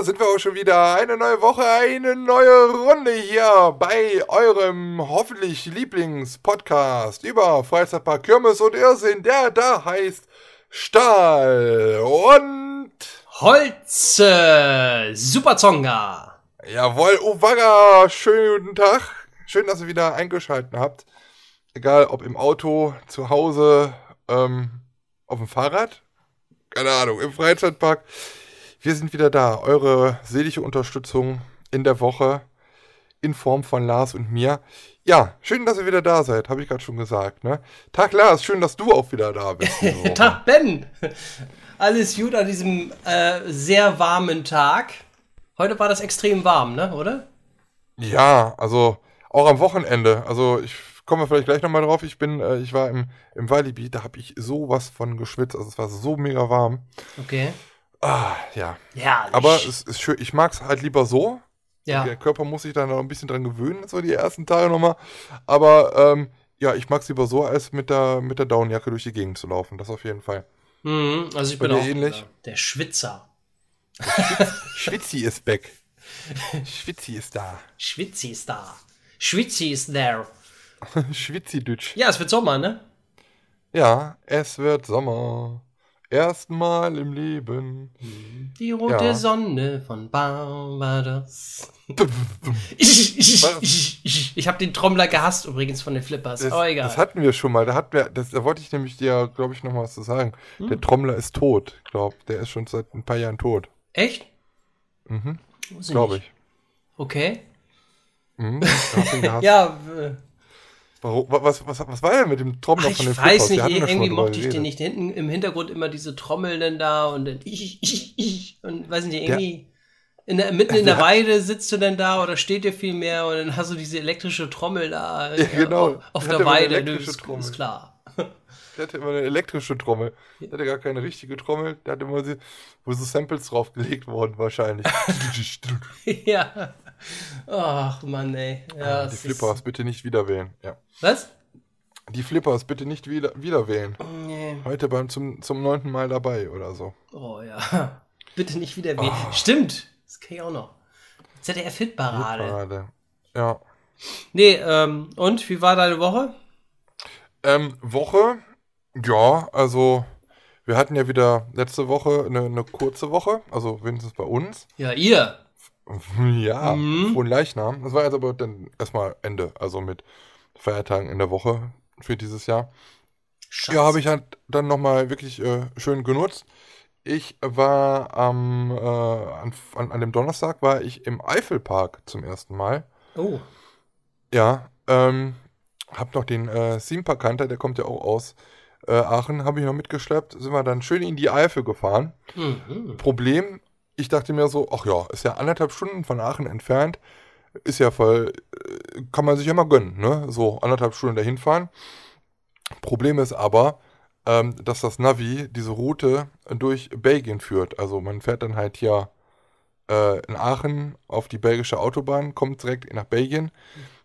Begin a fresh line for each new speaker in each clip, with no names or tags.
da sind wir auch schon wieder. Eine neue Woche, eine neue Runde hier bei eurem hoffentlich Lieblingspodcast über Freizeitpark Kirmes und Irrsinn, der da heißt Stahl und
Holze Superzonga.
Jawohl, Uwaga, schönen guten Tag. Schön, dass ihr wieder eingeschaltet habt. Egal ob im Auto, zu Hause, ähm, auf dem Fahrrad, keine Ahnung, im Freizeitpark. Wir sind wieder da. Eure seelische Unterstützung in der Woche in Form von Lars und mir. Ja, schön, dass ihr wieder da seid, habe ich gerade schon gesagt. Ne? Tag Lars, schön, dass du auch wieder da bist.
Tag Ben. Alles gut an diesem äh, sehr warmen Tag. Heute war das extrem warm, ne, oder?
Ja, also auch am Wochenende. Also ich komme vielleicht gleich nochmal drauf. Ich bin, äh, ich war im, im Walibi, da habe ich sowas von geschwitzt. Also es war so mega warm.
Okay.
Ah, ja.
Herrlich.
Aber es ist schön. Ich mag es halt lieber so.
ja.
Der Körper muss sich da noch ein bisschen dran gewöhnen, so die ersten Tage nochmal. Aber ähm, ja, ich mag es lieber so, als mit der, mit der Downjacke durch die Gegend zu laufen. Das auf jeden Fall.
Mhm, also ich
Bei
bin auch
ähnlich?
äh, der Schwitzer.
Schwitzi ist back. Schwitzi ist da.
Schwitzi ist da. Schwitzi ist there.
Schwitzi-Dütsch.
Ja, es wird Sommer, ne?
Ja, es wird Sommer. Erstmal im Leben.
Die rote
Ja.
Sonne von Barbados. Ich, ich, ich, ich, ich habe den Trommler gehasst übrigens von den Flippers.
Das,
oh, egal.
das hatten wir schon mal. Da, hatten wir, das, da wollte ich nämlich dir, glaube ich, noch mal was zu sagen.
Hm.
Der Trommler ist tot. Ich glaube, der ist schon seit ein paar Jahren tot.
Echt?
Mhm. Glaube ich.
Okay.
Mhm. Ich.
Ja,
Warum, was, was, was war denn mit dem Trommler
ach,
von den
ich weiß?
Wir
nicht, irgendwie mochte ich den nicht. Hinten im Hintergrund immer diese Trommeln denn da und dann ich, ich, ich und weiß nicht, irgendwie in der, mitten in der
Der
Weide sitzt du denn da oder steht dir viel mehr und dann hast du diese elektrische Trommel da
Ja, genau.
auf, auf
Der
Weide. Du, ist,
Trommel.
ist klar.
Der hatte immer eine elektrische Trommel. Der hatte gar keine richtige Trommel. Der hatte immer, so- wo so Samples draufgelegt wurden, wahrscheinlich.
ja. Ach Mann, ey. Ja,
Ah, Die Flippers
Ist,
bitte nicht wieder wählen. Ja.
was?
Die Flippers bitte nicht wieder, wieder wählen.
Nee.
Heute beim zum, zum neunten Mal dabei oder so.
Oh ja. Bitte nicht wieder weh.
Ah.
Stimmt. Das kann ich auch noch. ZDF-Hitparade.
Ja.
Nee, ähm, und wie war deine Woche?
Ähm, Woche, ja, also wir hatten ja wieder letzte Woche eine, eine kurze Woche, also wenigstens bei uns.
Ja, ihr.
Ja,
Mhm.
frohen Leichnam. Das war jetzt aber dann erstmal Ende, also mit Feiertagen in der Woche für dieses Jahr.
Schatz.
Ja, habe ich halt dann nochmal wirklich äh, schön genutzt. Ich war am, äh, an, an, an dem Donnerstag war ich im Eifelpark zum ersten Mal.
Oh.
Ja, ähm, hab noch den äh, Theme-Park Hunter, der kommt ja auch aus äh, Aachen, habe ich noch mitgeschleppt. Sind wir dann schön in die Eifel gefahren.
Mhm.
Problem, ich dachte mir so, ach ja, ist ja anderthalb Stunden von Aachen entfernt. Ist ja voll, äh, kann man sich ja mal gönnen, ne? So anderthalb Stunden dahin fahren. Problem ist aber, ähm, dass das Navi diese Route durch Belgien führt. Also man fährt dann halt hier äh, in Aachen auf die belgische Autobahn, kommt direkt nach Belgien.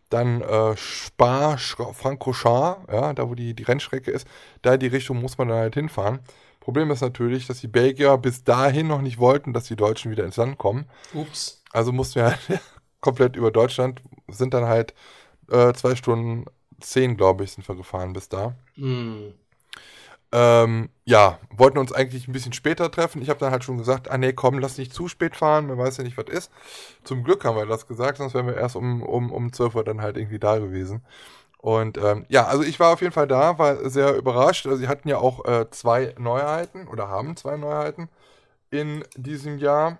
Dann äh, Spa, Francorchamps, ja, da wo die, die Rennstrecke ist, da die Richtung muss man dann halt hinfahren. Problem ist natürlich, dass die Belgier bis dahin noch nicht wollten, dass die Deutschen wieder ins Land kommen.
Ups.
Also mussten wir halt komplett über Deutschland, sind dann halt äh, zwei Stunden zehn, glaube ich, sind wir gefahren bis da.
Mhm.
Ähm, ja, wollten uns eigentlich ein bisschen später treffen. Ich habe dann halt schon gesagt, ah nee, komm, lass nicht zu spät fahren, man weiß ja nicht, was ist. Zum Glück haben wir das gesagt, sonst wären wir erst um, um, um 12 Uhr dann halt irgendwie da gewesen. Und ähm, ja, also ich war auf jeden Fall da, war sehr überrascht. Also sie hatten ja auch äh, zwei Neuheiten oder haben zwei Neuheiten in diesem Jahr.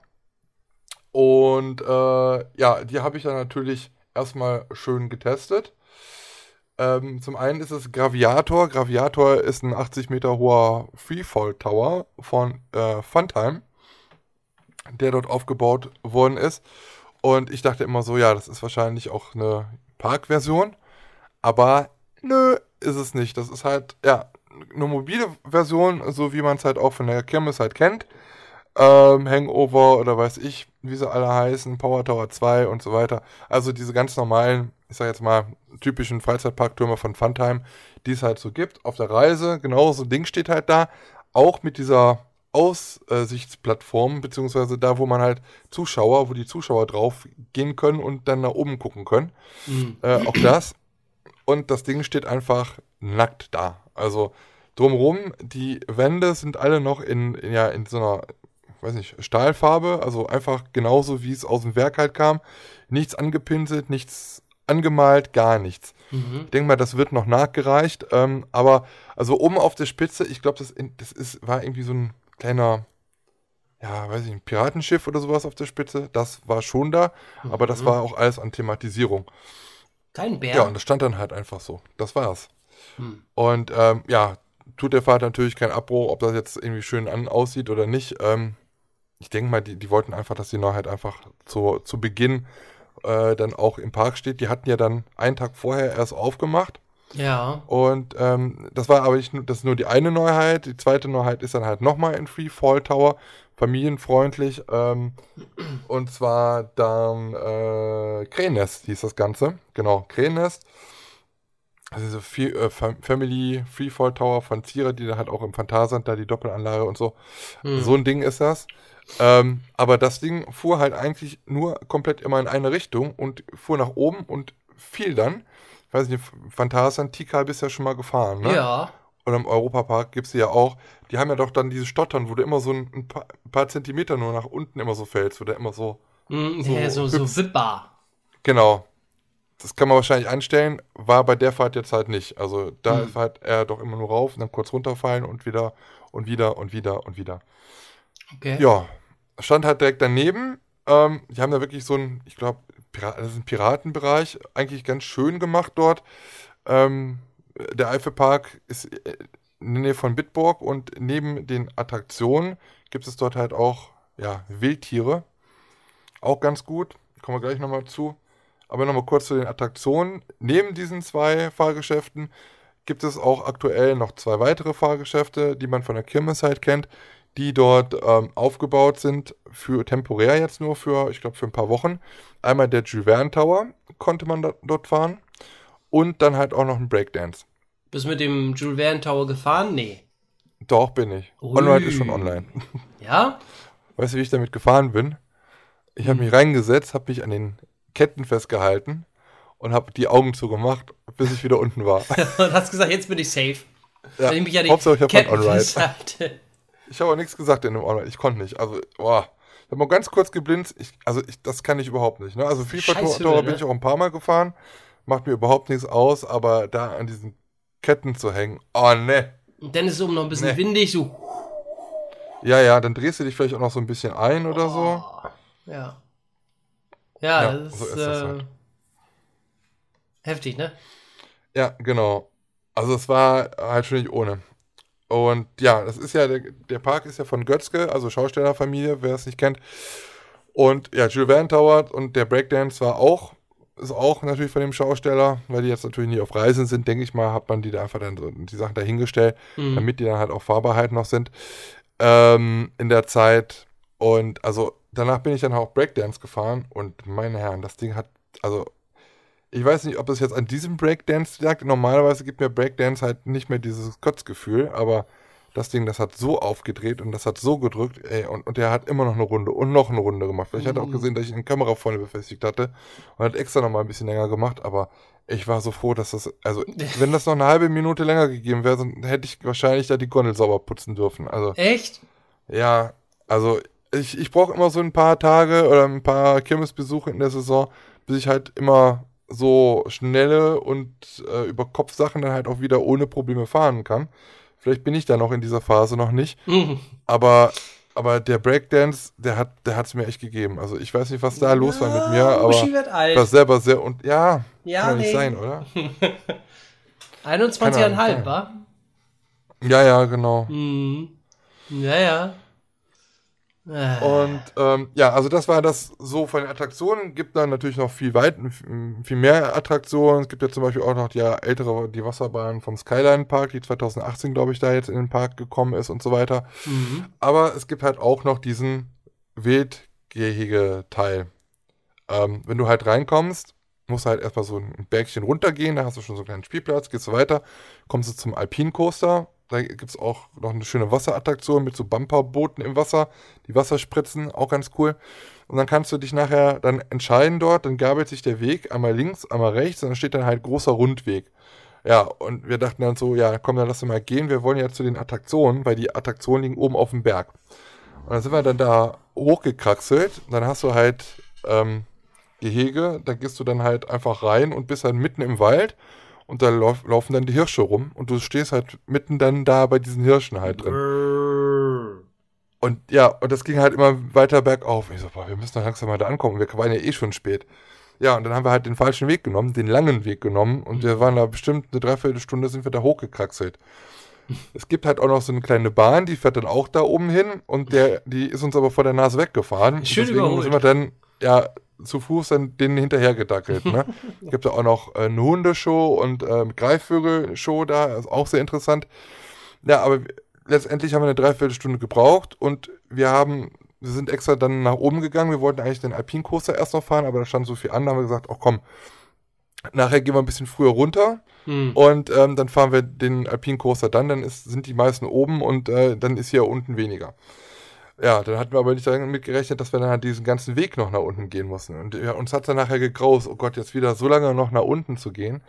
Und äh, ja, die habe ich dann natürlich erstmal schön getestet. Ähm, zum einen ist es Graviator. Graviator ist ein 80 Meter hoher Freefall Tower von äh, Funtime, der dort aufgebaut worden ist. Und ich dachte immer so, ja, das ist wahrscheinlich auch eine Parkversion. Aber nö, ist es nicht. Das ist halt, ja, eine mobile Version, so wie man es halt auch von der Kirmes halt kennt. Ähm, Hangover oder weiß ich, wie sie alle heißen, Power Tower 2 und so weiter. Also diese ganz normalen, ich sag jetzt mal, typischen Freizeitparktürme von Funtime, die es halt so gibt. Auf der Reise, genau so ein Ding steht halt da. Auch mit dieser Aussichtsplattform, beziehungsweise da, wo man halt Zuschauer, wo die Zuschauer drauf gehen können und dann nach oben gucken können.
Mhm.
Äh, auch das. Und das Ding steht einfach nackt da. Also drumherum, die Wände sind alle noch in, in, ja, in so einer, weiß nicht, Stahlfarbe, also einfach genauso, wie es aus dem Werk halt kam. Nichts angepinselt, nichts angemalt, gar nichts.
Mhm.
Ich denke mal, das wird noch nachgereicht. Ähm, aber also oben auf der Spitze, ich glaube, das, das ist, war irgendwie so ein kleiner, ja, weiß ich, ein Piratenschiff oder sowas auf der Spitze. Das war schon da, aber das
Mhm.
war auch alles an Thematisierung.
Kein Bär.
Ja, und das stand dann halt einfach so. Das war's.
Hm.
Und ähm, ja, tut der Vater natürlich keinen Abbruch, ob das jetzt irgendwie schön an aussieht oder nicht. Ähm, ich denke mal, die, die wollten einfach, dass die Neuheit einfach zu, zu Beginn äh, dann auch im Park steht. Die hatten ja dann einen Tag vorher erst aufgemacht.
ja.
Und ähm, das war aber nicht nur, das ist nur die eine Neuheit. Die zweite Neuheit ist dann halt nochmal in Free Fall Tower, familienfreundlich. Ähm, und zwar dann äh, Krähennest hieß das Ganze. Genau, Krähennest. Also so viel, äh, Fam- Family Free Fall Tower von Zierer, die da halt auch im Phantasand, da die Doppelanlage und so.
Hm.
So ein Ding ist das. Ähm, aber das Ding fuhr halt eigentlich nur komplett immer in eine Richtung und fuhr nach oben und fiel dann. Ich weiß nicht, Phantasand, Tikal bist ja schon mal gefahren, ne?
Ja.
Oder im Europapark gibt es ja auch. Die haben ja doch dann diese Stottern, wo du immer so ein, ein, paar, ein paar Zentimeter nur nach unten immer so fällst, wo der immer so.
Mhm,
So
ja, so, so wippbar.
Genau. Das kann man wahrscheinlich einstellen. War bei der Fahrt jetzt halt nicht. Also da
Hm.
halt er doch immer nur rauf und dann kurz runterfallen und wieder und wieder und wieder und wieder.
Okay.
Ja, stand halt direkt daneben. Ähm, die haben da wirklich so ein, ich glaube, das ist ein Piratenbereich, eigentlich ganz schön gemacht dort. Ähm, der Eifelpark ist äh, in der Nähe von Bitburg und neben den Attraktionen gibt es dort halt auch ja, Wildtiere. Auch ganz gut. Kommen wir gleich nochmal zu. Aber nochmal kurz zu den Attraktionen. Neben diesen zwei Fahrgeschäften gibt es auch aktuell noch zwei weitere Fahrgeschäfte, die man von der Kirmes halt kennt, die dort ähm, aufgebaut sind, für temporär jetzt nur für, ich glaube, für ein paar Wochen. Einmal der Jules Verne Tower konnte man da, dort fahren und dann halt auch noch ein Breakdance.
Bist du mit dem Jules Verne Tower gefahren? Nee.
Doch, bin ich.
Ui.
Online ist schon online.
Ja?
Weißt du, wie ich damit gefahren bin? Ich habe mich reingesetzt, habe mich an den Ketten festgehalten und habe die Augen zugemacht, bis ich wieder unten war.
Und hast gesagt, jetzt bin ich safe.
Ja,
ich mich an die
Hauptsache, ich habe ein
Ketten
On-Ride. Ich habe auch nichts gesagt in dem Online. Ich konnte nicht. Also, boah. Ich habe mal ganz kurz geblinzt. Ich, also, ich, das kann ich überhaupt nicht. Ne? Also, FIFA
Scheiß
Tower
Höhe,
bin
ne?
ich auch ein paar Mal gefahren. Macht mir überhaupt nichts aus, aber da an diesen Ketten zu hängen. Oh, ne.
Und dann ist es oben noch ein bisschen
Nee.
windig, so.
Ja, ja, dann drehst du dich vielleicht auch noch so ein bisschen ein oder so.
Oh, ja. Ja,
Ja,
das
so
ist,
ist das
äh,
halt.
heftig, ne?
Ja, genau. Also es war halt schon nicht ohne. Und ja, das ist ja, der, der Park ist ja von Götzke, also Schaustellerfamilie, wer es nicht kennt. Und ja, Jules Verne Tower und der Breakdance war auch, ist auch natürlich von dem Schausteller, weil die jetzt natürlich nicht auf Reisen sind, denke ich mal, hat man die da einfach dann so die Sachen dahingestellt,
Mhm.
damit die dann halt auch Fahrbarkeit noch sind ähm, in der Zeit. Und also danach bin ich dann auch Breakdance gefahren und meine Herren, das Ding hat, also ich weiß nicht, ob es jetzt an diesem Breakdance lag. Normalerweise gibt mir Breakdance halt nicht mehr dieses Kotzgefühl, aber das Ding, das hat so aufgedreht und das hat so gedrückt, ey, und, und der hat immer noch eine Runde und noch eine Runde gemacht. Vielleicht hat er auch
Mhm.
gesehen, dass ich eine Kamera vorne befestigt hatte und hat extra noch mal ein bisschen länger gemacht, aber ich war so froh, dass das, also, wenn das noch eine halbe Minute länger gegeben wäre, dann hätte ich wahrscheinlich da die Gondel sauber putzen dürfen. Also,
Echt?
ja, also ich, ich brauche immer so ein paar Tage oder ein paar Kirmesbesuche in der Saison, bis ich halt immer so schnelle und äh, über Kopfsachen dann halt auch wieder ohne Probleme fahren kann. Vielleicht bin ich da noch in dieser Phase noch nicht,
Mhm.
aber aber der Breakdance, der hat der hat's mir echt gegeben. Also ich weiß nicht, was da los war mit mir, aber
Uschi wird
ich
alt.
war selber sehr und ja,
Ja,
kann doch nicht
nee.
sein, oder?
21,5,
Keine
wa?
Ja, ja, genau.
Mhm. Ja, ja. Äh,
Und ähm, ja, also das war das so von den Attraktionen. Gibt dann natürlich noch viel weit, viel mehr Attraktionen. Es gibt ja zum Beispiel auch noch die ja, ältere, die Wasserbahn vom Skyline Park, die 2018, glaube ich, da jetzt in den Park gekommen ist und so weiter.
mhm.
Aber es gibt halt auch noch diesen Wildgehege-Teil. Ähm, wenn du halt reinkommst, musst du halt erstmal so ein Bergchen runtergehen, da hast du schon so einen kleinen Spielplatz, gehst du weiter, kommst du zum Alpin Coaster Da gibt es auch noch eine schöne Wasserattraktion mit so Bumperbooten im Wasser, die Wasser spritzen, auch ganz cool. Und dann kannst du dich nachher dann entscheiden dort, dann gabelt sich der Weg einmal links, einmal rechts und dann steht dann halt großer Rundweg. Ja, und wir dachten dann so, ja, komm, dann lass uns mal gehen. Wir wollen ja zu den Attraktionen, weil die Attraktionen liegen oben auf dem Berg. Und dann sind wir dann da hochgekraxelt. Dann hast du halt ähm, Gehege, da gehst du dann halt einfach rein und bist halt mitten im Wald und da lauf, laufen dann die Hirsche rum und du stehst halt mitten dann da bei diesen Hirschen halt drin. Und ja, und das ging halt immer weiter bergauf. Ich so, boah, wir müssen doch langsam mal da ankommen. Wir waren ja eh schon spät. Ja, und dann haben wir halt den falschen Weg genommen, den langen Weg genommen und wir waren da bestimmt eine Dreiviertelstunde sind wir da hochgekraxelt. Es gibt halt auch noch so eine kleine Bahn, die fährt dann auch da oben hin und der, die ist uns aber vor der Nase weggefahren.
Schön
Deswegen
überholt.
sind wir dann, ja, zu Fuß dann denen hinterher gedackelt. Ne? Es gibt da auch noch äh, eine Hundeshow und äh, Greifvögel-Show da, ist auch sehr interessant. Ja, aber letztendlich haben wir eine Dreiviertelstunde gebraucht und wir haben, wir sind extra dann nach oben gegangen. Wir wollten eigentlich den Alpincoaster erst noch fahren, aber da stand so viel an, da haben wir gesagt, ach komm, nachher gehen wir ein bisschen früher runter
Hm.
und ähm, dann fahren wir den Alpincoaster dann, dann ist, sind die meisten oben und äh, dann ist hier unten weniger. Ja, dann hatten wir aber nicht damit gerechnet, dass wir dann halt diesen ganzen Weg noch nach unten gehen mussten. Und ja, uns hat dann nachher gegraust, oh Gott, jetzt wieder so lange noch nach unten zu gehen.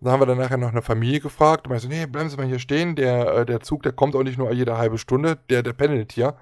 Dann haben wir dann nachher noch eine Familie gefragt und meinte so, nee, bleiben Sie mal hier stehen, der, äh, der Zug, der kommt auch nicht nur jede halbe Stunde, der, der pendelt hier.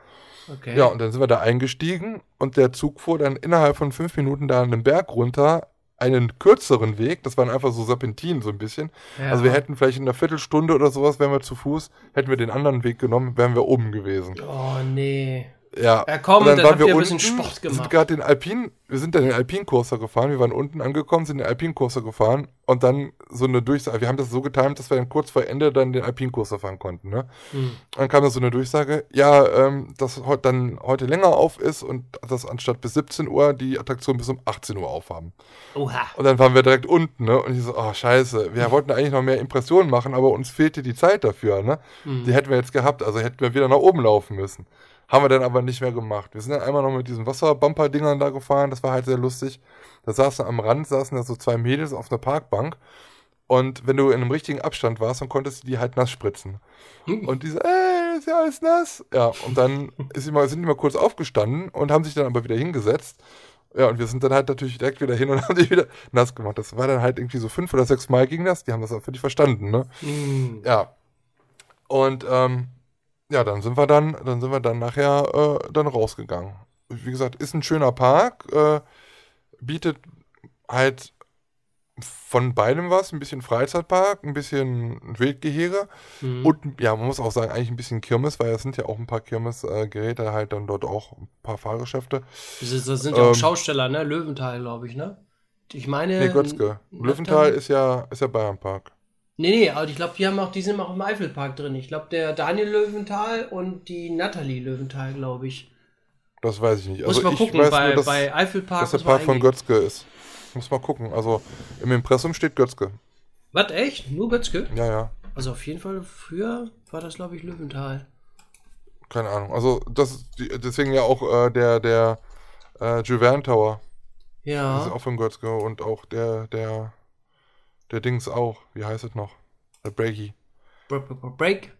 Okay.
Ja, und dann sind wir da eingestiegen und der Zug fuhr dann innerhalb von fünf Minuten da einen Berg runter, einen kürzeren Weg, das waren einfach so Serpentinen so ein bisschen.
Ja.
Also wir hätten vielleicht in einer Viertelstunde oder sowas, wären wir zu Fuß, hätten wir den anderen Weg genommen, wären wir oben gewesen.
Oh, nee.
Ja,
Ja, komm,
Und
dann habt ihr ein bisschen Sport
Wir
gemacht.
sind gerade den Alpin, wir sind dann den Alpinkurser gefahren, wir waren unten angekommen, sind den Alpinkurser gefahren und dann so eine Durchsage, wir haben das so getimt, dass wir dann kurz vor Ende dann den Alpinkurser fahren konnten, ne?
Hm.
Dann kam da so eine Durchsage, ja, ähm, dass heute dann heute länger auf ist und dass anstatt bis 17 Uhr die Attraktion bis um 18 Uhr aufhaben.
Oha.
Und dann waren wir direkt unten, ne? Und ich so, oh, scheiße, wir wollten eigentlich noch mehr Impressionen machen, aber uns fehlte die Zeit dafür, ne?
Hm.
Die hätten wir jetzt gehabt, also hätten wir wieder nach oben laufen müssen. Haben wir dann aber nicht mehr gemacht. Wir sind dann einmal noch mit diesen Wasserbumper-Dingern da gefahren, das war halt sehr lustig. Da saßen am Rand, saßen da so zwei Mädels auf einer Parkbank. Und wenn du in einem richtigen Abstand warst, dann konntest du die halt nass spritzen.
Hm.
Und die so, ey, ist ja alles nass. Ja, und dann ist mal, sind die mal kurz aufgestanden und haben sich dann aber wieder hingesetzt. Ja, und wir sind dann halt natürlich direkt wieder hin und haben die wieder nass gemacht. Das war dann halt irgendwie so fünf oder sechs Mal ging das. Die haben das auch für dich verstanden, ne?
Hm.
Ja. Und ähm, ja, dann sind wir dann, dann sind wir dann nachher äh, dann rausgegangen. Wie gesagt, ist ein schöner Park, äh, bietet halt von beidem was, ein bisschen Freizeitpark, ein bisschen Wildgehege
Hm.
und ja, man muss auch sagen, eigentlich ein bisschen Kirmes, weil es sind ja auch ein paar Kirmesgeräte, halt dann dort auch ein paar Fahrgeschäfte.
Das, ist, das sind ja auch
Ähm,
Schausteller, ne? Löwenthal, glaube ich, ne? Ich meine.
Nee, Götzke. Löwenthal ist ja, ist ja Bayernpark.
Nee, nee, aber ich glaube, die haben auch, die sind auch im Eifelpark drin. Ich glaube, der Daniel Löwenthal und die Nathalie Löwenthal, glaube ich.
Das weiß ich nicht.
Muss
Also
mal
ich
gucken,
weiß
bei,
nur, dass,
bei Eifelpark.
dass der Park von. Götzke ist. Muss mal gucken. Also im Impressum steht Götzke.
Was, echt? Nur Götzke?
Ja, ja.
Also auf jeden Fall, früher war das, glaube ich, Löwenthal.
Keine Ahnung. Also das deswegen ja auch äh, der der äh, Juverne Tower. Das ist
Ja.
auch von Götzke und auch der der der Dings auch. Wie heißt es noch? Der Breaky.
Br- br- br- Break.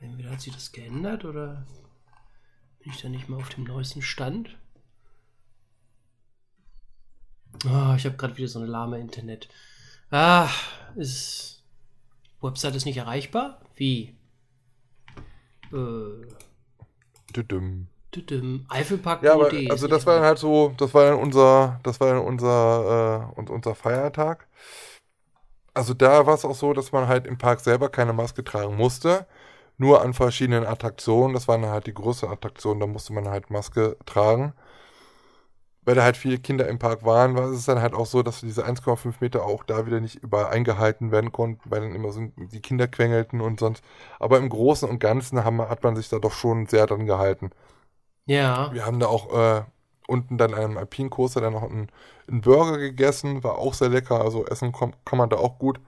Entweder hat sich das geändert oder bin ich da nicht mal auf dem neuesten Stand? Ah, ich habe gerade wieder so eine lahme Internet. Ah, ist. Website ist nicht erreichbar? Wie? Äh.
Düdüm.
Eifelpark
Ja, aber also das war dann halt so, das war dann unser, das war dann unser, äh, unser Feiertag. Also da war es auch so, dass man halt im Park selber keine Maske tragen musste, nur an verschiedenen Attraktionen. Das waren dann halt die größeren Attraktionen, da musste man halt Maske tragen. Weil da halt viele Kinder im Park waren, war es dann halt auch so, dass diese 1,5 Meter auch da wieder nicht überall eingehalten werden konnten, weil dann immer so die Kinder quengelten und sonst. Aber im Großen und Ganzen haben, hat man sich da doch schon sehr dran gehalten.
Ja.
Wir haben da auch äh, unten dann einem Alpincoaster dann noch einen, einen Burger gegessen, war auch sehr lecker, also essen kann man da auch gut.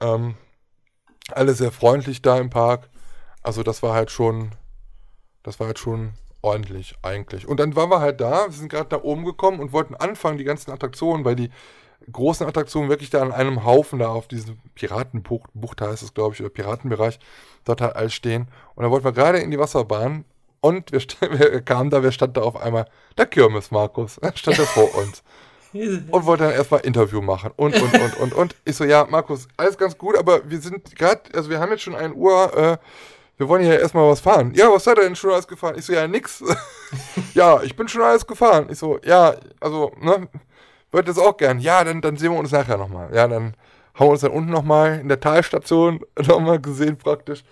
Ähm, alle sehr freundlich da im Park. Also das war halt schon, das war halt schon ordentlich eigentlich. Und dann waren wir halt da, wir sind gerade da oben gekommen und wollten anfangen, die ganzen Attraktionen, weil die großen Attraktionen wirklich da an einem Haufen da auf diesem Piratenbucht, Bucht heißt es, glaube ich, oder Piratenbereich, dort halt alles stehen. Und da wollten wir gerade in die Wasserbahn und wir, wir kamen da, wer stand da auf einmal? Der Kirmes Markus, stand da vor uns. Und wollte dann erstmal Interview machen und, und, und, und, und. Ich so, ja, Markus, alles ganz gut, aber wir sind gerade, also wir haben jetzt schon ein Uhr, äh, wir wollen hier erstmal was fahren. Ja, was seid ihr denn schon alles gefahren? Ich so, ja, nix. ja, ich bin schon alles gefahren. Ich so, ja, also, ne, würde das auch gern. Ja, dann, dann sehen wir uns nachher nochmal. Ja, dann haben wir uns dann unten nochmal in der Talstation nochmal gesehen praktisch.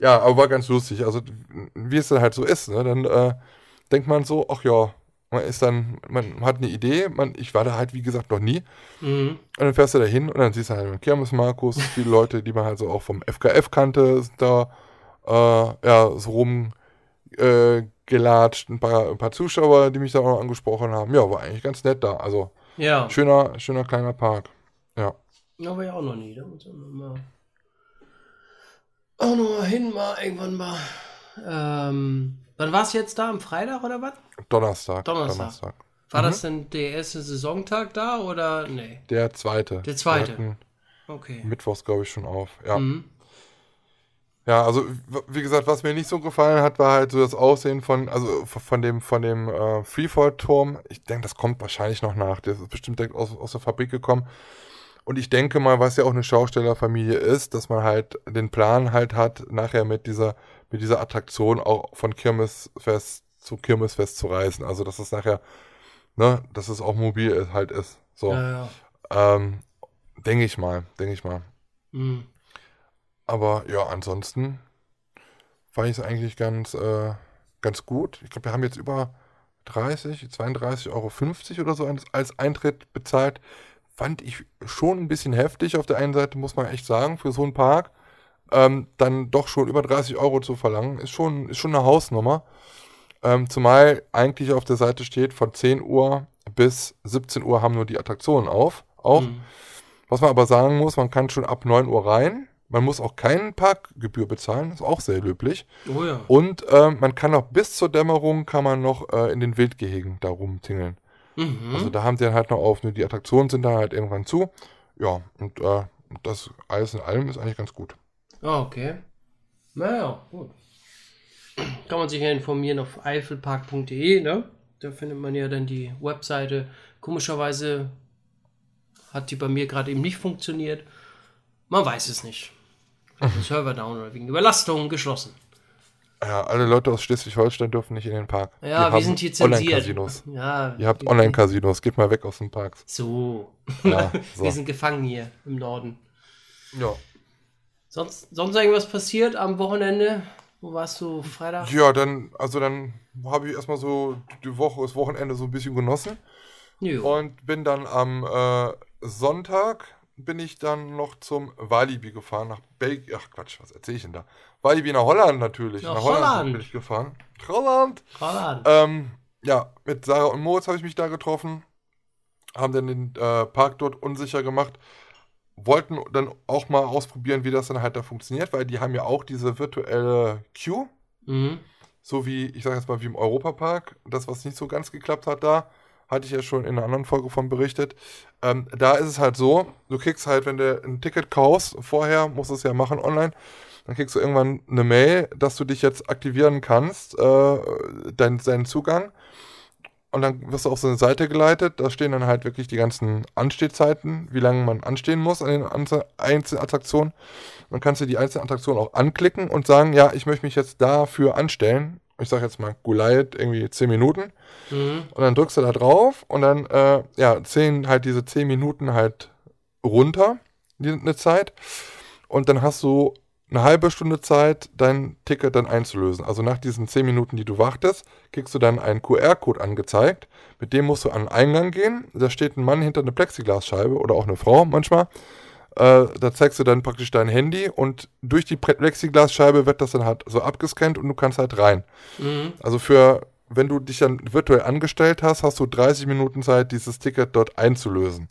Ja, aber war ganz lustig. Also, wie es dann halt so ist, ne, dann äh, denkt man so, ach ja, man ist dann, man hat eine Idee, man, ich war da halt, wie gesagt, noch nie.
Mhm.
Und dann fährst du da hin und dann siehst du halt Kirmes Markus, viele Leute, die man halt so auch vom FKF kannte, sind da äh, ja, so rumgelatscht. Äh, ein, paar, ein paar Zuschauer, die mich da auch noch angesprochen haben. Ja, war eigentlich ganz nett da. Also
Ja.
schöner, schöner kleiner Park. Ja.
War ich auch noch nie. Da muss man mal auch noch mal hin, mal irgendwann mal. Ähm, wann war es jetzt da? Am Freitag oder was?
Donnerstag.
Donnerstag. War das denn der erste Saisontag da oder? Nee.
Der zweite.
Der zweite. Okay.
Mittwochs, glaube ich, schon auf. Ja.
Mhm.
Ja, also wie gesagt, was mir nicht so gefallen hat, war halt so das Aussehen von, also von dem, von dem äh, Freefall-Turm. Ich denke, das kommt wahrscheinlich noch nach. Das ist bestimmt direkt aus, aus der Fabrik gekommen. Und ich denke mal, was ja auch eine Schaustellerfamilie ist, dass man halt den Plan halt hat, nachher mit dieser, mit dieser Attraktion auch von Kirmesfest zu Kirmesfest zu reisen. Also dass es nachher, ne, dass es auch mobil ist, halt ist. So.
Ja, ja.
Ähm, denke ich mal, denke ich mal.
Mhm.
Aber ja, ansonsten fand ich es eigentlich ganz, äh, ganz gut. Ich glaube, wir haben jetzt über 30, 32,50 Euro oder so als Eintritt bezahlt. Fand ich schon ein bisschen heftig. Auf der einen Seite muss man echt sagen, für so einen Park ähm, dann doch schon über 30 Euro zu verlangen, ist schon, ist schon eine Hausnummer. Ähm, zumal eigentlich auf der Seite steht, von 10 Uhr bis 17 Uhr haben nur die Attraktionen auf. Auch.
Mhm.
Was man aber sagen muss, man kann schon ab 9 Uhr rein. Man muss auch keine Parkgebühr bezahlen, ist auch sehr löblich.
Oh ja.
Und ähm, man kann auch bis zur Dämmerung kann man noch äh, in den Wildgehegen da rumtingeln.
Mhm.
Also da haben sie dann halt noch auf, nur die Attraktionen sind dann halt irgendwann zu. Ja, und äh, das alles in allem ist eigentlich ganz gut.
Ah, okay. Naja, gut. Kann man sich ja informieren auf eifelpark.de, ne? Da findet man ja dann die Webseite. Komischerweise hat die bei mir gerade eben nicht funktioniert. Man weiß es nicht. Server down oder wegen Überlastung geschlossen.
Ja, alle Leute aus Schleswig-Holstein dürfen nicht in den Park.
Ja,
Wir
wir sind hier zensiert.
Online-Casinos.
Ja,
Ihr habt Online-Casinos, geht mal weg aus den Parks.
So.
Ja, so.
Wir sind gefangen hier im Norden.
Ja.
Sonst, sonst irgendwas passiert am Wochenende? Wo warst du Freitag?
Ja, dann, also dann habe ich erstmal so die Woche, das Wochenende so ein bisschen genossen.
Jo.
Und bin dann am äh, Sonntag bin ich dann noch zum Walibi gefahren, nach Belgien. Ach Quatsch, was erzähle ich denn da? Walibi nach Holland natürlich.
Nach
nach Holland,
Holland.
bin ich gefahren. Holland!
Holland.
Ähm, ja, mit Sarah und Moritz habe ich mich da getroffen. Haben dann den äh, Park dort unsicher gemacht. Wollten dann auch mal ausprobieren, wie das dann halt da funktioniert, weil die haben ja auch diese virtuelle Queue
Mhm.
so wie, ich sage jetzt mal, wie im Europapark, das, was nicht so ganz geklappt hat da, hatte ich ja schon in einer anderen Folge von berichtet. Ähm, da ist es halt so, du kriegst halt, wenn du ein Ticket kaufst, vorher musst du es ja machen online, dann kriegst du irgendwann eine Mail, dass du dich jetzt aktivieren kannst, äh, dein, deinen Zugang. Und dann wirst du auf so eine Seite geleitet, da stehen dann halt wirklich die ganzen Anstehzeiten, wie lange man anstehen muss an den einzelnen Attraktionen. Dann kannst du die einzelnen Attraktionen auch anklicken und sagen, ja, ich möchte mich jetzt dafür anstellen. Ich sage jetzt mal Goliath, irgendwie 10 Minuten.
Mhm.
Und dann drückst du da drauf und dann, äh, ja, zählen halt diese 10 Minuten halt runter, die, eine Zeit. Und dann hast du eine halbe Stunde Zeit, dein Ticket dann einzulösen. Also nach diesen 10 Minuten, die du wartest, kriegst du dann einen QR-Code angezeigt. Mit dem musst du an den Eingang gehen. Da steht ein Mann hinter einer Plexiglasscheibe oder auch eine Frau manchmal. Äh, da zeigst du dann praktisch dein Handy und durch die Plexiglasscheibe wird das dann halt so abgescannt und du kannst halt rein.
Mhm.
Also für, wenn du dich dann virtuell angestellt hast, hast du 30 Minuten Zeit, dieses Ticket dort einzulösen.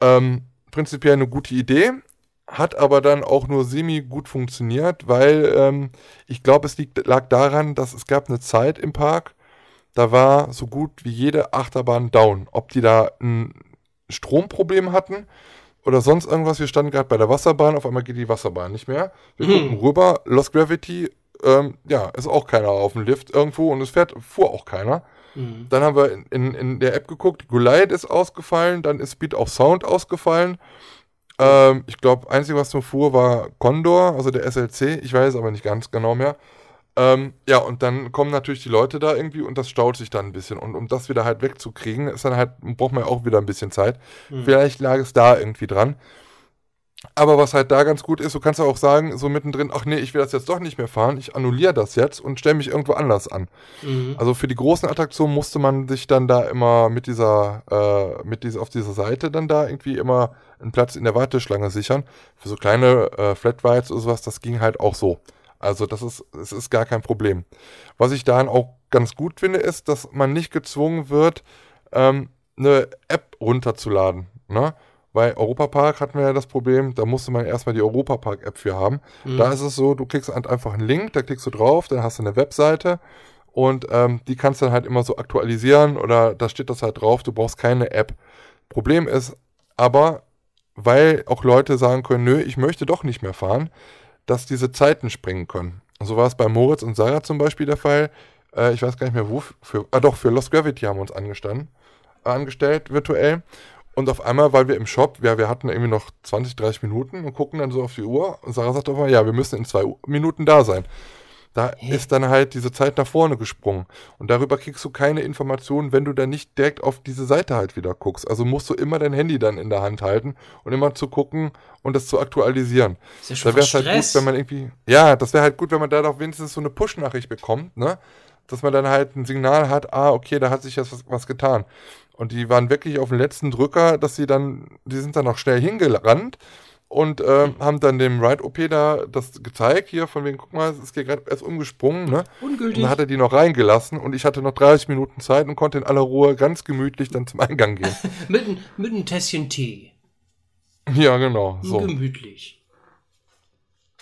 Ähm, prinzipiell eine gute Idee, hat aber dann auch nur semi gut funktioniert, weil ähm, ich glaube, es liegt, lag daran, dass es gab eine Zeit im Park, da war so gut wie jede Achterbahn down. Ob die da einen Stromproblem hatten oder sonst irgendwas. Wir standen gerade bei der Wasserbahn, auf einmal geht die Wasserbahn nicht mehr. Wir
Hm.
gucken rüber, Lost Gravity, ähm, ja, ist auch keiner auf dem Lift irgendwo und es fährt, fuhr auch keiner.
Mhm.
Dann haben wir in, in, in der App geguckt, Goliath ist ausgefallen, dann ist Speed of Sound ausgefallen. Ähm, ich glaube, einzige, was nur fuhr, war Condor, also der SLC. Ich weiß aber nicht ganz genau mehr. Ähm, ja, und dann kommen natürlich die Leute da irgendwie und das staut sich dann ein bisschen. Und um das wieder halt wegzukriegen, ist dann halt, braucht man ja auch wieder ein bisschen Zeit.
Mhm.
Vielleicht lag es da irgendwie dran. Aber was halt da ganz gut ist, du kannst ja auch sagen, so mittendrin, ach nee, ich will das jetzt doch nicht mehr fahren, ich annulliere das jetzt und stelle mich irgendwo anders an.
Mhm.
Also für die großen Attraktionen musste man sich dann da immer mit dieser, äh, mit dieser, auf dieser Seite dann da irgendwie immer einen Platz in der Warteschlange sichern. Für so kleine äh, Flat Rides oder sowas, das ging halt auch so. Also das ist, es ist gar kein Problem. Was ich daran auch ganz gut finde, ist, dass man nicht gezwungen wird, ähm, eine App runterzuladen. Ne? Bei Europapark hatten wir ja das Problem, da musste man erstmal die Europapark-App für haben.
Mhm.
Da ist es so, du klickst halt einfach einen Link, da klickst du drauf, dann hast du eine Webseite und ähm, die kannst du dann halt immer so aktualisieren oder da steht das halt drauf, du brauchst keine App. Problem ist aber, weil auch Leute sagen können, nö, ich möchte doch nicht mehr fahren, dass diese Zeiten springen können. So war es bei Moritz und Sarah zum Beispiel der Fall. Äh, ich weiß gar nicht mehr, wo, für, ah doch, für Lost Gravity haben wir uns angestanden, äh, angestellt, virtuell. Und auf einmal, weil wir im Shop, ja, wir hatten irgendwie noch 20, 30 Minuten und gucken dann so auf die Uhr. Und Sarah sagt auf einmal, ja, wir müssen in zwei Minuten da sein. Da
Hä?
ist dann halt diese Zeit nach vorne gesprungen. Und darüber kriegst du keine Informationen, wenn du dann nicht direkt auf diese Seite halt wieder guckst. Also musst du immer dein Handy dann in der Hand halten und immer zu gucken und das zu aktualisieren.
ist ja schon
Da wäre halt gut, wenn man irgendwie, ja, das wäre halt gut, wenn man da doch wenigstens so eine Push-Nachricht bekommt, ne? Dass man dann halt ein Signal hat, ah, okay, da hat sich jetzt was, was getan. Und die waren wirklich auf den letzten Drücker, dass sie dann, die sind dann noch schnell hingerannt und ähm, haben dann dem Ride-OP da das gezeigt, hier von wegen, guck mal, es ist hier gerade erst umgesprungen, ne? Und
Ungültig.
dann hat er die noch reingelassen und ich hatte noch 30 Minuten Zeit und konnte in aller Ruhe ganz gemütlich dann zum Eingang gehen.
mit, ein- mit einem Tässchen Tee.
ja, genau, so.
Gemütlich.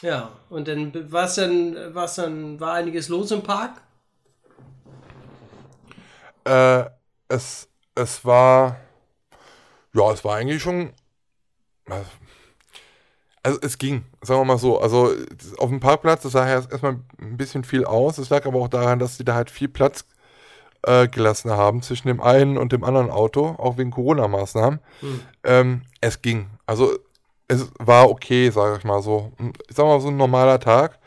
Ja, und dann war es dann, war's dann, war einiges los im Park?
Äh, es, es war, ja, es war eigentlich schon, also es ging, sagen wir mal so. Also auf dem Parkplatz, das sah ja erst- erstmal ein bisschen viel aus. Es lag aber auch daran, dass sie da halt viel Platz äh, gelassen haben zwischen dem einen und dem anderen Auto, auch wegen Corona-Maßnahmen.
Hm.
Ähm, es ging. Also es war okay, sage ich mal so. Ich sag mal so ein normaler Tag.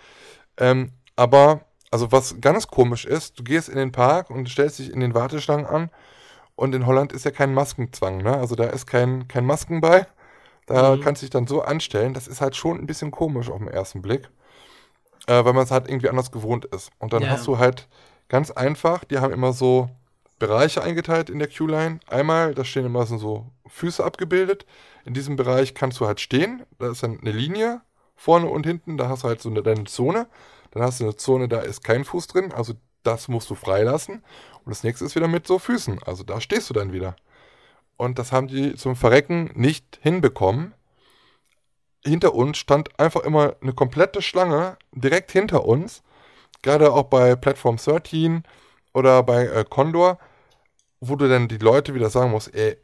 Ähm, aber, also was ganz komisch ist, du gehst in den Park und stellst dich in den Warteschlangen an und in Holland ist ja kein Maskenzwang, ne? Also da ist kein, kein Masken bei. Da
Mhm.
kannst du dich dann so anstellen. Das ist halt schon ein bisschen komisch auf den ersten Blick. Äh, weil man es halt irgendwie anders gewohnt ist. Und dann
Ja.
hast du halt ganz einfach, die haben immer so Bereiche eingeteilt in der Q-Line. Einmal, da stehen immer so- Füße abgebildet. In diesem Bereich kannst du halt stehen. Da ist dann eine Linie vorne und hinten. Da hast du halt so eine, deine Zone. Dann hast du eine Zone, da ist kein Fuß drin. Also das musst du freilassen. Und das nächste ist wieder mit so Füßen. Also da stehst du dann wieder. Und das haben die zum Verrecken nicht hinbekommen. Hinter uns stand einfach immer eine komplette Schlange direkt hinter uns. Gerade auch bei Platform 13 oder bei äh, Condor, wo du dann die Leute wieder sagen musst, ey,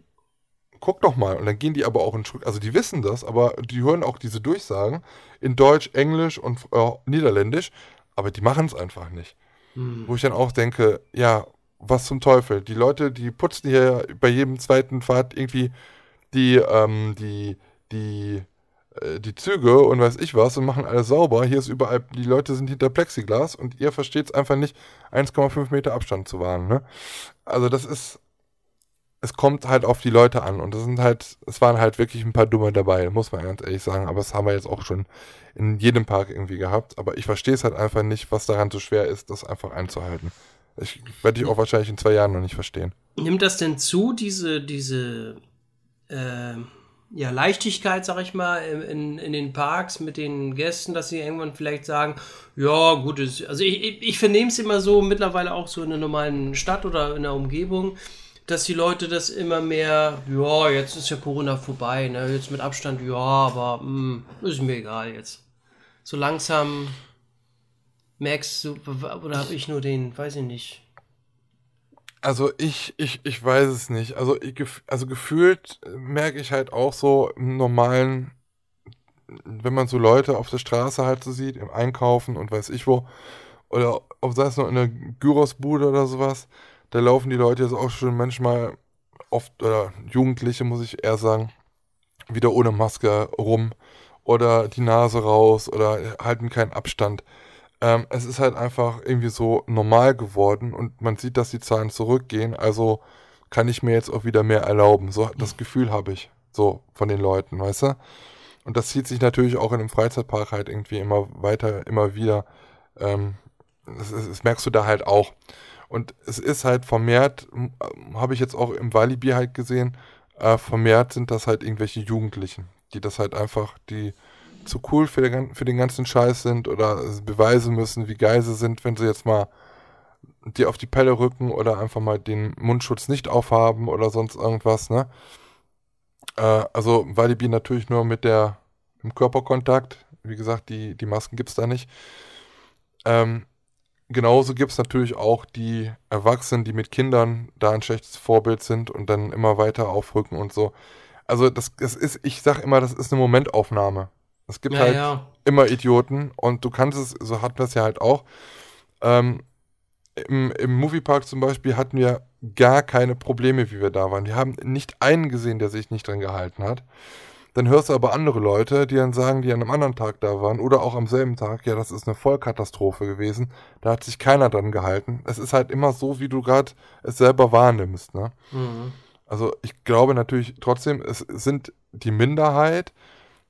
guck doch mal. Und dann gehen die aber auch in Schritt, also die wissen das, aber die hören auch diese Durchsagen in Deutsch, Englisch und äh, Niederländisch, aber die machen es einfach nicht.
Hm.
Wo ich dann auch denke, ja, was zum Teufel. Die Leute, die putzen hier bei jedem zweiten Fahrt irgendwie die, ähm, die, die, äh, die Züge und weiß ich was und machen alles sauber. Hier ist überall, die Leute sind hinter Plexiglas und ihr versteht es einfach nicht, 1,5 Meter Abstand zu wahren. Ne? Also das ist, es kommt halt auf die Leute an und das sind halt, es waren halt wirklich ein paar Dumme dabei, muss man ganz ehrlich sagen. Aber das haben wir jetzt auch schon in jedem Park irgendwie gehabt. Aber ich verstehe es halt einfach nicht, was daran so schwer ist, das einfach einzuhalten. Ich werde ich auch wahrscheinlich in zwei Jahren noch nicht verstehen.
Nimmt das denn zu, diese, diese äh, ja, Leichtigkeit, sag ich mal, in, in, den Parks mit den Gästen, dass sie irgendwann vielleicht sagen, ja, gut, es, also ich, ich, ich vernehme es immer so, mittlerweile auch so in einer normalen Stadt oder in der Umgebung, dass die Leute das immer mehr, ja, jetzt ist ja Corona vorbei, ne, jetzt mit Abstand, ja, aber mh, ist mir egal jetzt. So langsam merkst du, oder habe ich nur den, weiß ich nicht.
Also ich, ich, ich weiß es nicht. Also, ich, also gefühlt merke ich halt auch so im normalen, wenn man so Leute auf der Straße halt so sieht, im Einkaufen und weiß ich wo, oder ob sei es noch in der Gyrosbude oder sowas, da laufen die Leute jetzt auch schon manchmal oft, oder Jugendliche muss ich eher sagen, wieder ohne Maske rum oder die Nase raus oder halten keinen Abstand. Ähm, es ist halt einfach irgendwie so normal geworden und man sieht, dass die Zahlen zurückgehen, also kann ich mir jetzt auch wieder mehr erlauben. So das Gefühl habe ich so von den Leuten, weißt du? Und das zieht sich natürlich auch in einem Freizeitpark halt irgendwie immer weiter, immer wieder. Ähm, das, das, merkst du da halt auch. Und es ist halt vermehrt, habe ich jetzt auch im Walibi halt gesehen, äh, vermehrt sind das halt irgendwelche Jugendlichen, die das halt einfach, die zu cool für den, für den ganzen Scheiß sind oder beweisen müssen, wie geil sie sind, wenn sie jetzt mal dir auf die Pelle rücken oder einfach mal den Mundschutz nicht aufhaben oder sonst irgendwas, ne? Äh, also Walibi natürlich nur mit der im Körperkontakt. Wie gesagt, die, die Masken gibt es da nicht. Ähm, genauso gibt es natürlich auch die Erwachsenen, die mit Kindern da ein schlechtes Vorbild sind und dann immer weiter aufrücken und so. Also das, das ist, ich sag immer, das ist eine Momentaufnahme. Es gibt ja, halt ja. immer Idioten und du kannst es, so hatten wir es ja halt auch. Ähm, im, Im Moviepark zum Beispiel hatten wir gar keine Probleme, wie wir da waren. Wir haben nicht einen gesehen, der sich nicht dran gehalten hat. Dann hörst du aber andere Leute, die dann sagen, die an einem anderen Tag da waren oder auch am selben Tag, ja, das ist eine Vollkatastrophe gewesen. Da hat sich keiner dran gehalten. Es ist halt immer so, wie du gerade es selber wahrnimmst. Ne? Mhm. Also ich glaube natürlich trotzdem, es sind die Minderheit,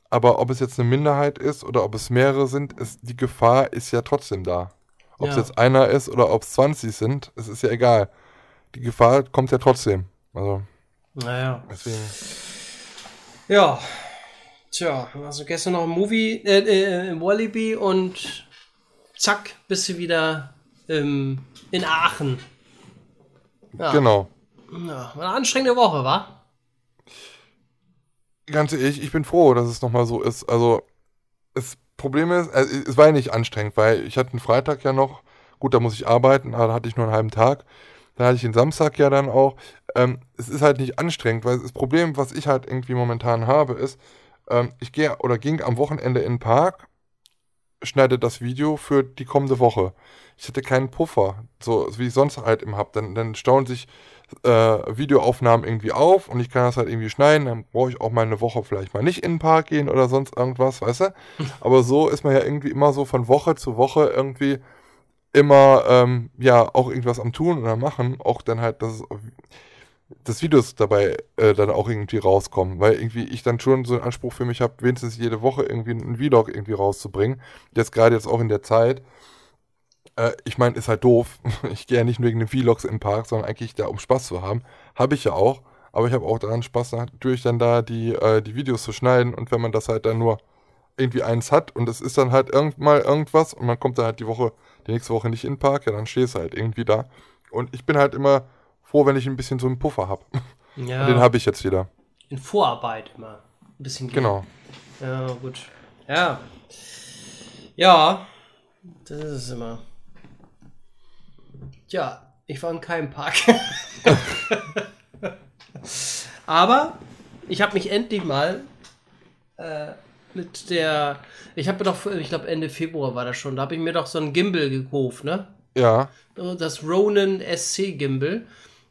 aber ob es jetzt eine Minderheit ist oder ob es mehrere sind, ist, die Gefahr ist ja trotzdem da. Ob ja. es jetzt einer ist oder ob es 20 sind, es ist ja egal. Die Gefahr kommt ja trotzdem. Also.
Naja. Deswegen. Ja. Tja, also gestern noch ein Movie äh, äh, im Wallaby und zack, bist du wieder ähm, in Aachen.
Ja. Genau.
Ja, eine anstrengende Woche, war?
Ganz ehrlich, ich bin froh, dass es nochmal so ist. Also, das Problem ist, also, es war ja nicht anstrengend, weil ich hatte einen Freitag ja noch, gut, da muss ich arbeiten, da hatte ich nur einen halben Tag. Da hatte ich den Samstag ja dann auch. Ähm, es ist halt nicht anstrengend, weil das Problem, was ich halt irgendwie momentan habe, ist, ähm, ich gehe oder ging am Wochenende in den Park, schneide das Video für die kommende Woche. Ich hatte keinen Puffer, so wie ich sonst halt im hab. Dann, dann stauen sich äh, Videoaufnahmen irgendwie auf und ich kann das halt irgendwie schneiden, dann brauche ich auch mal eine Woche vielleicht mal nicht in den Park gehen oder sonst irgendwas, weißt du? Aber so ist man ja irgendwie immer so von Woche zu Woche irgendwie immer, ähm, ja, auch irgendwas am Tun oder machen, auch dann halt, dass das Videos dabei äh, dann auch irgendwie rauskommen, weil irgendwie ich dann schon so einen Anspruch für mich habe, wenigstens jede Woche irgendwie einen Vlog irgendwie rauszubringen. Jetzt gerade jetzt auch in der Zeit, äh, ich meine, ist halt doof. Ich gehe ja nicht nur wegen den Vlogs im Park, sondern eigentlich da, um Spaß zu haben. Habe ich ja auch. Aber ich habe auch daran Spaß, natürlich dann da die, äh, die Videos zu schneiden. Und wenn man das halt dann nur irgendwie eins hat und es ist dann halt irgend mal irgendwas und man kommt dann halt die Woche, die nächste Woche nicht in den Park, ja, dann stehst du halt irgendwie da. Und ich bin halt immer froh, wenn ich ein bisschen so einen Puffer habe. Ja. Und den habe ich jetzt wieder.
In Vorarbeit immer. Ein bisschen.
Gehen. Genau.
Ja, gut. Ja. Ja. Das ist es immer. Tja, ich war in keinem Park. Aber ich habe mich endlich mal äh, mit der. Ich habe mir doch, ich glaube Ende Februar war das schon, da habe ich mir doch so ein Gimbal gekauft, ne?
Ja.
Das Ronin SC Gimbal.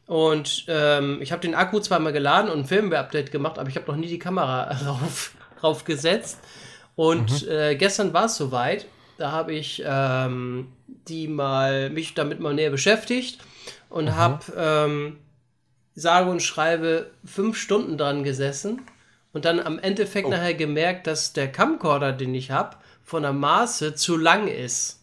Und ähm, ich habe den Akku zweimal geladen und ein Firmware-Update gemacht, aber ich habe noch nie die Kamera drauf, drauf gesetzt. Und mhm. äh, gestern war es soweit. Da habe ich ähm, die mal mich damit mal näher beschäftigt und habe ähm, sage und schreibe fünf Stunden dran gesessen und dann am Endeffekt oh. nachher gemerkt, dass der Camcorder, den ich habe, von der Maße zu lang ist.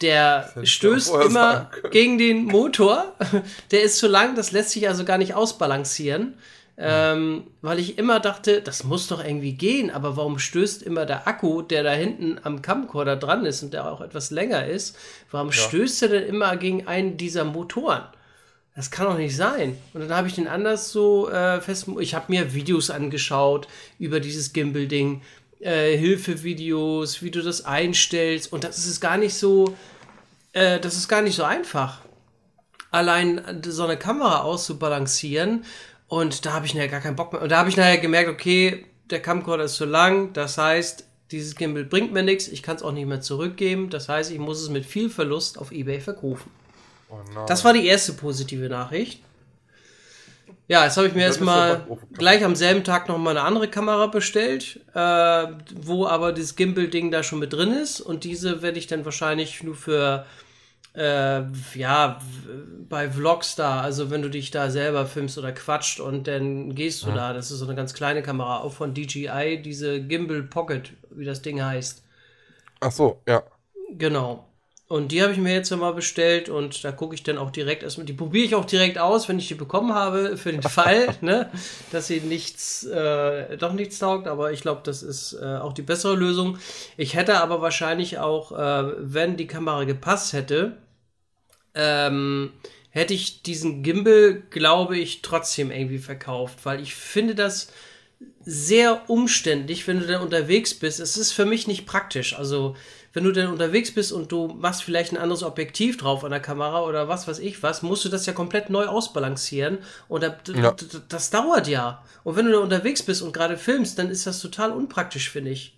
Der stößt immer gegen den Motor. Der ist zu lang, das lässt sich also gar nicht ausbalancieren. Ähm, weil ich immer dachte, das muss doch irgendwie gehen, aber warum stößt immer der Akku, der da hinten am Camcorder dran ist und der auch etwas länger ist, warum ja. stößt er denn immer gegen einen dieser Motoren? Das kann doch nicht sein. Und dann habe ich den anders so äh, fest. Ich habe mir Videos angeschaut über dieses Gimbal-Ding, äh, Hilfevideos, wie du das einstellst. Und das ist gar nicht so, äh, das ist gar nicht so einfach. allein so eine Kamera auszubalancieren. Und da habe ich nachher gar keinen Bock mehr. Und da habe ich nachher gemerkt, okay, der Camcorder ist zu lang. Das heißt, dieses Gimbal bringt mir nichts. Ich kann es auch nicht mehr zurückgeben. Das heißt, ich muss es mit viel Verlust auf Ebay verkaufen. Oh das war die erste positive Nachricht. Ja, jetzt habe ich mir erstmal gleich am selben Tag noch mal eine andere Kamera bestellt, äh, wo aber das Gimbal-Ding da schon mit drin ist. Und diese werde ich dann wahrscheinlich nur für äh, ja, bei Vlogs da, also wenn du dich da selber filmst oder quatscht und dann gehst du ja. da, das ist so eine ganz kleine Kamera, auch von DJI, diese Gimbal Pocket, wie das Ding heißt.
Ach so, ja.
Genau. Und die habe ich mir jetzt mal bestellt und da gucke ich dann auch direkt erstmal, die probiere ich auch direkt aus, wenn ich die bekommen habe, für den Fall, ne, dass sie nichts, äh, doch nichts taugt, aber ich glaube, das ist äh, auch die bessere Lösung. Ich hätte aber wahrscheinlich auch, äh, wenn die Kamera gepasst hätte, ähm, hätte ich diesen Gimbal, glaube ich, trotzdem irgendwie verkauft, weil ich finde das sehr umständlich, wenn du dann unterwegs bist. Es ist für mich nicht praktisch. Also, wenn du dann unterwegs bist und du machst vielleicht ein anderes Objektiv drauf an der Kamera oder was weiß ich was, musst du das ja komplett neu ausbalancieren. Und das, ja. das dauert ja. Und wenn du da unterwegs bist und gerade filmst, dann ist das total unpraktisch, finde ich.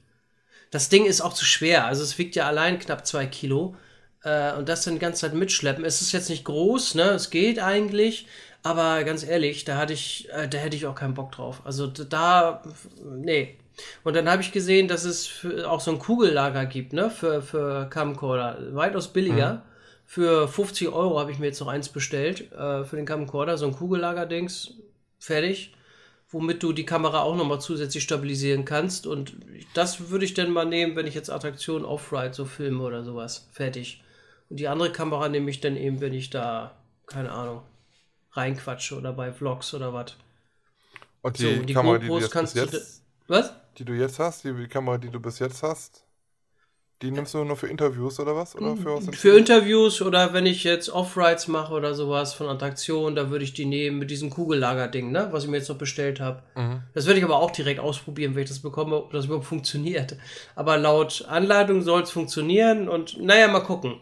Das Ding ist auch zu schwer. Also es wiegt ja allein knapp zwei Kilo. Äh, und das dann die ganze Zeit mitschleppen. Es ist jetzt nicht groß, ne? Es geht eigentlich. Aber ganz ehrlich, da hatte ich, äh, da hätte ich auch keinen Bock drauf. Also da, nee. Und dann habe ich gesehen, dass es auch so ein Kugellager gibt, ne, für, für Camcorder. Weitaus billiger. Mhm. Für 50 Euro habe ich mir jetzt noch eins bestellt, äh, für den Camcorder. So ein Kugellager-Dings. Fertig. Womit du die Kamera auch nochmal zusätzlich stabilisieren kannst. Und das würde ich dann mal nehmen, wenn ich jetzt Attraktionen Off-Ride so filme oder sowas. Fertig. Und die andere Kamera nehme ich dann eben, wenn ich da, keine Ahnung, reinquatsche oder bei Vlogs oder was.
Und die, so, die Kamera, GoPros die du kannst jetzt, du, was? Die du jetzt hast, die Kamera, die du bis jetzt hast, die nimmst du nur für Interviews oder was? Oder
für, was für Interviews oder wenn ich jetzt Off-Rides mache oder sowas von Attraktionen, da würde ich die nehmen mit diesem Kugellager-Ding, ne? was ich mir jetzt noch bestellt habe. Mhm. Das werde ich aber auch direkt ausprobieren, wenn ich das bekomme, ob das überhaupt funktioniert. Aber laut Anleitung soll es funktionieren und naja, mal gucken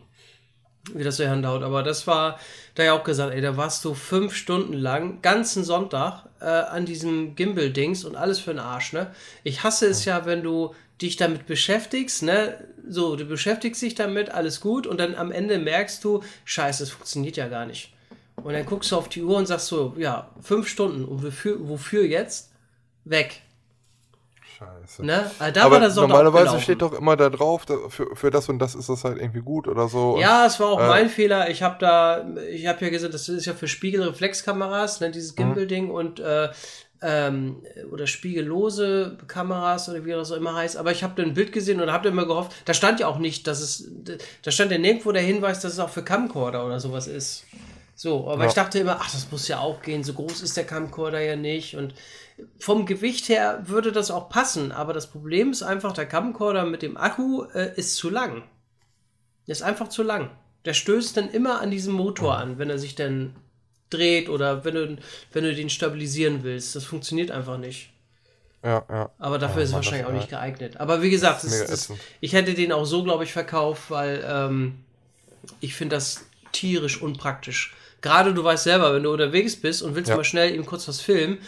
wie das so handhaut. Aber das war, da ja auch gesagt, ey, da warst du fünf Stunden lang, ganzen Sonntag, äh, an diesem Gimbal-Dings und alles für den Arsch, ne? Ich hasse es ja, wenn du dich damit beschäftigst, ne? So, du beschäftigst dich damit, alles gut, und dann am Ende merkst du, scheiße, es funktioniert ja gar nicht. Und dann guckst du auf die Uhr und sagst so, ja, fünf Stunden, und wofür, wofür jetzt? Weg.
Scheiße. Ne? Also da Aber normalerweise steht doch immer da drauf, für, für das und das ist das halt irgendwie gut oder so.
Ja, es war auch äh, mein Fehler. Ich habe da, ich habe ja gesagt, das ist ja für Spiegelreflexkameras, ne, dieses mhm. Gimbal-Ding und äh, ähm, oder spiegellose Kameras oder wie das auch immer heißt. Aber ich habe da ein Bild gesehen und habe immer gehofft, da stand ja auch nicht, dass es, da stand ja nirgendwo der Hinweis, dass es auch für Camcorder oder sowas ist. So, aber ja. ich dachte immer, ach, das muss ja auch gehen, so groß ist der Camcorder ja nicht und vom Gewicht her würde das auch passen, aber das Problem ist einfach, der Camcorder mit dem Akku äh, ist zu lang. Der ist einfach zu lang. Der stößt dann immer an diesem Motor an, wenn er sich dann dreht oder wenn du, wenn du den stabilisieren willst. Das funktioniert einfach nicht.
Ja, ja.
Aber dafür ja, ist es wahrscheinlich auch nicht geeignet. Aber wie gesagt, das, das, ich hätte den auch so, glaube ich, verkauft, weil ähm, ich finde das tierisch unpraktisch. Gerade du weißt selber, wenn du unterwegs bist und willst ja. mal schnell eben kurz was filmen,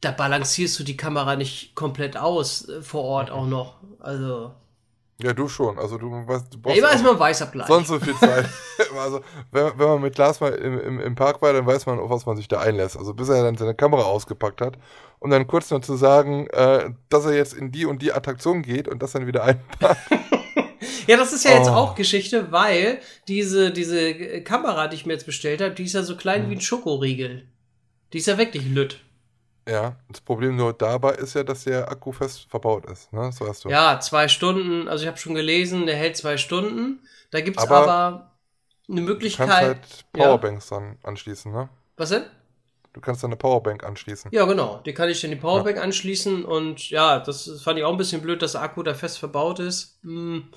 da balancierst du die Kamera nicht komplett aus äh, vor Ort auch noch. Also.
Ja, du schon. Also du weißt, du
brauchst. Ja, immer ist man weißer Blei.
Sonst so viel Zeit. also, wenn, wenn, man mit Glas mal im, im, im, Park war, dann weiß man, auf was man sich da einlässt. Also bis er dann seine Kamera ausgepackt hat, um dann kurz noch zu sagen, äh, dass er jetzt in die und die Attraktion geht und das dann wieder einpackt.
ja, das ist ja jetzt oh. auch Geschichte, weil diese, diese Kamera, die ich mir jetzt bestellt habe, die ist ja so klein hm. wie ein Schokoriegel. Die ist ja wirklich lütt.
Ja, das Problem nur dabei ist ja, dass der Akku fest verbaut ist. Ne? So hast du.
Ja, zwei Stunden, also ich habe schon gelesen, der hält zwei Stunden. Da gibt es aber, aber, eine Möglichkeit. Du kannst
halt Powerbanks ja. dann anschließen, ne?
Was denn?
Du kannst dann eine Powerbank anschließen.
Ja, genau. Die kann ich dann die Powerbank ja. anschließen und ja, das fand ich auch ein bisschen blöd, dass der Akku da fest verbaut ist. Hm.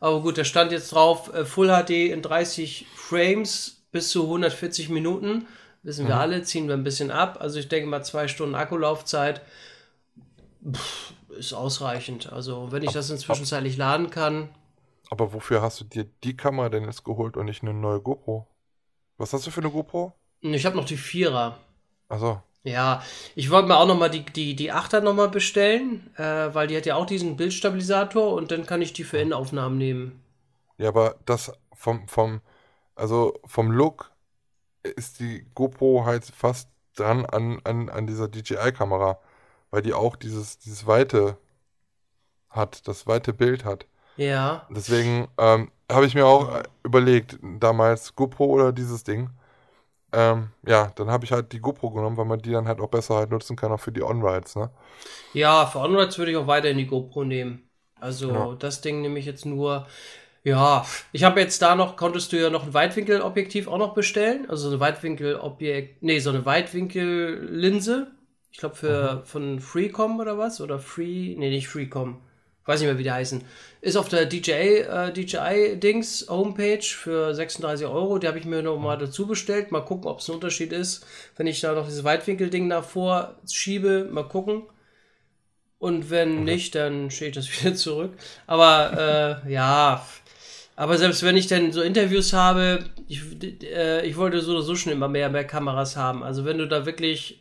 Aber gut, da stand jetzt drauf äh, Full HD in 30 Frames bis zu 140 Minuten. Wissen wir mhm. alle, ziehen wir ein bisschen ab. Also ich denke mal, zwei Stunden Akkulaufzeit pff, ist ausreichend. Also wenn ich das inzwischen zeitlich laden kann.
Aber wofür hast du dir die Kamera denn jetzt geholt und nicht eine neue GoPro? Was hast du für eine GoPro?
Ich habe noch die Vierer.
Achso.
Ja, ich wollte mir auch noch mal die, die, die Achter noch mal bestellen, äh, weil die hat ja auch diesen Bildstabilisator und dann kann ich die für Innenaufnahmen nehmen.
Ja, aber das vom, vom, also vom Look ist die GoPro halt fast dran an, an, an dieser DJI-Kamera, weil die auch dieses, dieses weite hat, das weite Bild hat.
Ja.
Deswegen ähm, habe ich mir auch äh, überlegt, damals GoPro oder dieses Ding. Ähm, ja, dann habe ich halt die GoPro genommen, weil man die dann halt auch besser halt nutzen kann, auch für die On-Rides, ne?
Ja, für On-Rides würde ich auch weiterhin die GoPro nehmen. Also
Ja.
das Ding nehme ich jetzt nur. Ja, ich habe jetzt da noch, konntest du ja noch ein Weitwinkelobjektiv auch noch bestellen. Also eine Weitwinkelobjekt, nee, so eine Weitwinkellinse. Ich glaube für von Freecom oder was? Oder Free, nee, nicht Freecom. Weiß nicht mehr, wie die heißen. Ist auf der DJI, äh, DJI-Dings Homepage für 36 Euro. Die habe ich mir noch mal dazu bestellt. Mal gucken, ob es ein Unterschied ist. Wenn ich da noch dieses Weitwinkel-Ding davor schiebe, mal gucken. Und wenn nicht, dann stehe ich das wieder zurück. Aber äh, ja, aber selbst wenn ich dann so Interviews habe, ich, äh, ich wollte so oder so schon immer mehr, mehr Kameras haben. Also wenn du da wirklich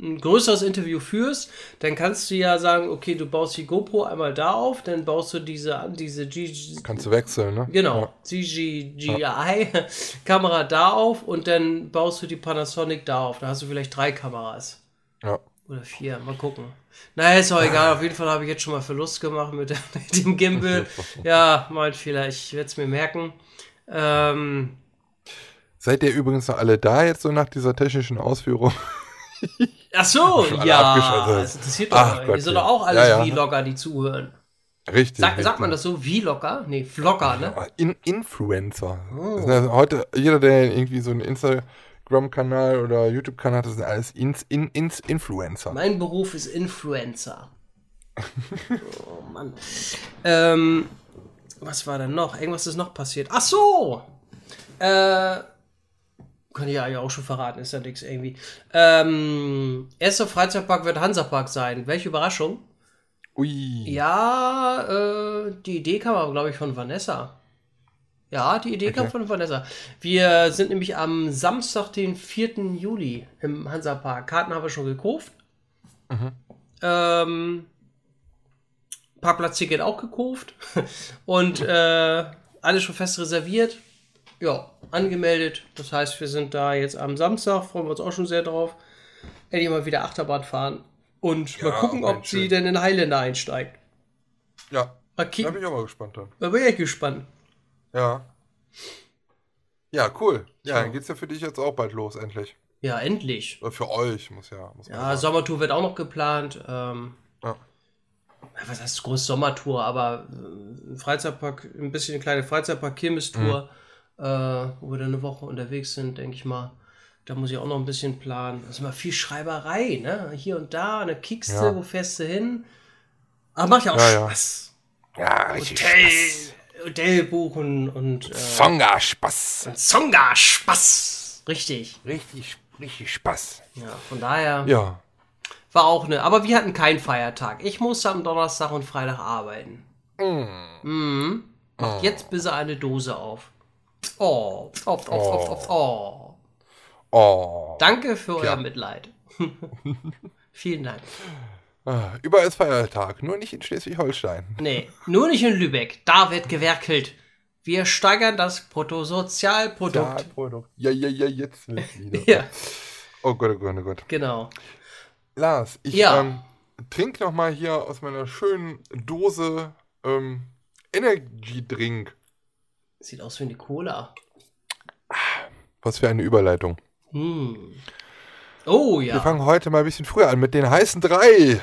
ein größeres Interview führst, dann kannst du ja sagen, okay, du baust die GoPro einmal da auf, dann baust du diese, an- diese G
Kannst du wechseln, ne?
Genau, CGI-Kamera da auf und dann baust du die Panasonic da auf. Da hast du vielleicht drei Kameras.
Ja.
Oder vier, mal gucken. Naja, ist auch egal. Auf jeden Fall habe ich jetzt schon mal Verlust gemacht mit, mit dem Gimbal. Ja, mein Fehler. Ich werde es mir merken. Ähm,
Seid ihr übrigens noch alle da jetzt so nach dieser technischen Ausführung?
ach so, ja.
abgeschaltet.
Das interessiert doch. Sind
ja.
doch auch alles
Ja, ja.
Vlogger, die zuhören.
Richtig.
Sag,
richtig.
sagt man das so? Vlogger? Nee, Vlogger, ne?
In Influencer.
Oh.
Also heute, jeder, der irgendwie so einen Instagram-Kanal oder YouTube-Kanal hat, das sind alles Ins, in, Ins Influencer.
Mein Beruf ist Influencer. oh Mann. Ähm, was war denn noch? Irgendwas ist noch passiert. Ach so! Äh, kann ich ja auch schon verraten, ist ja nichts irgendwie. Ähm, erster Freizeitpark wird Hansapark sein. Welche Überraschung?
Ui.
Ja, äh, die Idee kam aber, glaube ich, von Vanessa. Ja, die Idee kam
Okay.
von Vanessa. Wir sind nämlich am Samstag, den 4. Juli im Hansapark. Karten haben wir schon gekauft. Ähm, Parkplatzticket auch gekauft. Und äh, alles schon fest reserviert. Ja, angemeldet. Das heißt, wir sind da jetzt am Samstag, freuen wir uns auch schon sehr drauf. Endlich mal wieder Achterbahn fahren. Und mal
Ja,
gucken, ob sie denn in Highlander einsteigt.
Ja,
Mal
da bin ich auch mal gespannt dann.
Da bin ich echt gespannt.
Ja. Ja, cool. Ja,
Tja.
dann geht's ja für dich jetzt auch bald los, endlich.
Ja, endlich.
Oder für euch, muss ja. Muss
Ja. Sommertour wird auch noch geplant. Ähm,
Ja.
ja, was heißt groß Sommertour, aber äh, ein Freizeitpark, ein bisschen eine kleine Freizeitpark-Kirmestour,
Mhm.
äh, wo wir dann eine Woche unterwegs sind, denke ich mal. Da muss ich auch noch ein bisschen planen. Das ist immer viel Schreiberei, ne? Hier und da, eine kickst du,
Ja.
wo fährst du hin? Aber macht ja auch
Ja, ja.
Spaß.
Ja, richtig
Hotel,
Spaß.
Hotel buchen und äh,
Songa Spaß.
Zonga Spaß. Richtig.
Richtig, richtig Spaß.
Ja, von daher.
Ja.
War auch eine. Aber wir hatten keinen Feiertag. Ich musste am Donnerstag und Freitag arbeiten. Mhm. Macht jetzt bitte eine Dose auf. Oh, auf, auf, auf, auf, oh.
Oh.
Danke für euer
Ja.
Mitleid. Vielen Dank.
Ah, Überall ist Feiertag, nur nicht in Schleswig-Holstein.
Nee, nur nicht in Lübeck. Da wird gewerkelt. Wir steigern das Bruttosozialprodukt.
Produkt. Ja, ja, ja, jetzt wird's wieder.
Ja,
Oh Gott, oh Gott, oh Gott.
genau.
Lars, ich
Ja.
ähm, trink noch mal hier aus meiner schönen Dose ähm, Energy Drink.
Sieht aus wie eine Cola.
Was für eine Überleitung.
Hm. Oh
Wir
ja.
fangen heute mal ein bisschen früher an mit den heißen drei.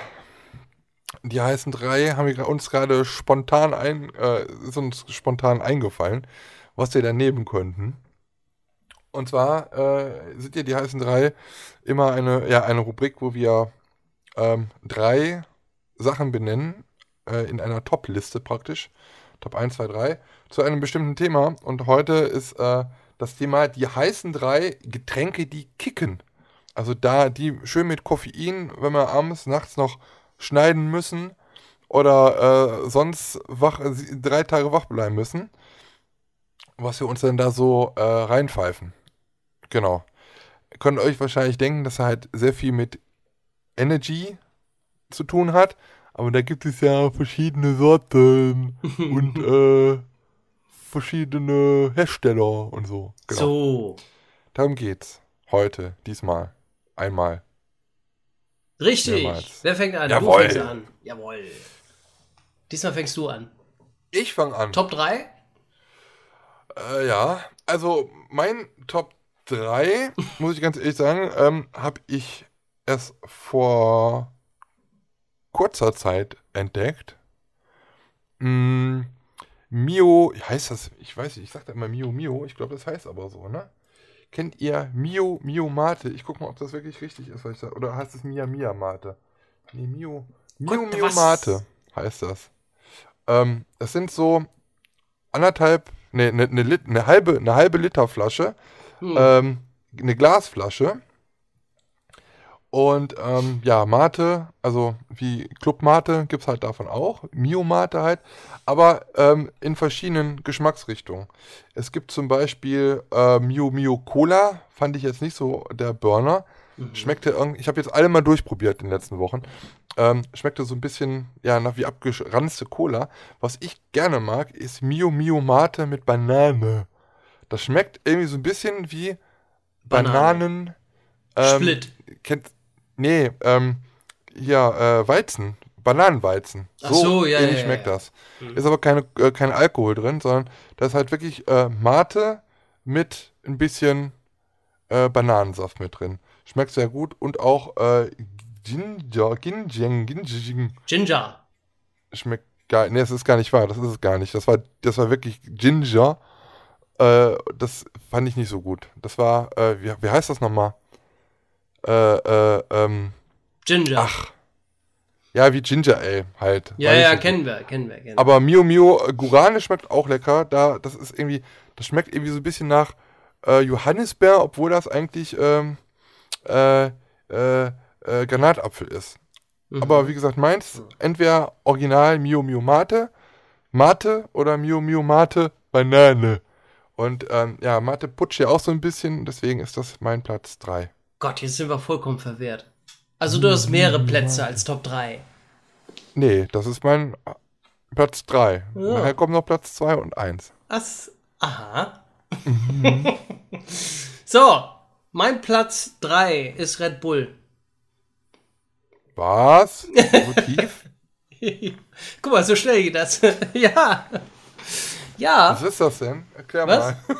Die heißen drei haben wir uns gerade spontan ein, äh, ist uns spontan eingefallen, was wir da nehmen könnten. Und zwar äh, sind ja die heißen drei immer eine, ja, eine Rubrik, wo wir ähm, drei Sachen benennen, äh, in einer Top-Liste praktisch. Top 1, 2, 3, zu einem bestimmten Thema. Und heute ist äh, das Thema die heißen drei Getränke, die kicken. Also da die schön mit Koffein, wenn wir abends, nachts noch schneiden müssen oder äh, sonst wach, sie- drei Tage wach bleiben müssen, was wir uns denn da so äh, reinpfeifen. Genau. Ihr könnt euch wahrscheinlich denken, dass er halt sehr viel mit Energy zu tun hat. Aber da gibt es ja verschiedene Sorten und äh, verschiedene Hersteller und so. Genau.
So.
Darum geht's. Heute, diesmal. Einmal.
Richtig.
Mehrmals.
Wer fängt an?
Jawohl.
Du fängst an. Jawohl. Diesmal fängst du an.
Ich fange an.
Top 3?
Äh, ja, also mein Top 3, muss ich ganz ehrlich sagen, ähm, habe ich erst vor kurzer Zeit entdeckt. Mm, Mio, wie heißt das? Ich weiß nicht, ich sag da immer Mio Mio, ich glaube, das heißt aber so, ne? Kennt ihr Mio Mio Mate? Ich guck mal, ob das wirklich richtig ist, was ich sag. Oder heißt es Mia Mia Mate? Nee, Mio Mio
Gott,
Mio
was?
Mate heißt das. Ähm, das sind so anderthalb, nee, eine ne, Lit- ne halbe, eine halbe Liter Flasche,
Hm.
ähm, eine Glasflasche. Und ähm, ja, Mate, also wie Club Mate gibt es halt davon auch, Mio Mate halt, aber ähm, in verschiedenen Geschmacksrichtungen. Es gibt zum Beispiel äh, Mio Mio Cola, fand ich jetzt nicht so der Burner.
Mhm.
Schmeckte irgendwie, ich habe jetzt alle mal durchprobiert in den letzten Wochen. Ähm, schmeckte so ein bisschen, ja, nach wie abgeranzte Cola. Was ich gerne mag, ist Mio Mio Mate mit Banane. Das schmeckt irgendwie so ein bisschen wie
Banane.
Bananen. Ähm,
Split.
Kennt, nee, ähm, hier, äh, Weizen. Bananenweizen.
Ach so, ja,
ähnlich
ja, ja,
schmeckt das. Ist aber keine, äh, kein Alkohol drin, sondern da ist halt wirklich äh, Mate mit ein bisschen äh, Bananensaft mit drin. Schmeckt sehr gut und auch äh, Ginger, Ginjeng, Ginjing
Ginger.
schmeckt geil. Nee, das ist gar nicht wahr, das ist es gar nicht. Das war, das war wirklich Ginger. Äh, das fand ich nicht so gut. Das war, äh, wie, wie heißt das nochmal? Äh, äh, ähm,
Ginger.
ach. Ja, wie Ginger Ale halt.
ja, ja, kennen wir, kennen wir, kennen wir.
Aber Mio Mio äh, Gurane schmeckt auch lecker. Da, das ist irgendwie, das schmeckt irgendwie so ein bisschen nach äh, Johannisbeer, obwohl das eigentlich ähm, äh, äh, äh, Granatapfel ist.
Mhm.
Aber wie gesagt, meins, entweder original Mio Mio Mate, Mate oder Mio Mio Mate Banane. Und ähm, ja, Mate putscht ja auch so ein bisschen, deswegen ist das mein Platz 3.
Gott, jetzt sind wir vollkommen verwehrt. Also du hast mehrere Plätze als Top 3.
Nee, das ist mein Platz 3.
Ja.
Nachher kommt noch Platz 2 und 1.
Was? Aha. so, mein Platz 3 ist Red Bull.
Was? So tief?
Guck mal, so schnell geht das. ja. Ja,
Was ist das denn? Erklär
Was?
mal.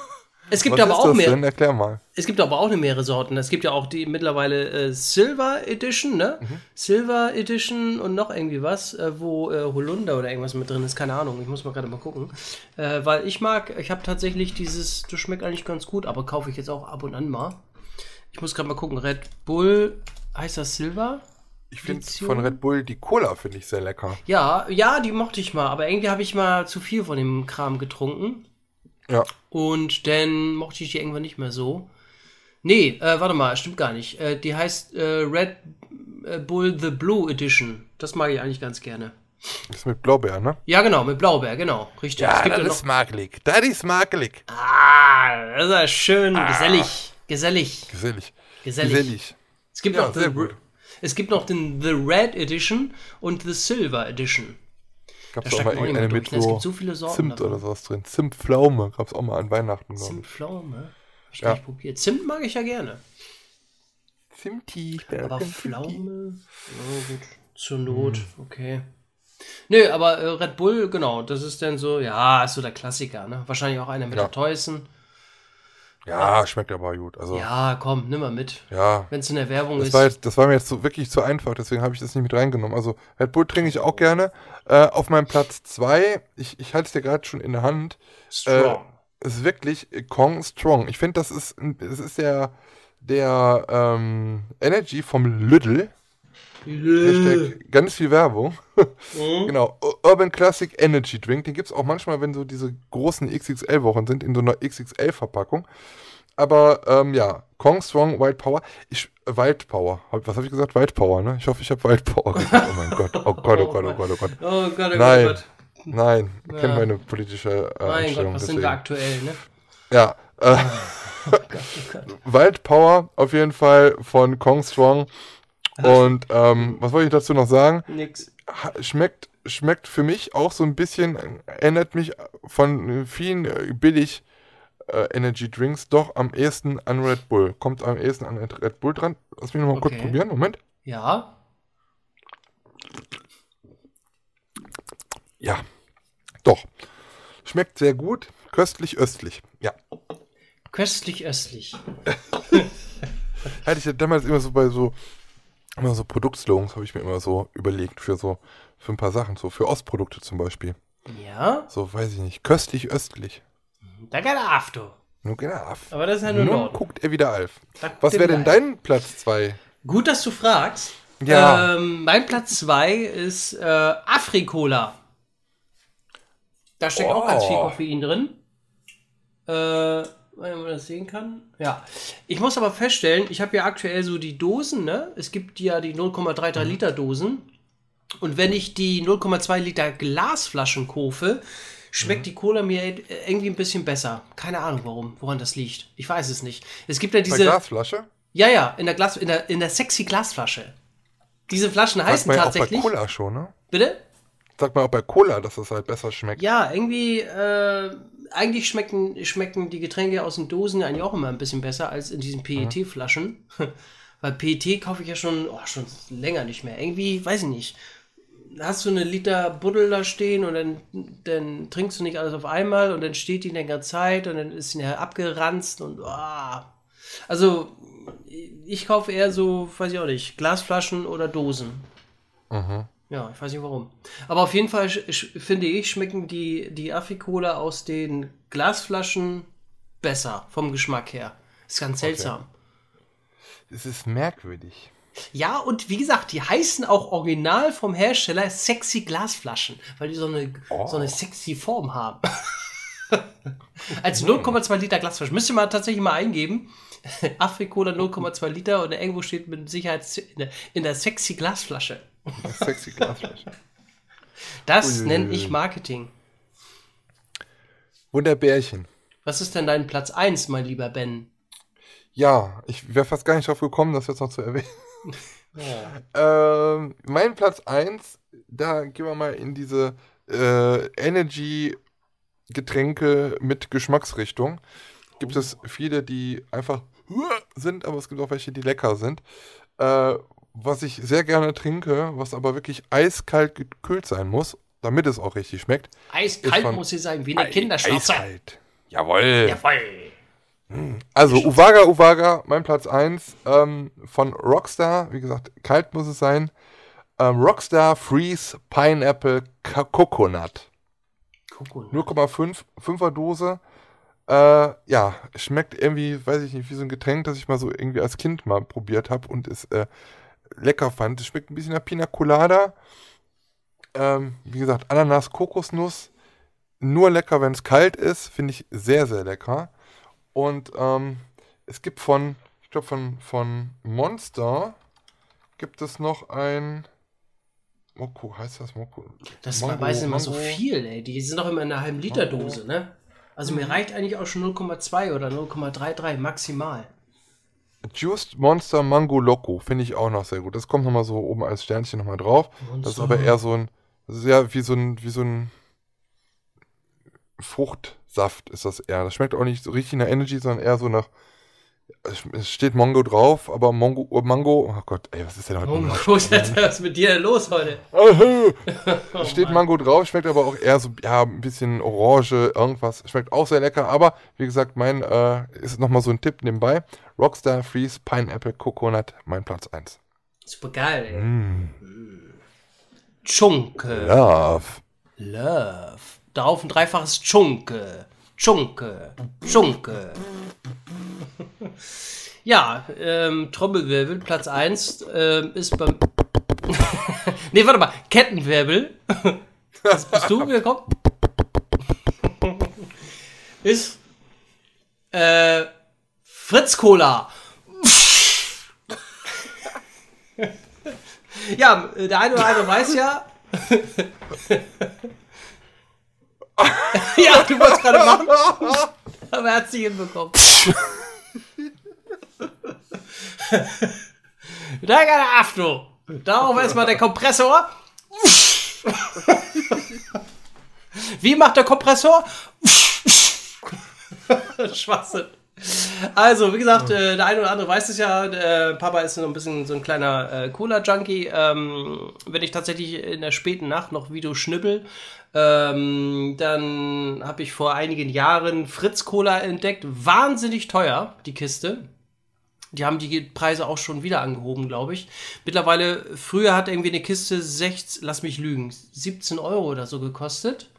Es gibt
Was
aber auch mehr.
denn? Erklär mal.
Es gibt aber auch mehrere Sorten. Es gibt ja auch die mittlerweile äh, Silver Edition, ne?
Mhm.
Silver Edition und noch irgendwie was, äh, wo äh, Holunder oder irgendwas mit drin ist. Keine Ahnung, ich muss mal gerade mal gucken. Äh, weil ich mag, ich habe tatsächlich dieses, das schmeckt eigentlich ganz gut, aber kaufe ich jetzt auch ab und an mal. Ich muss gerade mal gucken. Red Bull, heißt das Silver?
Ich finde von Red Bull die Cola finde ich sehr lecker.
Ja, ja, die mochte ich mal, aber irgendwie habe ich mal zu viel von dem Kram getrunken.
Ja.
Und dann mochte ich die irgendwann nicht mehr so. Nee, äh, warte mal, stimmt gar nicht. Äh, die heißt äh, Red äh, Bull The Blue Edition. Das mag ich eigentlich ganz gerne.
Das ist mit Blaubeer, ne?
Ja, genau, mit Blaubeer, genau. Richtig. es gibt ja noch,
makelig. Das ist makelig.
ah, das ist ja schön gesellig. Gesellig.
Gesellig.
Gesellig.
Gesellig.
Es gibt,
Ja,
noch
sehr
the,
gut.
es gibt noch den The Red Edition und The Silver Edition.
Auch
steigt
mal
man auch nicht
irgendeine mit
ne? Es
so
gibt so viele Sorten
Zimt
davon.
oder sowas drin. Zimtpflaume gab's auch mal an Weihnachten, glaube ich.
Zimtpflaume? Hab ich
Ja.
nicht probiert. Zimt mag ich ja gerne.
Zimti.
Aber Pflaume? Ja, gut. Zur Not,
Hm.
okay. Nö, aber äh, Red Bull, genau, das ist dann so, ja, ist so der Klassiker, ne? Wahrscheinlich auch einer mit
Ja.
der teuersten.
Ja, schmeckt aber gut. Also, ja.
Komm, nimm mal mit.
ja.
Wenn es in der Werbung
Das
ist.
war, jetzt, das war mir jetzt so wirklich zu einfach, deswegen habe ich das nicht mit reingenommen. Also Red Bull trinke ich auch gerne. Äh, auf meinem Platz 2, ich, ich halte es dir gerade schon in der Hand,
strong.
äh, ist wirklich Kong Strong. Ich finde, das ist, das ist der, der ähm, Energy vom Lüddel. Hashtag ganz viel Werbung.
Mhm.
genau. Urban Classic Energy Drink. Den gibt es auch manchmal, wenn so diese großen XXL-Wochen sind, in so einer XXL-Verpackung. Aber ähm, ja, Kong Strong White Power. Ich, äh, White Power. Was habe ich gesagt? White Power, ne? Ich hoffe, ich habe White Power gesagt. Oh mein Gott. Oh Gott, oh Gott, oh Gott, oh Gott.
Oh Gott, oh Gott, oh
Nein.
Gott.
Nein, ich
Ja.
kenne meine politische äh,
Mein Gott, was sind
deswegen.
wir aktuell, ne?
Ja, Äh, Waldpower auf jeden Fall von Kong Strong. Und ähm, was wollte ich dazu noch sagen?
Nix.
Schmeckt, schmeckt für mich auch so ein bisschen, erinnert mich von vielen äh, billig äh, Energy Drinks doch am ehesten an Red Bull. Kommt am ehesten an Red Bull dran. Lass mich nochmal kurz
Okay.
probieren. Moment.
Ja.
Ja, doch. Schmeckt sehr gut. Köstlich östlich. Ja.
Köstlich östlich.
Hatte ich ja damals immer so bei so, immer so Produktslogans habe ich mir immer so überlegt für so, für ein paar Sachen, so für Ostprodukte zum Beispiel.
Ja.
So, weiß ich nicht. Köstlich östlich.
Da geht er du.
Nur geht er auf.
Aber das ist ja nur
Nun
Norden.
guckt er wieder auf.
Da
Was wäre denn dein Platz 2?
Gut, dass du fragst.
Ja.
Ähm, mein Platz 2 ist äh, Afrikola. Da steckt auch ganz viel
Oh.
Koffein drin. Äh, wenn man das sehen kann. Ja. Ich muss aber feststellen, ich habe ja aktuell so die Dosen, ne? Es gibt ja die 0,33
Mhm.
Liter Dosen. Und wenn ich die 0,2 Liter Glasflaschen kaufe, schmeckt
Mhm.
die Cola mir irgendwie ein bisschen besser. Keine Ahnung warum, woran das liegt. Ich weiß es nicht. Es gibt ja diese.
Glasflasche?
Ja, ja, in der, Glas, in der, in der sexy Glasflasche. Diese Flaschen
Sagt
heißen
man ja auch bei
tatsächlich.
Cola schon, ne?
Bitte?
Sagt man auch bei Cola, dass das halt besser schmeckt.
Ja, irgendwie, äh, eigentlich schmecken, schmecken die Getränke aus den Dosen eigentlich auch immer ein bisschen besser als in diesen PET-Flaschen. Weil PET kaufe ich ja schon, oh, schon länger nicht mehr. Irgendwie, weiß ich nicht. Hast du eine Liter Buddel da stehen und dann, dann trinkst du nicht alles auf einmal und dann steht die längere Zeit und dann ist sie ja abgeranzt und oh. Also, ich kaufe eher so, weiß ich auch nicht, Glasflaschen oder Dosen. Ja, ich weiß nicht warum. Aber auf jeden Fall finde ich, schmecken die, die Afri-Cola aus den Glasflaschen besser vom Geschmack her. Ist ganz seltsam.
Es ist merkwürdig.
Ja, und wie gesagt, die heißen auch original vom Hersteller sexy Glasflaschen, weil die so eine, so eine sexy Form haben. Als 0,2 Liter Glasflasche. Müsst ihr mal tatsächlich mal eingeben. Afri-Cola 0,2 Liter und irgendwo steht mit Sicherheit in der sexy Glasflasche.
Sexy Glasflasche.
Das nenne ich Marketing.
Wunderbärchen.
Was ist denn dein Platz 1, mein lieber Ben?
Ja, ich wäre fast gar nicht drauf gekommen, das jetzt noch zu erwähnen. Ähm, mein Platz 1, da gehen wir mal in diese äh, Energy-Getränke mit Geschmacksrichtung. Gibt es viele, die einfach sind, aber es gibt auch welche, die lecker sind. Äh, was ich sehr gerne trinke, was aber wirklich eiskalt gekühlt sein muss, damit es auch richtig schmeckt.
Eiskalt
Ist
muss sie sein, wie eine Kinderschnauze.
Eiskalt. Jawohl.
Jawohl.
Also Uwaga, Uwaga, mein Platz 1 ähm, von Rockstar. Wie gesagt, kalt muss es sein. Ähm, Rockstar Freeze Pineapple Ka- Coconut.
Coconut.
0,5, 5er Dose. Äh, ja, schmeckt irgendwie, weiß ich nicht, wie so ein Getränk, das ich mal so irgendwie als Kind mal probiert habe und es äh, lecker fand. Es schmeckt ein bisschen nach Pina Colada. Ähm, wie gesagt, Ananas, Kokosnuss. Nur lecker, wenn es kalt ist. Finde ich sehr, sehr lecker. Und ähm, es gibt von, ich glaube von, von Monster gibt es noch ein Moko, heißt das Moko?
Das
Mango,
weiß immer so viel, ey. Die sind doch immer in einer halben Liter Dose, ne? Also mir reicht eigentlich auch schon 0,2 oder 0,33 maximal.
Juiced Monster Mango Loco finde ich auch noch sehr gut. Das kommt nochmal so oben als Sternchen nochmal drauf. Das ist
Monster.
aber eher so ein, das ist ja wie so ein, wie so ein Fruchtsaft ist das eher. Das schmeckt auch nicht so richtig nach Energy, sondern eher so nach, es steht Mango drauf, aber Mango, oh, Mango, oh Gott, ey, was ist denn heute?
Oh,
los?
was ist mit dir los heute?
Es steht Mango drauf, schmeckt aber auch eher so, ja, ein bisschen Orange, irgendwas. Schmeckt auch sehr lecker, aber wie gesagt, mein, äh, ist nochmal so ein Tipp nebenbei. Rockstar Freeze Pineapple Coconut, mein Platz 1.
Super geil, ey.
Mm.
Chunke.
Love.
Love. Darauf ein dreifaches Chunke. Chunke. Chunke. ja, ähm, Trommelwirbel, Platz 1 ähm, ist beim. nee, warte mal. Kettenwirbel. Das bist du gekommen? ist. Äh, Fritz Cola. ja, der eine oder andere weiß ja, ja, du wolltest gerade machen. Aber er hat sie hinbekommen. da der Afto. Darauf erstmal der Kompressor. Wie macht der Kompressor? Schwachsinn. Also, wie gesagt, äh, der eine oder andere weiß es ja, äh, Papa ist so ein bisschen so ein kleiner äh, Cola-Junkie. Ähm, wenn ich tatsächlich in der späten Nacht noch Video schnippel, ähm, dann habe ich vor einigen Jahren Fritz Cola entdeckt. Wahnsinnig teuer, die Kiste. Die haben die Preise auch schon wieder angehoben, glaube ich. Mittlerweile, früher hat irgendwie eine Kiste 16, lass mich lügen, 17 Euro oder so gekostet.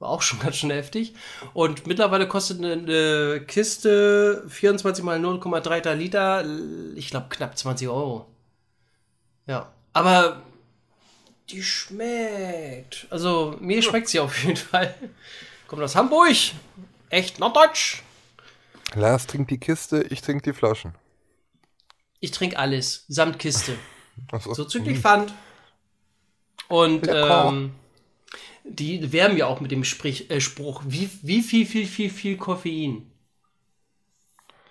War auch schon ganz schön heftig. Und mittlerweile kostet eine, eine Kiste 24 mal 0,3 Liter, ich glaube, knapp 20 Euro. Ja. Aber die schmeckt. Also, mir schmeckt sie auf jeden Fall. Kommt aus Hamburg. Echt norddeutsch.
Lars trinkt die Kiste, ich trinke die Flaschen.
Ich trinke alles, samt Kiste.
So.
So zügig fand. Und ähm, die werben ja auch mit dem Sprich, äh, Spruch, wie, wie viel, viel, viel, viel Koffein.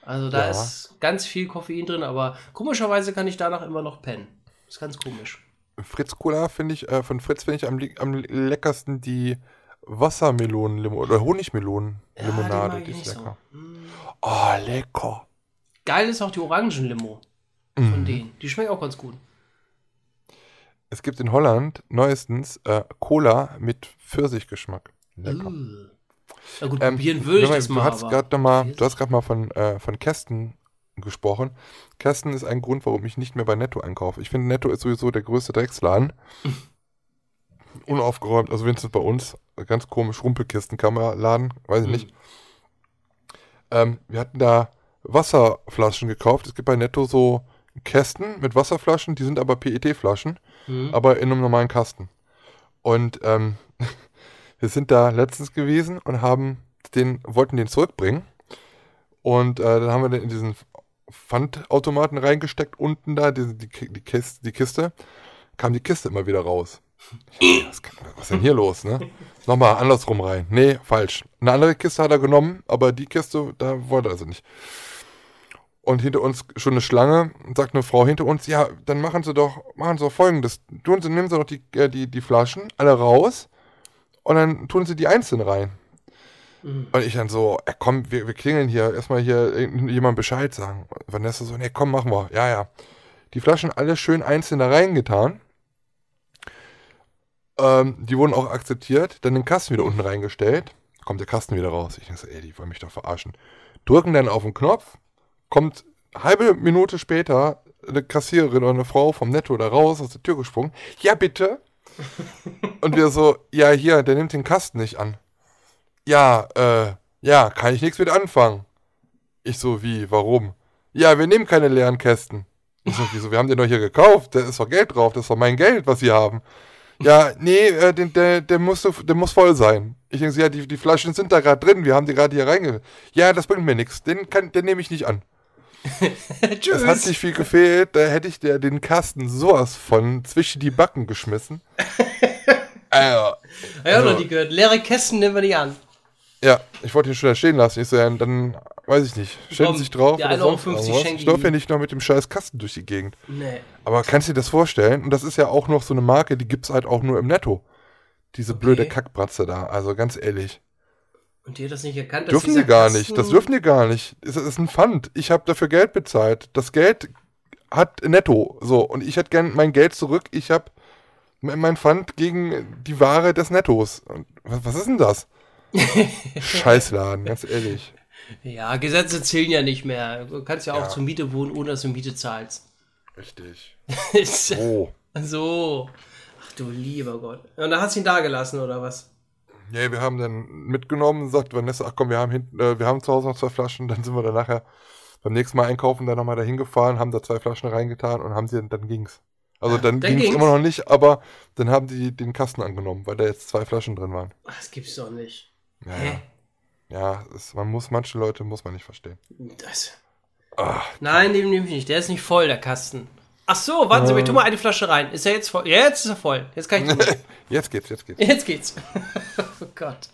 Also da
Ja.
ist ganz viel Koffein drin, aber komischerweise kann ich danach immer noch pennen. ist ganz komisch.
Fritz Cola finde ich, äh, von Fritz finde ich am, am leckersten die Wassermelonen-Limonade oder Honigmelonen-Limonade.
mag
die, ist
nicht so.
lecker. Oh, lecker.
Geil ist auch die Orangenlimo
Mhm.
von denen. Die schmeckt auch ganz gut.
Es gibt in Holland neuestens äh, Cola mit Pfirsichgeschmack. Lecker.
Uh. Na gut,
Ähm,
probieren würde ich
mal,
das mal.
Du hast
aber-
mal, du hast gerade mal von, äh, von Kästen gesprochen. Kästen ist ein Grund, warum ich nicht mehr bei Netto einkaufe. Ich finde, Netto ist sowieso der größte Drecksladen. Unaufgeräumt, also wenigstens bei uns, ganz komisch, Rumpelkistenkammerladen, weiß ich
Mhm.
nicht. Ähm, wir hatten da Wasserflaschen gekauft. Es gibt bei Netto so Kästen mit Wasserflaschen, die sind aber PET-Flaschen
Mhm.
aber in einem normalen Kasten. Und ähm, wir sind da letztens gewesen und haben den, wollten den zurückbringen. Und äh, dann haben wir den in diesen Pfandautomaten reingesteckt, unten da, die, die, die, Kiste, die Kiste, kam die Kiste immer wieder raus. Was ist denn hier los, ne? Nochmal andersrum rein. Nee, falsch. Eine andere Kiste hat er genommen, aber die Kiste, da wollte er also nicht. Und hinter uns schon eine Schlange, sagt eine Frau hinter uns, ja, dann machen Sie doch, machen Sie doch folgendes. Tun Sie, nehmen Sie doch die, äh, die, die Flaschen alle raus und dann tun Sie die einzeln rein.
Mhm.
Und ich dann so, ja, komm, wir, wir klingeln hier, erstmal hier jemand Bescheid sagen. Vanessa so, nee, komm, machen wir. Ja, ja. Die Flaschen alle schön einzeln da reingetan. Ähm, die wurden auch akzeptiert, dann den Kasten wieder unten reingestellt. Kommt der Kasten wieder raus. Ich denke so, ey, die wollen mich doch verarschen. Drücken dann auf den Knopf, kommt halbe Minute später eine Kassiererin oder eine Frau vom Netto da raus, aus der Tür gesprungen. Ja, bitte. Und wir so, ja, hier, der nimmt den Kasten nicht an. Ja, äh, ja, kann ich nichts mit anfangen. Ich so, wie, warum? Ja, wir nehmen keine leeren Kästen. Ich so, wieso, wir haben den doch hier gekauft, da ist doch Geld drauf, das ist doch mein Geld, was sie haben. Ja, nee, äh, den, der, der, muss, der muss voll sein. Ich denke so, ja, die, die Flaschen sind da gerade drin, wir haben die gerade hier reinge... Ja, das bringt mir nichts, den, kann- den nehme ich nicht an. Es hat
Tschüss.
nicht viel gefehlt, da hätte ich der den Kasten sowas von zwischen die Backen geschmissen. äh,
Ja,
also-
noch nie gehört. Leere Kästen nehmen wir nicht an.
ja, ich wollte ihn schon da stehen lassen. Ich so, ja, dann weiß ich nicht. Sie sich drauf
die
oder
1,50 Euro
Ich laufe ja nicht noch mit dem scheiß Kasten durch die Gegend.
Nee.
Aber kannst du dir das vorstellen? Und das ist ja auch noch so eine Marke, die gibt's halt auch nur im Netto. Diese blöde Kackbratze da. Also ganz ehrlich.
Und die hat das nicht erkannt,
Dürfen die gar
Kasten-
nicht. Das dürfen die gar nicht. Das ist ein Pfand. Ich habe dafür Geld bezahlt. Das Geld hat netto. So. Und ich hätte gern mein Geld zurück. Ich habe mein Pfand gegen die Ware des Nettos. Was, was ist denn das? Scheißladen, ganz ehrlich.
Ja, Gesetze zählen ja nicht mehr. Du kannst ja auch
Ja.
zur Miete wohnen, ohne dass du Miete zahlst.
Richtig. Oh.
so. Ach du lieber Gott. Und da hast du ihn da gelassen, oder was?
Ja, wir haben dann mitgenommen, sagt Vanessa, ach komm, wir haben hinten, äh, wir haben zu Hause noch zwei Flaschen, dann sind wir dann nachher beim nächsten Mal einkaufen dann nochmal dahin gefahren, haben da zwei Flaschen reingetan und haben sie, dann ging's. Also dann,
dann
ging's,
ging's.
immer noch nicht, aber dann haben die den Kasten angenommen, weil da jetzt zwei Flaschen drin waren.
Ach, das gibt's doch nicht.
Ja,
Hä?
ja es, man muss, manche Leute muss man nicht verstehen.
Das.
Ah,
Nein, den nehme ich nicht. Der ist nicht voll, der Kasten. Ach so, warten Sie, ich tu mal eine Flasche rein. Ist er jetzt voll? Ja, jetzt ist er voll. Jetzt kann ich.
jetzt geht's, jetzt geht's.
Jetzt geht's. oh Gott.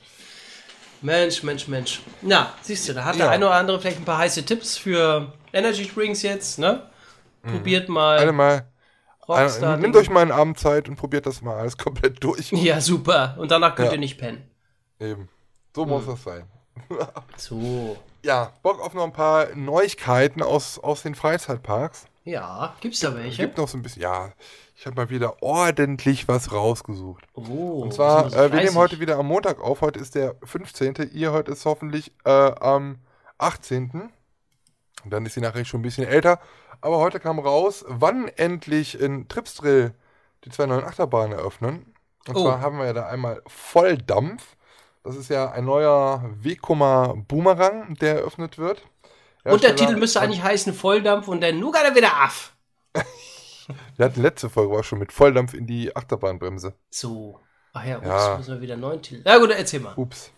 Mensch, Mensch, Mensch. Na, siehst du, da hat
Ja.
der eine oder andere vielleicht ein paar heiße Tipps für Energy Drinks jetzt, ne? Probiert mal
Eine mal,
Rockstar.
nehmt euch mal einen Abend Zeit und probiert das mal alles komplett durch.
Ja, super. Und danach könnt
Ja.
ihr nicht pennen.
Eben. So muss das sein.
So.
Ja, Bock auf noch ein paar Neuigkeiten aus, aus den Freizeitparks.
Ja, gibt's da welche?
Gibt noch so ein bisschen, ja, ich habe mal wieder ordentlich was rausgesucht.
oh,
Und zwar,
sind
äh, wir nehmen heute wieder am Montag auf. Heute ist der 15. Ihr heute ist hoffentlich äh, am 18. Und dann ist die Nachricht schon ein bisschen älter. Aber heute kam raus, wann endlich in Tripsdrill die zwei neuen Achterbahnen eröffnen. Und
Oh.
zwar haben wir ja da einmal Volldampf. Das ist ja ein neuer Wekoma Boomerang, der eröffnet wird.
Und der
Hersteller-
Titel müsste eigentlich heißen Volldampf und dann Nougat wieder af.
Wir hatten letzte Folge war schon mit Volldampf in die Achterbahnbremse.
So. Ach ja, ups,
Ja.
müssen wir wieder einen neuen Titel. Na gut, erzähl mal.
Ups.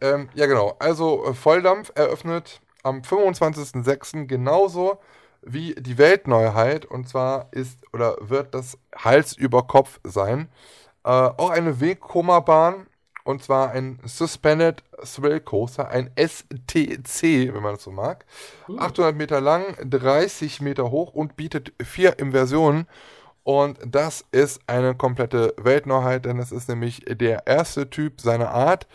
Ähm, ja, genau. Also äh, Volldampf eröffnet am 25.06. genauso wie die Weltneuheit. Und zwar ist oder wird das Hals über Kopf sein. Äh, auch eine Wegkommabahn. Und zwar ein Suspended Thrill Coaster, ein STC, wenn man das so mag. 800 Meter lang, 30 Meter hoch und bietet vier Inversionen. Und das ist eine komplette Weltneuheit, denn es ist nämlich der erste Typ seiner Art.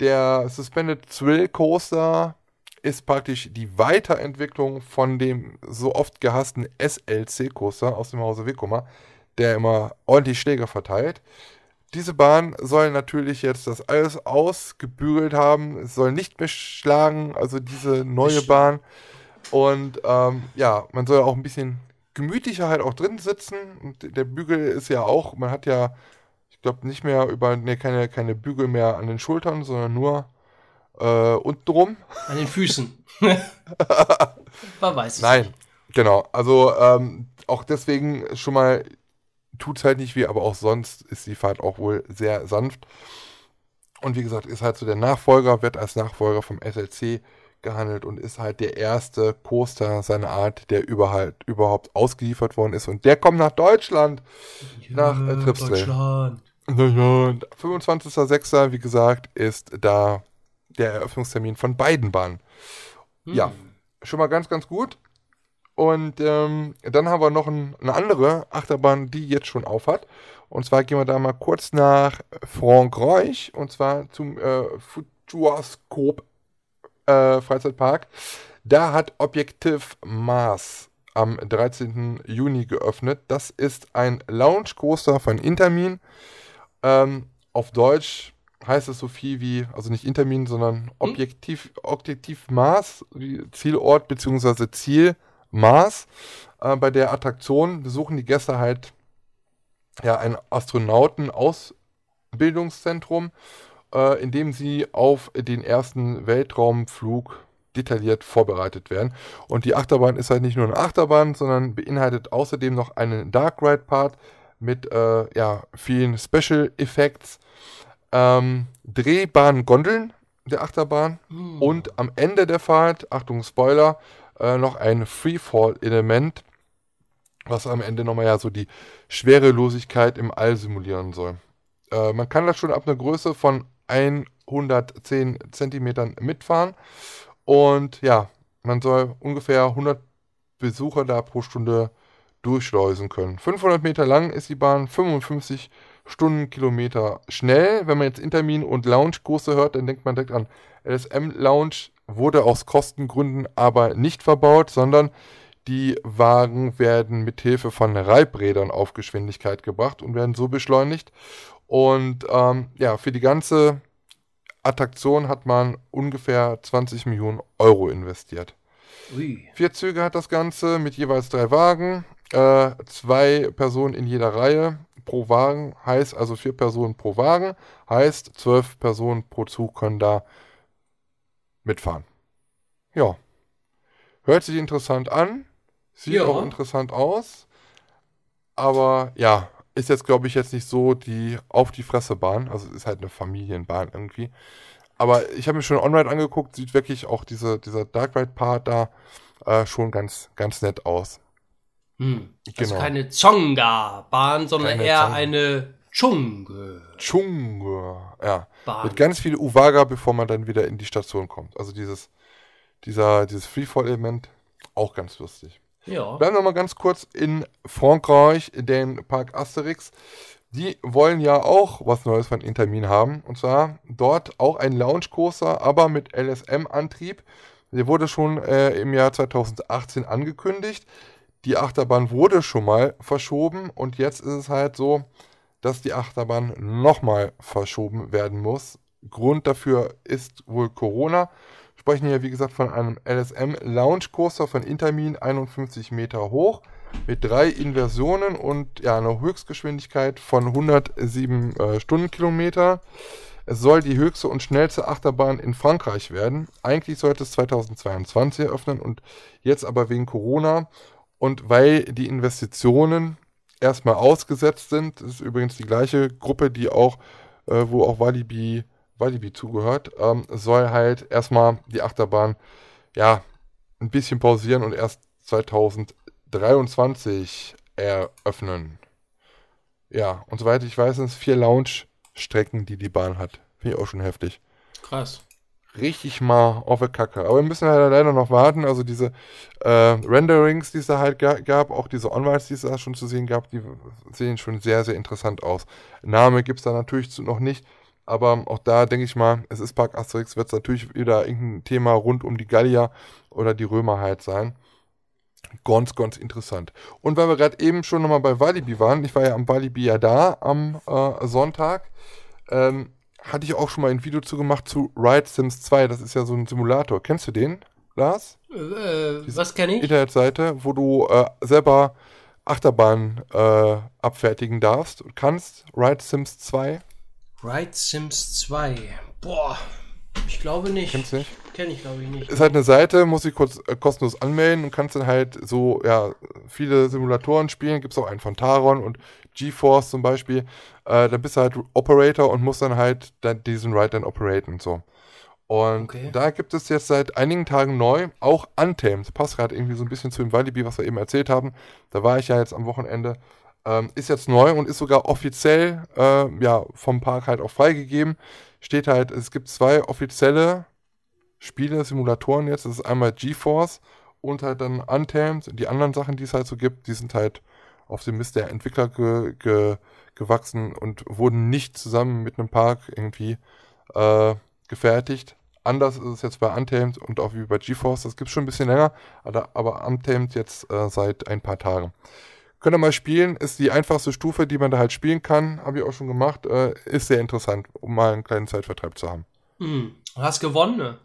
Der Suspended Thrill Coaster ist praktisch die Weiterentwicklung von dem so oft gehassten SLC Coaster aus dem Hause Wekoma, der immer ordentlich Schläger verteilt. Diese Bahn soll natürlich jetzt das alles ausgebügelt haben. Es soll nicht mehr schlagen, also diese neue. Bahn. Und ähm, ja, man soll auch ein bisschen gemütlicher halt auch drin sitzen. Und der Bügel ist ja auch, man hat ja, ich glaube, nicht mehr über, ne, keine, keine Bügel mehr an den Schultern, sondern nur äh, unten drum.
An den Füßen. Man weiß es
Nein,
nicht.
genau. Also ähm, auch deswegen schon mal tut es halt nicht weh, aber auch sonst ist die Fahrt auch wohl sehr sanft. Und wie gesagt, ist halt so der Nachfolger, wird als Nachfolger vom SLC gehandelt und ist halt der erste Coaster seiner Art, der überhaupt, überhaupt ausgeliefert worden ist. Und der kommt nach Deutschland. nach, äh, Tripsdrill.
Deutschland.
Naja, 25.06. wie gesagt, ist da der Eröffnungstermin von beiden Bahnen. Ja,
Hm.
schon mal ganz, ganz gut. Und ähm, dann haben wir noch ein, eine andere Achterbahn, die jetzt schon auf hat. Und zwar gehen wir da mal kurz nach Frankreich und zwar zum äh, Futuroscope äh, Freizeitpark. Da hat Objektiv Mars am 13. Juni geöffnet. Das ist ein Lounge Coaster von Intermin. Ähm, auf Deutsch heißt es so viel wie, also nicht Intermin, sondern Objektiv, Objektiv Mars, Zielort bzw. Ziel Mars. Äh, bei der Attraktion besuchen die Gäste halt ja ein Astronauten-Ausbildungszentrum, äh, in dem sie auf den ersten Weltraumflug detailliert vorbereitet werden. Und die Achterbahn ist halt nicht nur eine Achterbahn, sondern beinhaltet außerdem noch einen Dark Ride Part mit äh, ja, vielen Special Effects, ähm, drehbaren Gondeln der Achterbahn
Hm.
und am Ende der Fahrt, Achtung Spoiler, äh, noch ein Freefall-Element, was am Ende nochmal ja so die Schwerelosigkeit im All simulieren soll. Äh, man kann das schon ab einer Größe von 110 Zentimetern mitfahren und ja, man soll ungefähr 100 Besucher da pro Stunde durchschleusen können. 500 Meter lang ist die Bahn, 55 Stundenkilometer schnell. Wenn man jetzt Intermin und Lounge-Kurse hört, dann denkt man direkt an LSM Lounge, wurde aus Kostengründen aber nicht verbaut, sondern die Wagen werden mit Hilfe von Reibrädern auf Geschwindigkeit gebracht und werden so beschleunigt. Und ähm, ja, für die ganze Attraktion hat man ungefähr 20 Millionen Euro investiert.
Ui.
Vier Züge hat das Ganze mit jeweils drei Wagen, äh, zwei Personen in jeder Reihe pro Wagen, heißt also vier Personen pro Wagen, heißt zwölf Personen pro Zug können da mitfahren. Ja. Hört sich interessant an, sieht
Ja.
auch interessant aus, aber ja, ist jetzt glaube ich jetzt nicht so die auf die Fresse Bahn, also ist halt eine Familienbahn irgendwie. Aber ich habe mir schon On-Ride angeguckt, sieht wirklich auch diese, dieser Dark Ride-Part da äh, schon ganz, ganz nett aus.
Hm. Also
Genau.
keine Zonga-Bahn, sondern
Keine
eher
Zonga.
eine Chunge.
Chunge. Ja.
Bahn.
Mit ganz viel Uwaga, bevor man dann wieder in die Station kommt. Also dieses, dieser, dieses Freefall-Element, auch ganz lustig.
Ja.
Bleiben wir mal ganz kurz in Frankreich, in den Park Asterix. Die wollen ja auch was Neues von Intermin haben. Und zwar dort auch ein Launch-Coaster, aber mit LSM-Antrieb. Der wurde schon äh, im Jahr 2018 angekündigt. Die Achterbahn wurde schon mal verschoben und jetzt ist es halt so, dass die Achterbahn nochmal verschoben werden muss. Grund dafür ist wohl Corona. Sprechen hier, wie gesagt, von einem LSM Lounge Coaster von Intermin, 51 Meter hoch, mit drei Inversionen und ja, einer Höchstgeschwindigkeit von 107 äh, Stundenkilometer. Es soll die höchste und schnellste Achterbahn in Frankreich werden. Eigentlich sollte es 2022 eröffnen und jetzt aber wegen Corona und weil die Investitionen erstmal ausgesetzt sind, das ist übrigens die gleiche Gruppe, die auch, äh, wo auch Walibi, Walibi zugehört, ähm, soll halt erstmal die Achterbahn ja ein bisschen pausieren und erst 2023 eröffnen. Ja, und soweit ich weiß, sind es vier Lounge-Strecken, die die Bahn hat. Finde ich auch schon heftig
Krass.
Richtig mal auf der Kacke. Aber wir müssen halt leider noch warten. Also diese äh, Renderings, die es da halt ga gab, auch diese Onlites, die es da schon zu sehen gab, die sehen schon sehr, sehr interessant aus. Name gibt es da natürlich noch nicht. Aber auch da denke ich mal, es ist Park Asterix, wird es natürlich wieder irgendein Thema rund um die Gallier oder die Römer halt sein. Ganz, ganz interessant. Und weil wir gerade eben schon nochmal bei Walibi waren, ich war ja am Walibi ja da am äh, Sonntag, ähm, hatte ich auch schon mal ein Video zu gemacht zu Ride Sims 2. Das ist ja so ein Simulator. Kennst du den, Lars?
Äh, äh, was kenne ich?
Internetseite, wo du äh, selber Achterbahn äh, abfertigen darfst und kannst. Ride Sims 2.
Ride Sims 2. Boah, ich glaube nicht.
Kennst du nicht?
Kenne ich, glaube ich, nicht.
Ist halt eine Seite, muss ich kurz äh, kostenlos anmelden und kannst dann halt so, ja, viele Simulatoren spielen. Gibt es auch einen von Taron und GeForce zum Beispiel. Äh, da bist du halt Operator und musst dann halt dann diesen Ride dann operaten und so. Und
Okay.
da gibt es jetzt seit einigen Tagen neu auch Untamed. Passt gerade irgendwie so ein bisschen zu dem Walibi, was wir eben erzählt haben. Da war ich ja jetzt am Wochenende. Ähm, ist jetzt neu und ist sogar offiziell äh, ja, vom Park halt auch freigegeben. Steht halt, es gibt zwei offizielle Spiele, Simulatoren jetzt. Das ist einmal GeForce und halt dann Untamed. Die anderen Sachen, die es halt so gibt, die sind halt auf dem Mist der Entwickler ge ge gewachsen und wurden nicht zusammen mit einem Park irgendwie äh, gefertigt. Anders ist es jetzt bei Untamed und auch wie bei GeForce. Das gibt es schon ein bisschen länger, aber, aber Untamed jetzt äh, seit ein paar Tagen. Könnt ihr mal spielen, ist die einfachste Stufe, die man da halt spielen kann. Habe ich auch schon gemacht. Äh, ist sehr interessant, um mal einen kleinen Zeitvertreib zu haben.
Hm. Du hast gewonnen, ne?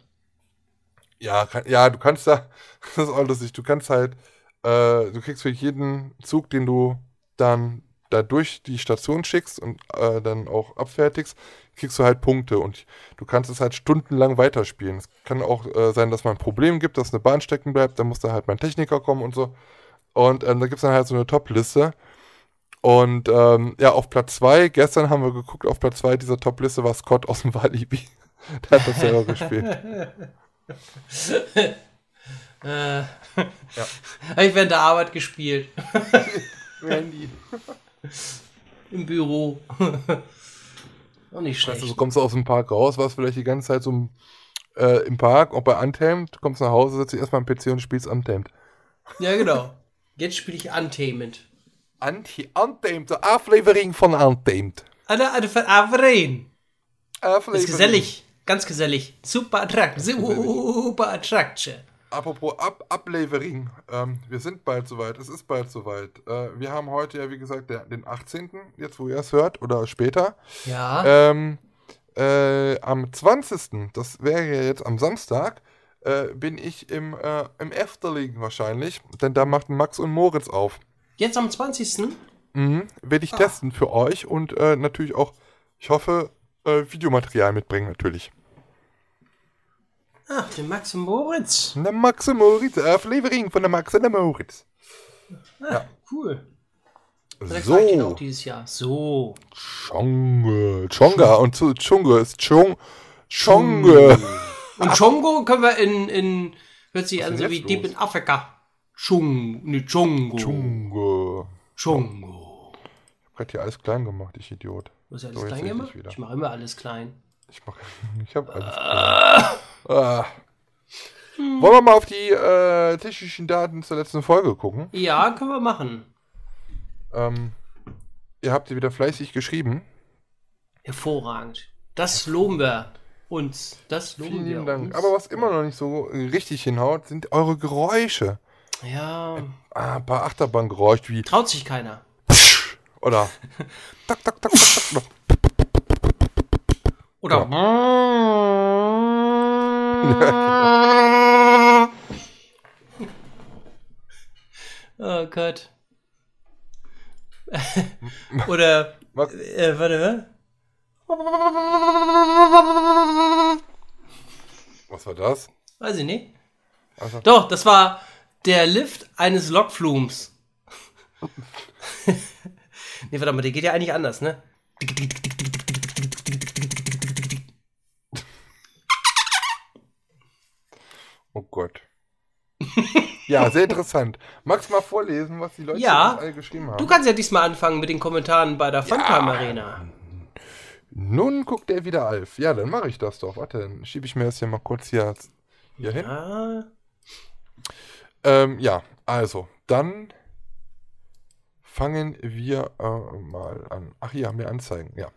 Ja, kann, ja, du kannst da, das ist auch lustig, du kannst halt, äh, du kriegst für jeden Zug, den du dann da durch die Station schickst und äh, dann auch abfertigst, kriegst du halt Punkte und du kannst es halt stundenlang weiterspielen. Es kann auch äh, sein, dass mal ein Problem gibt, dass eine Bahn stecken bleibt, dann muss da halt mein Techniker kommen und so. Und ähm, da gibt es dann halt so eine Top-Liste. Und ähm, ja, auf Platz 2, gestern haben wir geguckt, auf Platz 2 dieser Top-Liste war Scott aus dem Walibi. Der hat das selber gespielt.
Äh, Habe ich während der Arbeit gespielt.
Randy.
Im Büro. Auch nicht schlecht.
Also, so kommst du aus dem Park raus, warst vielleicht die ganze Zeit so im, äh, im Park, auch bei Untamed, kommst nach Hause, setzt dich erstmal am PC und spielst Untamed.
Ja, genau. Jetzt spiele ich Untamed.
Anti Untamed, de aflevering von Untamed.
Eine, eine Verein.
Aflevering.
Ist gesellig. Ganz gesellig. Super Attract. Super Attraction.
Apropos Ab Ablevering, ähm, wir sind bald soweit, es ist bald soweit. Äh, wir haben heute ja, wie gesagt, der, den 18., jetzt wo ihr es hört, oder später.
Ja.
Ähm, äh, am 20., das wäre ja jetzt am Samstag, äh, bin ich im, äh, im Efteling wahrscheinlich, denn da macht Max und Moritz auf.
Jetzt am 20.
Mhm, werde ich testen für euch und äh, natürlich auch, ich hoffe, äh, Videomaterial mitbringen natürlich.
Ach, der Max und Moritz.
Der Max und Moritz, Aflevering von der Max und der Moritz.
Cool. Vielleicht ich den auch
So,
dieses Jahr. So.
Chonge, Chonga und zu Chunge ist Chong, Chonge.
Und Chongo können wir in, in hört sich an so wie
jetzt
Deep
los?
in Afrika. Chung, ne, Chongo.
Chunge.
Chongo.
Ich hab grad hier alles klein gemacht, ich Idiot.
Du hast ja alles
So,
klein
ich
gemacht?
wieder.
Ich mache immer alles klein.
Ich mach, ich hab alles. Ah. Wollen wir mal auf die äh, technischen Daten zur letzten Folge gucken?
Ja, können wir machen.
Ähm, ihr habt sie wieder fleißig geschrieben.
Hervorragend. Das loben wir uns. Das loben wir
Vielen Dank.
uns.
Aber was immer noch nicht so richtig hinhaut, sind eure Geräusche.
Ja,
Ah, ein paar Achterbahngeräusche wie
traut sich keiner.
oder tak, tak, tak, tak, tak.
Oder. oh Gott. Oder.
Was?
Äh, warte,
Was war das?
weiß ich nicht.
Also-
Doch, das war der Lift eines Lokflums. nee, warte mal, der geht ja eigentlich anders, ne?
Oh Gott. ja, sehr interessant. Magst du mal vorlesen, was die Leute
Ja.
alle geschrieben haben?
Du kannst ja diesmal anfangen mit den Kommentaren bei der Funtime Arena.
Nun guckt er wieder Alf. Ja, dann mache ich das doch. Warte, dann schiebe ich mir das hier mal kurz hier, hier hin.
Ja.
Ähm, ja, also, dann fangen wir äh, mal an. Ach, hier haben wir Anzeigen, ja.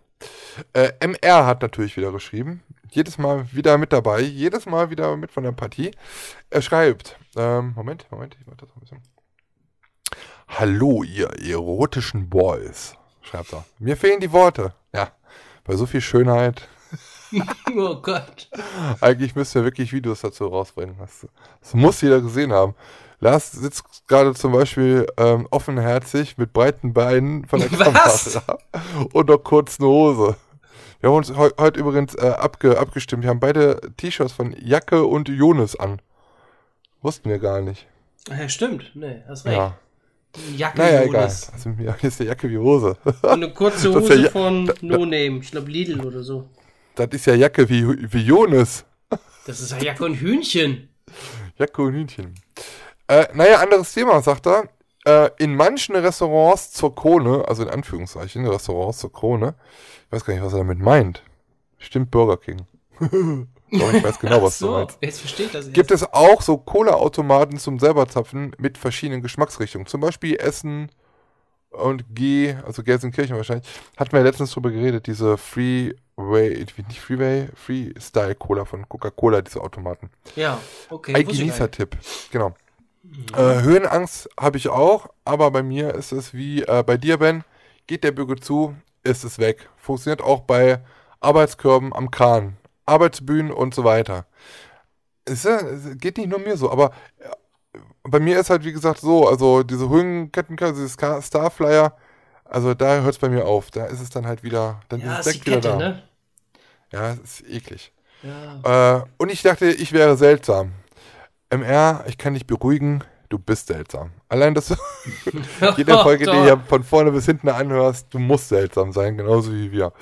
Äh, MR hat natürlich wieder geschrieben. Jedes Mal wieder mit dabei. Jedes Mal wieder mit von der Partie. Er schreibt, ähm, Moment, Moment, ich mach das noch ein bisschen. Hallo, ihr erotischen Boys, schreibt er. Mir fehlen die Worte. Ja, bei so viel Schönheit.
Oh Gott.
Eigentlich müsst ihr wirklich Videos dazu rausbringen. Das, das muss jeder gesehen haben. Lars sitzt gerade zum Beispiel ähm, offenherzig mit breiten Beinen von der? Kamera und noch kurzen Hose. Wir haben uns heu heute übrigens äh, abge abgestimmt. Wir haben beide T-Shirts von Jacke und Jonas an. Wussten wir gar nicht.
Ja, stimmt. Nee, hast recht.
Ja.
Jacke
Naja, egal.
Jonas.
Also, ja, hier ist die Jacke wie Hose.
Und eine kurze Hose
Ja-
von
da-
No Name. Ich glaube Lidl oder so.
das ist ja Jacke wie, wie Jonas.
Das ist ja Jacke und Hühnchen.
Jacke und Hühnchen. Äh, naja, anderes Thema, sagt er. Äh, in manchen Restaurants zur Krone, also in Anführungszeichen, Restaurants zur Krone, ich weiß gar nicht, was er damit meint. Stimmt Burger King. Doch, ich weiß genau, was du
so,
meinst.
jetzt versteht das
Gibt
erst.
es auch so Cola-Automaten zum selberzapfen mit verschiedenen Geschmacksrichtungen. Zum Beispiel Essen und G, also Gelsenkirchen wahrscheinlich. Hatten wir letztens drüber geredet, diese Freeway, nicht Freeway, Freestyle Cola von Coca-Cola, diese Automaten.
Ja, okay.
Ein
wusste ich gar nicht.
Genießertipp, genau. Äh, Höhenangst habe ich auch, aber bei mir ist es wie äh, bei dir, Ben. Geht der Bügel zu, ist es weg. Funktioniert auch bei Arbeitskörben am Kran, Arbeitsbühnen und so weiter. Es, geht nicht nur mir so, aber äh, bei mir ist halt wie gesagt so, also diese Höhenketten, dieses Starflyer, also da hört es bei mir auf. Da ist es dann halt wieder, dann
Ja,
ist es direkt wieder
Kette,
da.
ne?
Ja, es ist eklig.
Ja.
Äh, und ich dachte, ich wäre seltsam. MR, ich kann dich beruhigen, du bist seltsam. Allein, dass du jede Folge, die hier von vorne bis hinten anhörst, du musst seltsam sein, genauso wie wir.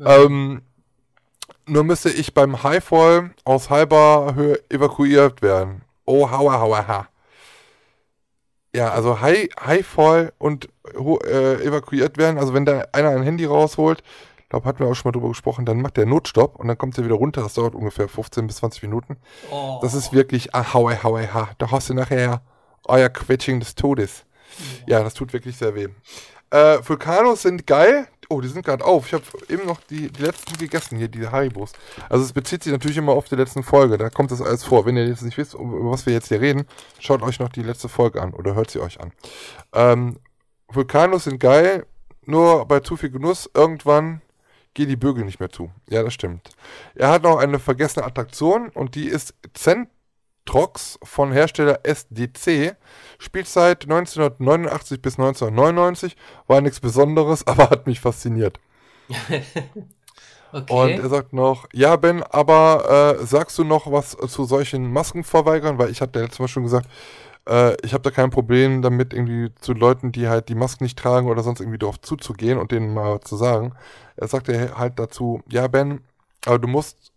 Ähm, nur müsste ich beim Highfall aus halber Höhe evakuiert werden. Oh, hauer, hauer, ha. Ja, also High, Highfall und äh, evakuiert werden. Also wenn da einer ein Handy rausholt, ich glaube, hatten wir auch schon mal drüber gesprochen, dann macht der Notstopp und dann kommt er wieder runter. Das dauert ungefähr 15 bis 20 Minuten.
Oh.
Das ist wirklich, ah, hauei, hauei, ha. Da hast du nachher euer Quetsching des Todes. Ja, das tut wirklich sehr weh. Äh, Vulkanos sind geil. Oh, die sind gerade auf. Ich habe eben noch die, die letzten gegessen, hier, die Haribos. Also es bezieht sich natürlich immer auf die letzten Folge. Da kommt das alles vor. Wenn ihr jetzt nicht wisst, über was wir jetzt hier reden, schaut euch noch die letzte Folge an oder hört sie euch an. Ähm, Vulkanos sind geil, nur bei zu viel Genuss irgendwann gehen die Bügel nicht mehr zu. Ja, das stimmt. Er hat noch eine vergessene Attraktion und die ist Zentrox von Hersteller SDC. Spielzeit 1989 bis 1999. War nichts Besonderes, aber hat mich fasziniert. Und
okay.
er sagt noch, ja Ben, aber äh, sagst du noch was zu solchen Maskenverweigern? Weil ich hatte ja letztes Mal schon gesagt, äh, ich habe da kein Problem damit, irgendwie zu Leuten, die halt die Masken nicht tragen oder sonst irgendwie darauf zuzugehen und denen mal zu sagen. Er sagte halt dazu, ja Ben, aber du musst,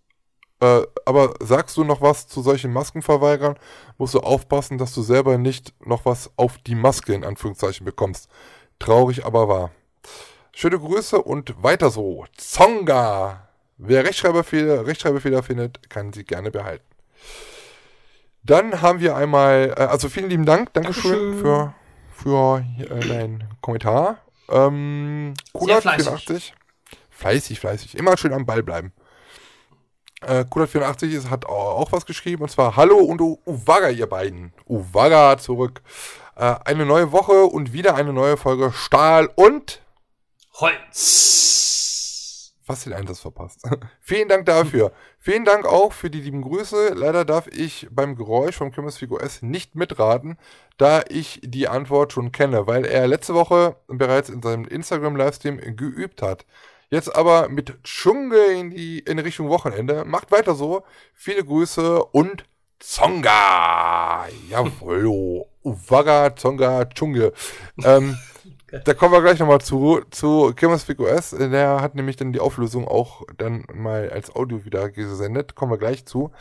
äh, aber sagst du noch was zu solchen Maskenverweigern, musst du aufpassen, dass du selber nicht noch was auf die Maske in Anführungszeichen bekommst. Traurig, aber wahr. Schöne Grüße und weiter so. Zonga! Wer Rechtschreibfehler, Rechtschreibfehler findet, kann sie gerne behalten. Dann haben wir einmal, äh, also vielen lieben Dank, Dankeschön,
Dankeschön.
für, für äh, deinen Kommentar. Ähm,
fleißig.
84. Fleißig, fleißig. Immer schön am Ball bleiben. Äh, Kulat84 ist, hat auch, was geschrieben und zwar Hallo und Uwaga, ihr beiden. Uwaga zurück. Äh, eine neue Woche und wieder eine neue Folge Stahl und
Holz.
Was den Einsatz verpasst. Vielen Dank dafür. Vielen Dank auch für die lieben Grüße. Leider darf ich beim Geräusch vom Kirmes Figo S nicht mitraten, da ich die Antwort schon kenne, weil er letzte Woche bereits in seinem Instagram-Livestream geübt hat. Jetzt aber mit Dschunge in die in Richtung Wochenende. Macht weiter so. Viele Grüße und Zonga. Jawohl. Uwaga, Zonga, Dschunge. Ähm, da kommen wir gleich nochmal zu, zu Kirmespeak OS. Der hat nämlich dann die Auflösung auch dann mal als Audio wieder gesendet. Kommen wir gleich zu.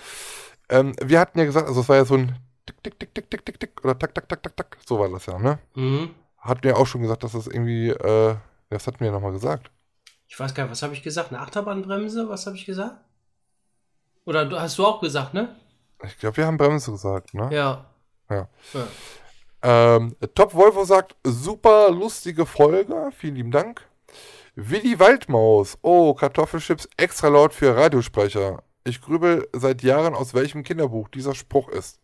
Ähm, wir hatten ja gesagt, also es war ja so ein Tick, Tick, Tick, Tick, Tick, Tick, Tick oder Tak, Tak, Tak, Tak, Tak. So war das ja, ne?
Mhm.
Hatten wir auch schon gesagt, dass das irgendwie, äh, das hatten wir nochmal gesagt.
Ich weiß gar nicht, was habe ich gesagt? Eine Achterbahnbremse? Was habe ich gesagt? Oder du, hast du auch gesagt, ne?
Ich glaube, wir haben Bremse gesagt, ne?
Ja.
Ja.
ja.
Ähm, Top Volvo sagt, super lustige Folge, vielen lieben Dank. Willi Waldmaus, oh, Kartoffelchips extra laut für Radiosprecher. Ich grübel seit Jahren, aus welchem Kinderbuch dieser Spruch ist.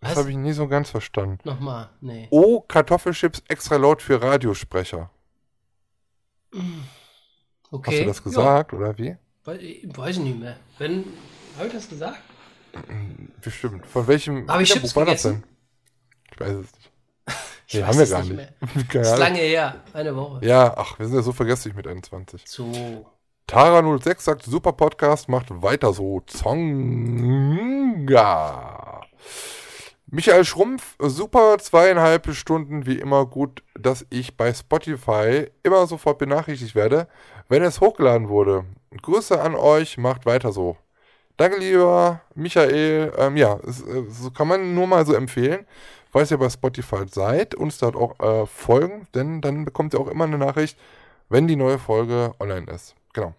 Das
Was?
habe ich nie so ganz verstanden.
Nochmal, nee.
Oh, Kartoffelchips extra laut für Radiosprecher.
Okay.
Hast du das gesagt, oder wie?
Ja, wei- weiß ich nicht mehr. Wenn. Habe ich das gesagt?
Bestimmt. Von welchem
Hab ich Chips
war das denn? Ich weiß es nicht.
Ich
Nee, haben wir gar
nicht mehr.
Keine
Ist lange her. Eine Woche.
Ja, ach, wir sind ja so vergesslich mit 21.
So.
Tara06 sagt, super Podcast, macht weiter so. Zonga. Michael Schrumpf, super zweieinhalb Stunden, wie immer gut, dass ich bei Spotify immer sofort benachrichtigt werde, wenn es hochgeladen wurde. Grüße an euch, macht weiter so. Danke, lieber Michael. Ähm, ja, äh, so kann man nur mal so empfehlen. Falls ihr bei Spotify seid, uns dort auch äh, folgen, denn dann bekommt ihr auch immer eine Nachricht, wenn die neue Folge online ist. Genau.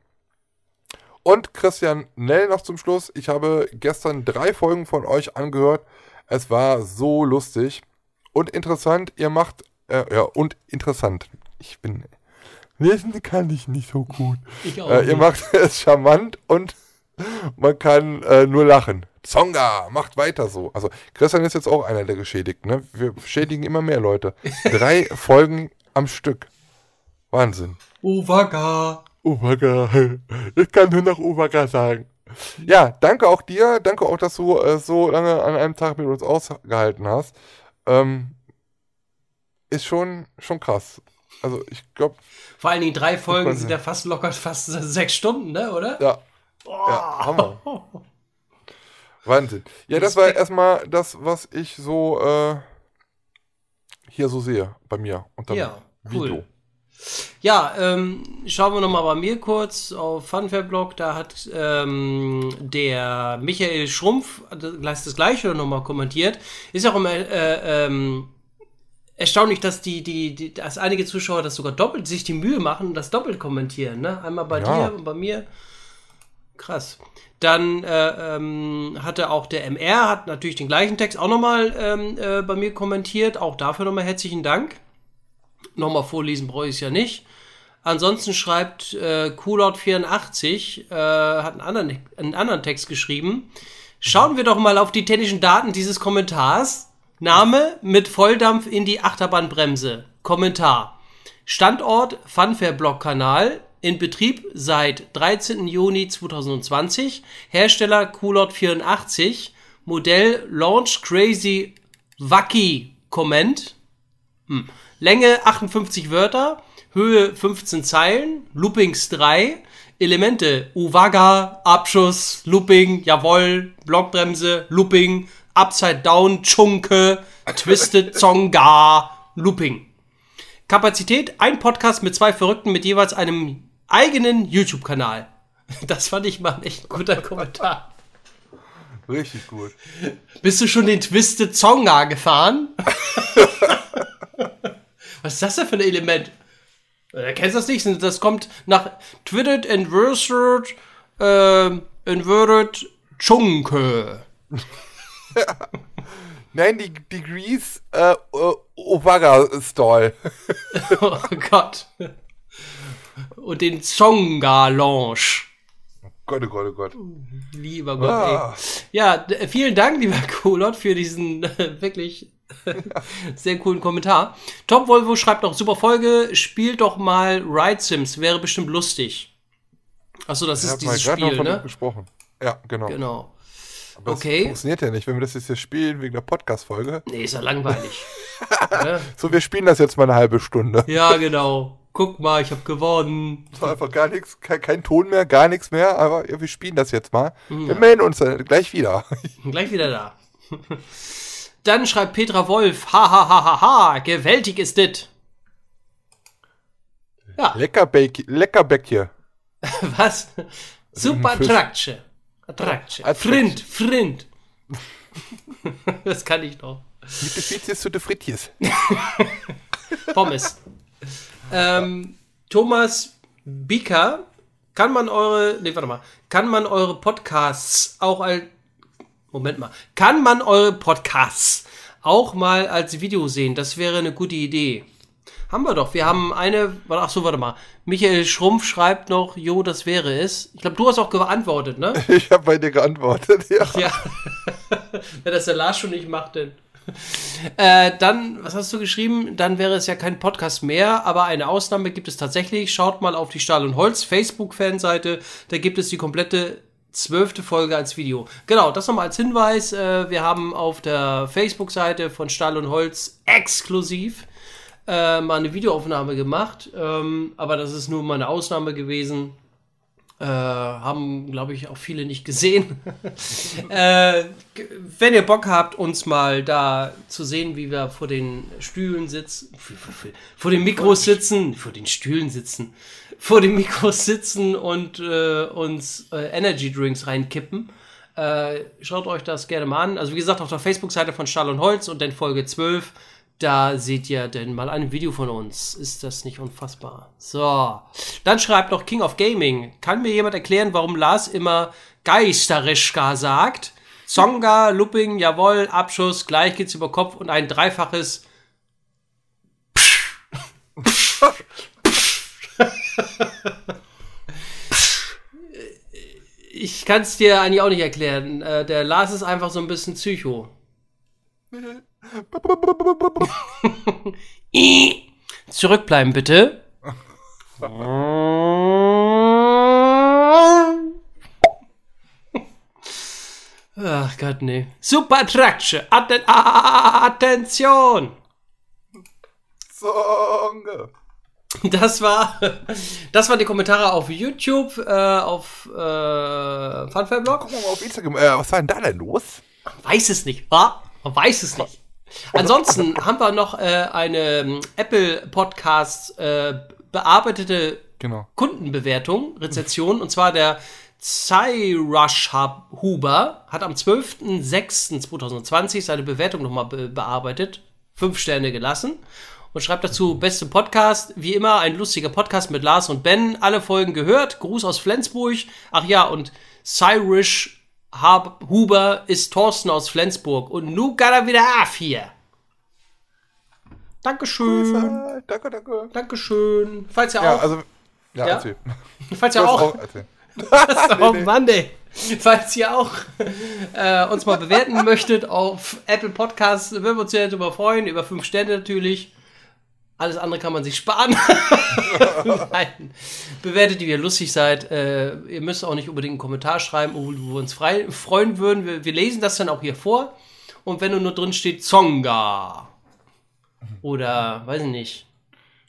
Und Christian Nell noch zum Schluss. Ich habe gestern drei Folgen von euch angehört. Es war so lustig und interessant. Ihr macht, äh, ja, und interessant. Ich bin, lesen kann ich nicht so gut.
Ich auch.
Äh, ihr macht es charmant und man kann äh, nur lachen. Zonga, macht weiter so. Also Christian ist jetzt auch einer der Geschädigten. Ne? Wir schädigen immer mehr Leute. Drei Folgen am Stück. Wahnsinn.
Uwaga.
Uwaga. Ich kann nur noch Uwaga sagen. Ja, danke auch dir. Danke auch, dass du äh, so lange an einem Tag mit uns ausgehalten hast. Ähm, ist schon, schon krass. Also ich glaube,
Vor allen Dingen drei Folgen sind ja fast locker fast sechs Stunden, ne, oder?
ja, ja, Hammer. Wahnsinn. Ja, das war erstmal das, was ich so äh, hier so sehe bei mir unter
Ja, cool. Ja, ähm, schauen wir nochmal bei mir kurz auf Funfair-Blog. Da hat ähm, der Michael Schrumpf das, das gleiche nochmal kommentiert. Ist auch immer äh, ähm, erstaunlich, dass die, die, die, dass einige Zuschauer das sogar doppelt sich die Mühe machen und das doppelt kommentieren. Ne? Einmal bei
Ja.
dir und bei mir. Krass. Dann äh, ähm, hatte auch der MR, hat natürlich den gleichen Text auch nochmal ähm, äh, bei mir kommentiert. Auch dafür nochmal herzlichen Dank. Nochmal vorlesen brauche ich es ja nicht. Ansonsten schreibt äh, Coolout84, äh, hat einen anderen, einen anderen Text geschrieben. Schauen wir doch mal auf die technischen Daten dieses Kommentars. Name mit Volldampf in die Achterbahnbremse. Kommentar. Standort Funfair-Blog-Kanal. In Betrieb seit 13. Juni 2020. Hersteller Coolout84. Modell Launch Crazy Wacky Comment. Hm. Länge 58 Wörter, Höhe 15 Zeilen, Loopings 3, Elemente Uwaga, Abschuss, Looping, jawohl, Blockbremse, Looping, Upside Down, Chunke, Twisted Zonga, Looping. Kapazität, ein Podcast mit zwei Verrückten mit jeweils einem eigenen YouTube-Kanal. Das fand ich mal ein echt guter Kommentar.
Richtig gut.
Bist du schon den Twisted Zonga gefahren? Was ist das denn für ein Element? Äh, kennst du das nicht? Das kommt nach Twitted Inverted äh, Inverted Chunke.
Nein, die Degrees äh, äh, Ovaga Stall.
oh Gott. Und den Zonga Lounge.
Gott, oh Gott, oh Gott.
Lieber Gott,
Ah.
ey. Ja, vielen Dank, lieber Kolot, für diesen äh, wirklich sehr coolen Kommentar. Top Volvo schreibt noch, super Folge, spielt doch mal Ride Sims, wäre bestimmt lustig. Achso, das
Ich
ist dieses
noch
Spiel, ne?
gesprochen. Ja, genau.
Genau.
Aber
okay.
Das funktioniert ja nicht, wenn wir das jetzt hier spielen wegen der Podcast-Folge.
Nee, ist ja langweilig. ja?
So, wir spielen das jetzt mal eine halbe Stunde.
ja, genau. Guck mal, ich habe gewonnen.
So einfach gar nichts, kein, kein Ton mehr, gar nichts mehr, aber ja, wir spielen das jetzt mal.
Mhm.
Wir melden uns dann gleich wieder.
Gleich wieder da. Dann schreibt Petra Wolf, ha ha ha ha ha, gewältig ist dit. Ja,
Lecker Bake, lecker Bäckchen.
was? Super. Attraction. Attraction. Frind, Frind. das kann ich doch.
Mit der Spezies zu den Frittjes.
Pommes. ähm, Thomas Bieker, kann man eure, nee, warte mal, kann man eure Podcasts auch als, Moment mal, kann man eure Podcasts auch mal als Video sehen? Das wäre eine gute Idee. Haben wir doch. Wir haben eine, ach so, warte mal. Michael Schrumpf schreibt noch, jo, das wäre es. Ich glaube, du hast auch geantwortet, ne?
Ich habe bei dir geantwortet, ja.
Ja. Wenn das der Lars schon nicht macht, denn. Äh, dann, was hast du geschrieben? Dann wäre es ja kein Podcast mehr, aber eine Ausnahme gibt es tatsächlich. Schaut mal auf die Stahl und Holz Facebook-Fanseite. Da gibt es die komplette zwölfte Folge als Video. Genau, das nochmal als Hinweis. Äh, wir haben auf der Facebook-Seite von Stahl und Holz exklusiv äh, mal eine Videoaufnahme gemacht. Ähm, aber das ist nur mal eine Ausnahme gewesen. Äh, haben, glaube ich, auch viele nicht gesehen. äh, wenn ihr Bock habt, uns mal da zu sehen, wie wir vor den Stühlen sitzen, vor den Mikros sitzen, vor den Stühlen sitzen, vor den Mikros sitzen und äh, uns äh, Energy Drinks reinkippen. Äh, schaut euch das gerne mal an. Also wie gesagt, auf der Facebook-Seite von Stahl und Holz und dann Folge 12, da seht ihr denn mal ein Video von uns. Ist das nicht unfassbar? So. Dann schreibt noch King of Gaming. Kann mir jemand erklären, warum Lars immer Geisterischka sagt? Zonga, Looping, jawohl, Abschuss, gleich geht's über Kopf und ein dreifaches Ich kann es dir eigentlich auch nicht erklären. Äh, der Lars ist einfach so ein bisschen Psycho. Zurückbleiben, bitte. Ach Gott, nee. Super Attraction. Atten Attention.
Song.
Das war, das waren die Kommentare auf YouTube, äh, auf äh, Funfair-Blog.
Guck mal auf Instagram. Äh, was war denn da denn los?
Weiß es nicht, wa? Man weiß es nicht. Ansonsten haben wir noch äh, eine ähm, Apple Podcast äh, bearbeitete
Genau.
Kundenbewertung, Rezension, und zwar der Cyrus Huber hat am 12.06.2020 seine Bewertung nochmal be bearbeitet, fünf Sterne gelassen und schreibt dazu, beste Podcast, wie immer ein lustiger Podcast mit Lars und Ben, alle Folgen gehört, Gruß aus Flensburg, ach ja, und Cyrus Hab Huber ist Thorsten aus Flensburg und nu geht er wieder auf hier. Dankeschön,
Äh, danke, danke.
Dankeschön. Falls ihr
Ja,
auch,
also. Ja,
Ja?
erzähl.
falls ihr auch
erzähl.
oh Mann, ey. Falls ihr auch äh, uns mal bewerten möchtet auf Apple Podcasts, würden wir uns sehr darüber freuen. Über fünf Sterne natürlich. Alles andere kann man sich sparen. Nein. Bewertet, wie ihr lustig seid. Äh, ihr müsst auch nicht unbedingt einen Kommentar schreiben, wo wir uns frei, freuen würden. Wir, wir lesen das dann auch hier vor. Und wenn nur drin steht Zonga. Oder, weiß ich nicht.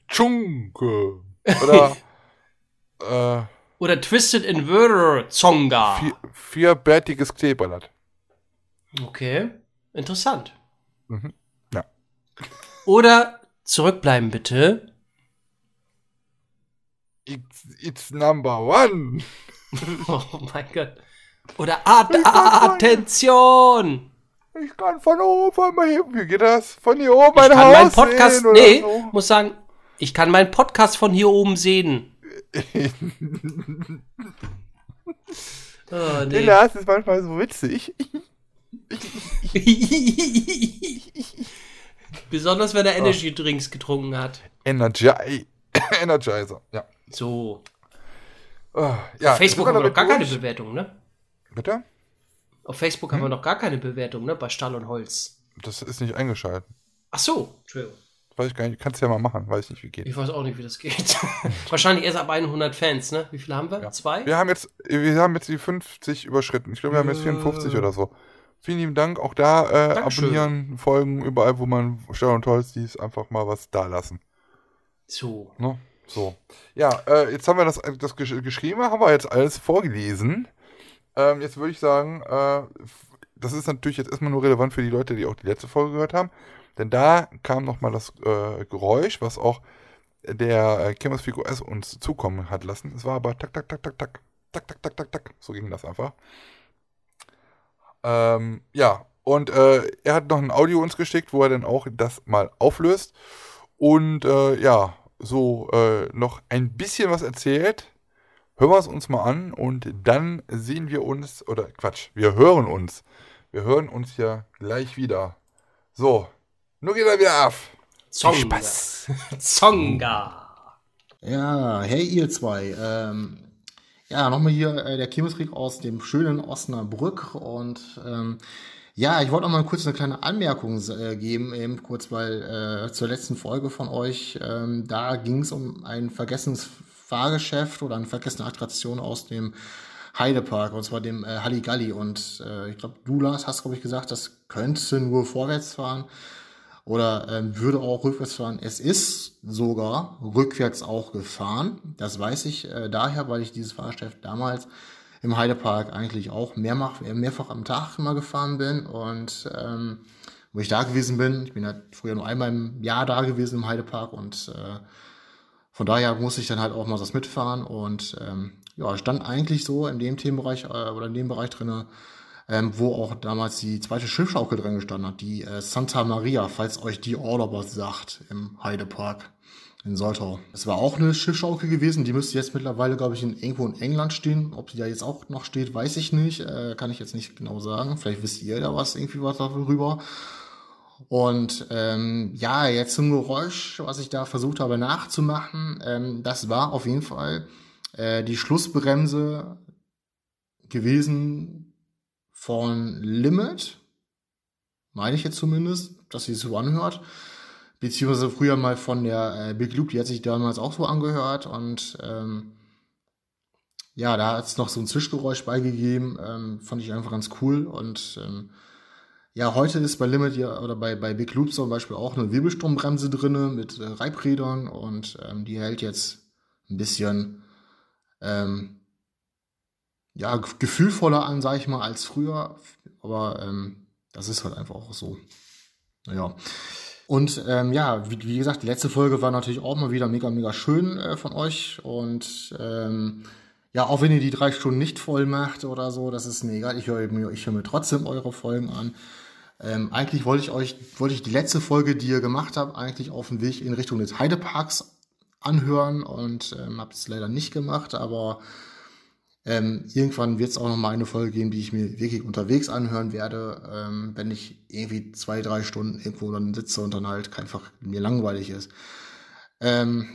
Tschunke. Oder. äh,
Oder Twisted Inverter Zonga.
vier, vierbärtiges Kleeblatt.
Okay, interessant.
Ja.
Oder zurückbleiben bitte.
It's, it's number one.
Oh mein Gott. Oder At Attention.
Ich kann von oben mal heben. Wie geht das? Von hier oben
Ich kann
Haus
meinen Podcast,
sehen
nee,
so.
muss sagen, Ich kann meinen Podcast von hier oben sehen.
oh, nee. Lars ist manchmal so witzig.
Besonders wenn er Energy Drinks getrunken hat.
Energy Energizer, ja.
So. Oh, ja, Auf Facebook haben wir noch gar durch. keine Bewertung, ne?
Bitte?
Auf Facebook hm? haben wir noch gar keine Bewertung, ne? Bei Stall und Holz.
Das ist nicht eingeschaltet.
Ach so, Entschuldigung.
Weiß ich gar nicht, kannst du ja mal machen, weiß ich nicht, wie geht.
Ich weiß auch nicht, wie das geht. Wahrscheinlich erst ab 100 Fans, ne? Wie viele haben wir? Ja. Zwei?
Wir haben jetzt, wir haben jetzt die 50 überschritten. Ich glaube, wir haben jetzt 54 äh. oder so. Vielen lieben Dank. Auch da äh, abonnieren, folgen, überall, wo man Stern und Holz ist, einfach mal was da lassen.
So.
Ne? So. Ja, äh, jetzt haben wir das, das gesch geschrieben, haben wir jetzt alles vorgelesen. Ähm, jetzt würde ich sagen, äh, das ist natürlich jetzt erstmal nur relevant für die Leute, die auch die letzte Folge gehört haben. Denn da kam nochmal das äh, Geräusch, was auch der äh, Figo S uns zukommen hat lassen. Es war aber tak, tak, tak, tak, tak, tak, tak, tak, tak, tak. So ging das einfach. Ähm, ja, und äh, er hat noch ein Audio uns geschickt, wo er dann auch das mal auflöst. Und äh, ja, so äh, noch ein bisschen was erzählt. Hören wir es uns mal an und dann sehen wir uns, oder Quatsch, wir hören uns. Wir hören uns ja gleich wieder. So, nur geht er wieder auf.
Zonga. Spaß. Zonga.
Ja, hey ihr zwei. Ähm, ja, nochmal hier äh, der Chemotrik aus dem schönen Osnabrück und ähm, ja, ich wollte noch mal kurz eine kleine Anmerkung äh, geben, eben kurz, weil äh, zur letzten Folge von euch, ähm, da ging es um ein vergessenes Fahrgeschäft oder eine vergessene Attraktion aus dem Heidepark, und zwar dem äh, Halligalli. Und äh, ich glaube, du, Lars, hast, glaube ich, gesagt, das könnte nur vorwärts fahren oder ähm, würde auch rückwärts fahren. Es ist sogar rückwärts auch gefahren. Das weiß ich äh, daher, weil ich dieses Fahrgeschäft damals im Heidepark eigentlich auch mehrfach, mehrfach am Tag immer gefahren bin. Und ähm, wo ich da gewesen bin, ich bin halt früher nur einmal im Jahr da gewesen im Heidepark und äh, von daher musste ich dann halt auch mal das mitfahren und ähm, ja, stand eigentlich so in dem Themenbereich äh, oder in dem Bereich drinne ähm, wo auch damals die zweite Schiffschaukel drin gestanden hat, die äh, Santa Maria, falls euch die Order was sagt, im Heidepark in Soltau. Es war auch eine Schiffschaukel gewesen, die müsste jetzt mittlerweile, glaube ich, in, irgendwo in England stehen. Ob die da jetzt auch noch steht, weiß ich nicht, äh, kann ich jetzt nicht genau sagen. Vielleicht wisst ihr da was, irgendwie was darüber. Und ähm, ja, jetzt zum Geräusch, was ich da versucht habe nachzumachen, ähm, das war auf jeden Fall äh, die Schlussbremse gewesen von Limit, meine ich jetzt zumindest, dass sie so anhört. Beziehungsweise früher mal von der äh, Big Loop, die hat sich damals auch so angehört und ähm, ja, da hat es noch so ein Zwischgeräusch beigegeben, ähm, fand ich einfach ganz cool und ähm, ja, heute ist bei Limit ja, oder bei, bei Big Loop zum Beispiel auch eine Wirbelstrombremse drinne mit äh, Reibrädern und ähm, die hält jetzt ein bisschen ähm, ja, gefühlvoller an, sag ich mal, als früher. Aber ähm, das ist halt einfach auch so. Naja. Und ähm, ja, wie, wie, gesagt, die letzte Folge war natürlich auch mal wieder mega, mega schön äh, von euch. Und ähm, ja, auch wenn ihr die drei Stunden nicht voll macht oder so, das ist mir egal. Ich höre mir, höre mir trotzdem eure Folgen an. Ähm, eigentlich wollte ich euch, wollte ich die letzte Folge, die ihr gemacht habt, eigentlich auf dem Weg in Richtung des Heideparks anhören und ähm, habe es leider nicht gemacht, aber ähm, irgendwann wird es auch noch mal eine Folge geben, die ich mir wirklich unterwegs anhören werde, ähm, wenn ich irgendwie zwei, drei Stunden irgendwo dann sitze und dann halt einfach mir langweilig ist. Ähm,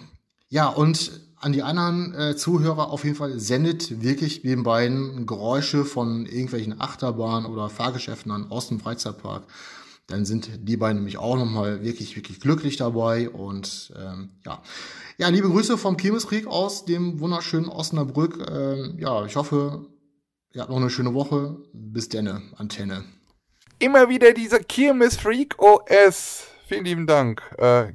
ja, und an die anderen äh, Zuhörer auf jeden Fall sendet wirklich den beiden Geräusche von irgendwelchen Achterbahnen oder Fahrgeschäften an aus dem Freizeitpark. Dann sind die beiden nämlich auch nochmal wirklich, wirklich glücklich dabei. Und ähm, ja, ja, liebe Grüße vom Kirmeskrieg aus dem wunderschönen Osnabrück. Ähm, ja, ich hoffe, ihr habt noch eine schöne Woche. Bis denne, Antenne.
Immer wieder dieser Kirmesfreak OS. Vielen lieben Dank. Äh,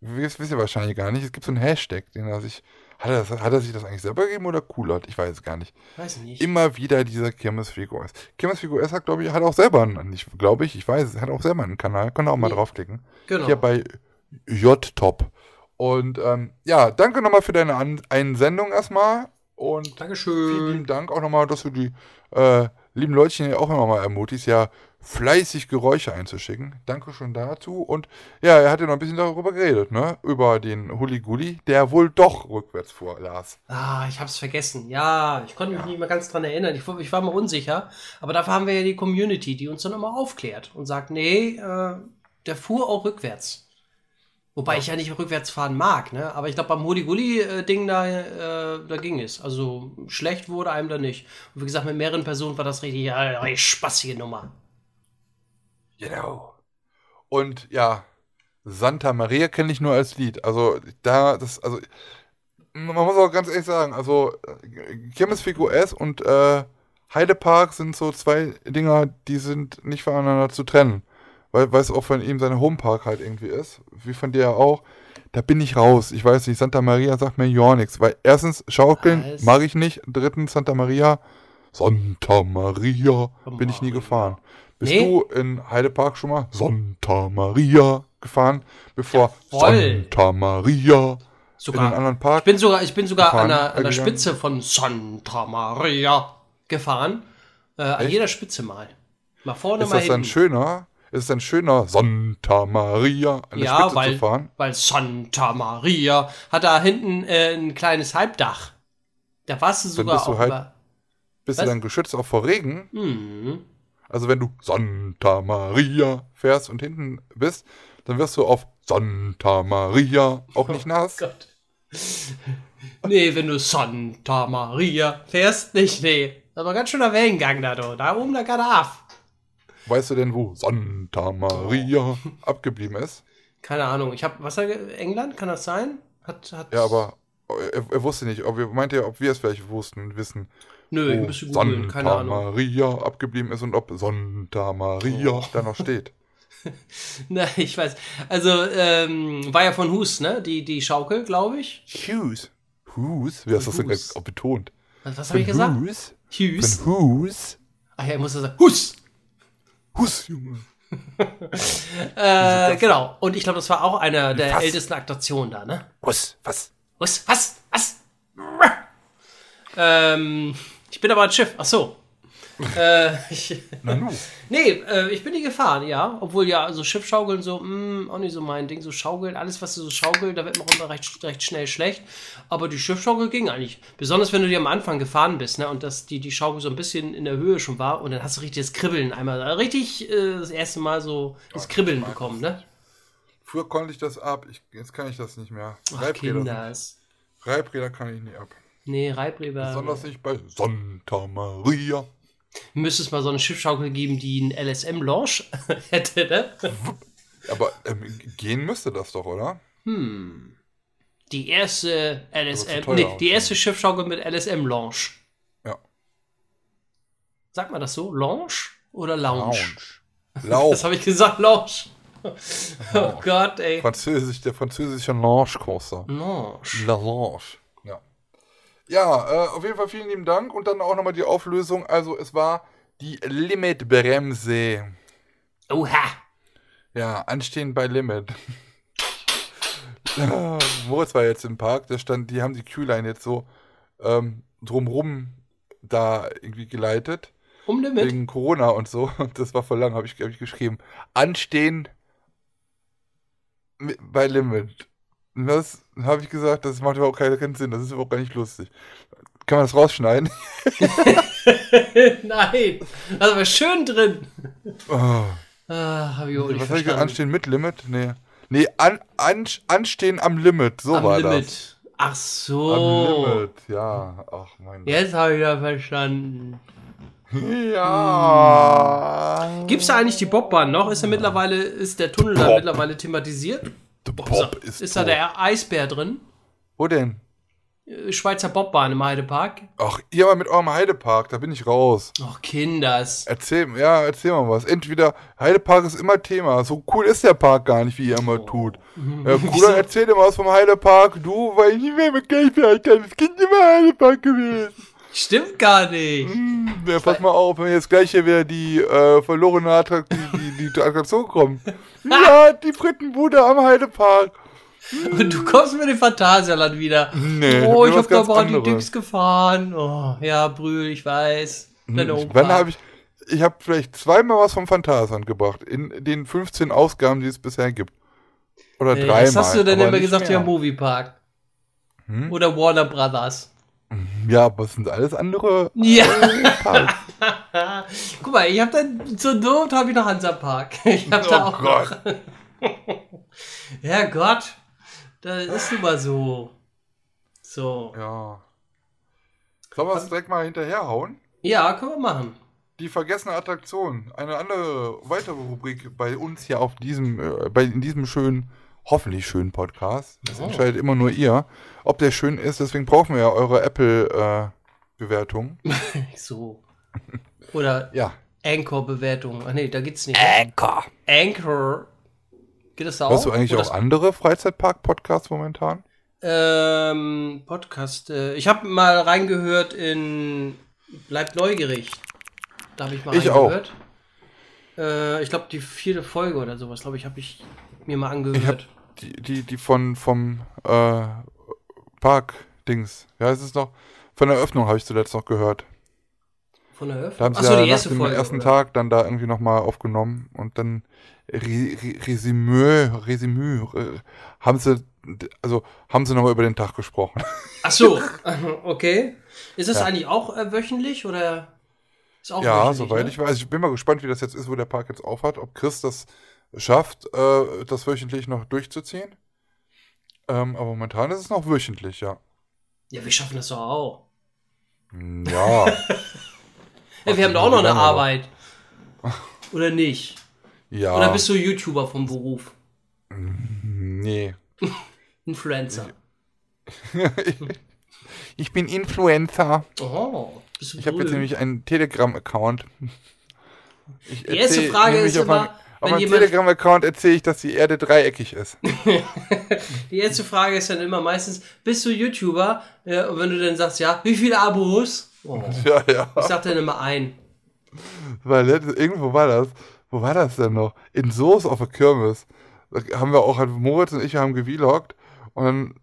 das wisst ihr wahrscheinlich gar nicht. Es gibt so einen Hashtag, den er sich. Hat er, das, hat er sich das eigentlich selber gegeben oder Kulot? Ich weiß es gar nicht.
Weiß nicht.
Immer wieder dieser Kirmesfreak OS. Kirmesfreak OS hat, glaube ich, hat auch selber einen, glaube ich, ich weiß, hat auch selber einen Kanal. Könnt ihr auch mal nee. draufklicken. Genau. Hier bei J-Top. Und ähm, ja, danke nochmal für deine An Einsendung erstmal. Und
Dankeschön.
Vielen lieben Dank auch nochmal, dass du die äh, lieben Leutchen auch immer mal ermutigst. Ja, fleißig Geräusche einzuschicken. Danke schon dazu. Und ja, er hat ja noch ein bisschen darüber geredet, ne? Über den Huliguli, der wohl doch rückwärts fuhr, Lars.
Ah, ich hab's vergessen. Ja, ich konnte mich nicht mehr ganz dran erinnern. Ich, ich war mal unsicher. Aber dafür haben wir ja die Community, die uns dann immer aufklärt und sagt, nee, äh, der fuhr auch rückwärts. Wobei ich ja nicht rückwärts fahren mag, ne? Aber ich glaube, beim Huli-Gulli-Ding da, äh, da ging es. Also schlecht wurde einem da nicht. Und wie gesagt, mit mehreren Personen war das richtig ja, eine spaßige Nummer.
Genau. Und ja, Santa Maria kenne ich nur als Lied. Also da, das, also man muss auch ganz ehrlich sagen, also Chemisfic OS und äh, Heidepark sind so zwei Dinger, die sind nicht voneinander zu trennen. Weil, weil es auch von ihm seine Homepark halt irgendwie ist, wie von dir ja auch. Da bin ich raus. Ich weiß nicht, Santa Maria sagt mir ja nichts. Weil erstens, Schaukeln mag ich nicht. Drittens, Santa Maria. Santa Maria bin ich nie gefahren. Bist
Nee.
du in Heidepark schon mal Santa Maria gefahren, bevor
Jawohl.
Santa Maria in den
Sogar.
anderen
Ich
Park?
bin sogar, ich bin sogar
Gefahren,
an der, an der? Spitze von Santa Maria gefahren. Äh, an jeder Spitze mal. Mal vorne,
Ist
mal
das dann
hinten.
schöner? Ist dann schöner, Santa Maria an der
Ja,
Spitze
weil,
zu fahren?
weil Santa Maria hat da hinten äh, ein kleines Halbdach. Da warst du sogar
bist du
auch
halt-
über.
Bist
Was?
du dann geschützt auch vor Regen?
Hm.
Also wenn du Santa Maria fährst und hinten bist, dann wirst du auf Santa Maria auch nicht nass.
Gott. nee, wenn du Santa Maria fährst, nicht, nee. Aber ganz schöner Wellengang da, du. Da oben, da er ab.
Weißt du denn, wo Santa Maria abgeblieben ist?
Keine Ahnung. Ich hab, was England? Kann das sein? Hat, hat.
Ja, aber er, er wusste nicht. Ob wir, meinte er, ob wir es vielleicht wussten und wissen,
Nö, ich müsste googeln. Keine
Santa
Ahnung.
Maria abgeblieben ist und ob Santa Maria
Oh.
da noch steht.
Na, ich weiß. Also, ähm, war ja von Hus, ne? Die, die Schaukel, glaube ich.
Hughes. Whose? Wie hast du das denn betont?
Was, was habe ich gesagt?
Von Whose?
Ach ja, ich muss das sagen. Hus!
Hus, Junge.
Äh, genau. Und ich glaube, das war auch einer der
Was?
ältesten Aktationen da, ne?
Hus, was?
Was? Was? Was? ähm, ich bin aber ein Schiff. Ach so. äh, ich, nee, äh, ich bin nie gefahren, ja. Obwohl ja, so Schiffschaukeln so, mh, auch nicht so mein Ding. So Schaukeln, alles, was du so schaukelt, da wird man auch immer recht, recht schnell schlecht. Aber die Schiffschaukel ging eigentlich. Besonders wenn du dir am Anfang gefahren bist, ne? Und dass die, die Schaukel so ein bisschen in der Höhe schon war. Und dann hast du richtig das Kribbeln einmal, äh, richtig äh, das erste Mal so das Kribbeln bekommen, ne?
Früher konnte ich das ab. Ich, jetzt kann ich das nicht mehr.
Ach,
Reibräder,
Kinders.
Reibräder kann ich nicht ab.
Nee, Reibräder.
Besonders nicht bei Santa Maria.
Müsste es mal so eine Schiffschaukel geben, die einen LSM-Launch hätte, ne?
Aber ähm, gehen müsste das doch, oder?
Die erste LSM, nee, die erste Schiffschaukel mit LSM-Launch.
Ja.
Sagt man das so? Launch oder Lounge?
Lauch.
Das habe ich gesagt, Launch. oh Gott, ey.
Französisch, der französische Launch-Coaster.
Launch.
La Launch. Ja. Äh, auf jeden Fall vielen lieben Dank. Und dann auch nochmal die Auflösung. Also es war die Limitbremse.
Oha.
Ja, anstehen bei Limit. Ja, Moritz war jetzt im Park, da stand, die haben die Q-Line jetzt so ähm, drumrum da irgendwie geleitet.
Um Limit.
Wegen Corona und so. Und das war voll lang, habe ich, hab ich geschrieben. Anstehen bei Limit. Das habe ich gesagt, das macht überhaupt keinen Sinn, das ist überhaupt gar nicht lustig. Kann man das rausschneiden?
Nein. Also war schön drin.
Oh.
Ah, hab ich auch nicht
Was habe ich gesagt? Anstehen mit Limit? Nee. Nee, an, an, anstehen am Limit, so
Am
war
Limit.
das.
Ach
Am
so.
Limit, ja. Ach mein Gott.
Jetzt habe ich ja verstanden.
Ja.
Gibt's da eigentlich die Bobbahn noch? Ist ja mittlerweile, ist der Tunnel da mittlerweile thematisiert?
Der Bob ist,
Ist da der Eisbär drin?
Wo denn?
Äh, Schweizer Bobbahn im Heidepark?
Ach, ihr mal mit eurem Heidepark, da bin ich raus.
Och, Kinders.
Erzähl, ja, erzähl mal was. Entweder, Heidepark ist immer Thema. So cool ist der Park gar nicht, wie ihr immer tut. Ja, cooler, erzähl dir mal was vom Heidepark. Du, weil ich nicht mehr mit Geld bin, als kleines Kind immer Heidepark gewesen.
Stimmt gar nicht.
Hm, ja, pass mal auf, wenn jetzt gleich hier wieder die äh, verlorene Attrakt die, die, die Attraktion kommt. Ja, die Frittenbude am Heidepark.
Und du kommst mit dem Phantasialand wieder.
Nee,
oh, ich hab da mal die. Dings gefahren. Oh, ja, Brühl, ich weiß. Deine
Hm,
Opa.
Wann habe ich. ich habe vielleicht zweimal was vom Phantasand gebracht. In den 15 Ausgaben, die es bisher gibt. Oder
Äh,
dreimal.
Was hast du denn immer gesagt? Ja,
mehr.
Moviepark.
Hm?
Oder Warner Brothers.
Ja, aber es sind alles andere
Ja.
Parks.
Guck mal, ich habe dann zur Not habe ich noch Hansa Park. Ich habe da
Oh
auch
Gott.
noch. Ja Gott, das ist nun mal so. So.
Ja. Sollen wir es direkt mal hinterherhauen?
Ja, können wir machen.
Die vergessene Attraktion. Eine andere, weitere Rubrik bei uns hier auf diesem, äh, bei, in diesem schönen, hoffentlich schönen Podcast. Das
Oh.
entscheidet immer nur ihr, ob der schön ist. Deswegen brauchen wir ja eure Apple-Bewertung.
So. Oder
ja.
Anchor-Bewertung. Ach nee, da geht's nicht.
Anchor.
Anchor. Geht das da auch?
Hörst du eigentlich
Oder
auch andere Freizeitpark-Podcasts momentan?
Ähm, Podcast. Äh, ich habe mal reingehört in Bleibt neugierig. Da habe ich mal
Ich
reingehört. Äh, ich glaube, die vierte Folge oder sowas, glaube ich, habe ich mir mal angehört.
Die, die, die von, vom äh, Park-Dings. Ja, ist es noch? Von der Eröffnung habe ich zuletzt noch gehört.
Von der
Da
Eröffnung.
haben sie
Achso,
ja
die
nach
erste
dem
Folge.
ersten
oder?
Tag dann da irgendwie nochmal aufgenommen und dann Re Re Resümee, Resümee, äh, haben sie, also haben sie nochmal über den Tag gesprochen.
Ach so, okay. Ist das
Ja.
eigentlich auch äh, wöchentlich oder ist auch
ja,
wöchentlich,
soweit
ne?
ich weiß. Ich bin mal gespannt, wie das jetzt ist, wo der Park jetzt aufhat, ob Chris das schafft, äh, das wöchentlich noch durchzuziehen. Ähm, aber momentan ist es noch wöchentlich, ja.
Ja, wir schaffen das doch auch.
Hm, Ja,
Ja, wir haben doch auch noch eine Arbeit. Oder nicht?
ja.
Oder bist du YouTuber vom Beruf?
nee.
Influencer.
Ich bin Influencer.
Oh, bist du
Ich habe jetzt nämlich einen Telegram-Account.
Die erste Frage ist immer,
Auf meinem Telegram-Account erzähle ich, dass die Erde dreieckig ist.
Die erste Frage ist dann immer meistens, bist du YouTuber? Ja, und wenn du dann sagst, ja, wie viele Abos? Oh,
ja, ja.
ich sag dann immer ein.
Weil irgendwo war das. Wo war das denn noch? In Soos auf der Kirmes. Da haben wir auch, Moritz und ich haben gevloggt. Und dann,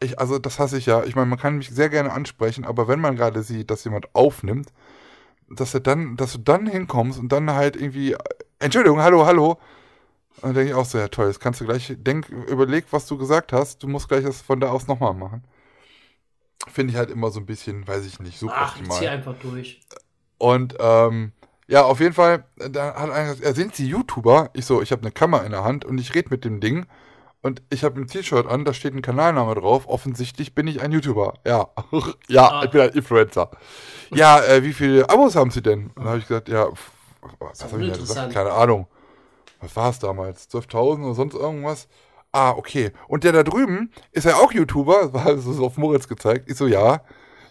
ich, also das hasse ich ja. Ich meine, man kann mich sehr gerne ansprechen, aber wenn man gerade sieht, dass jemand aufnimmt, dass er dann, dass du dann hinkommst und dann halt irgendwie, Entschuldigung, hallo, hallo. Und dann denke ich auch so, ja toll, das kannst du gleich, denk, überleg, was du gesagt hast, du musst gleich das von da aus nochmal machen. Finde ich halt immer so ein bisschen, weiß ich nicht, super
Ach, ich
optimal.
zieh einfach durch.
Und ähm, ja, auf jeden Fall, da hat einer gesagt, ja, sind Sie YouTuber? Ich so, ich habe eine Kamera in der Hand und ich rede mit dem Ding. Und ich habe ein T-Shirt an, da steht ein Kanalname drauf. Offensichtlich bin ich ein YouTuber. Ja, ja,
Ah.
ich bin ein Influencer. Ja, äh, wie viele Abos haben Sie denn? Und dann habe ich gesagt, ja, was habe ich denn gesagt? Keine Ahnung. Was war es damals? 12.000 oder sonst irgendwas? Ah, okay. Und der da drüben, ist er auch YouTuber? War so auf Moritz gezeigt. Ich so, ja.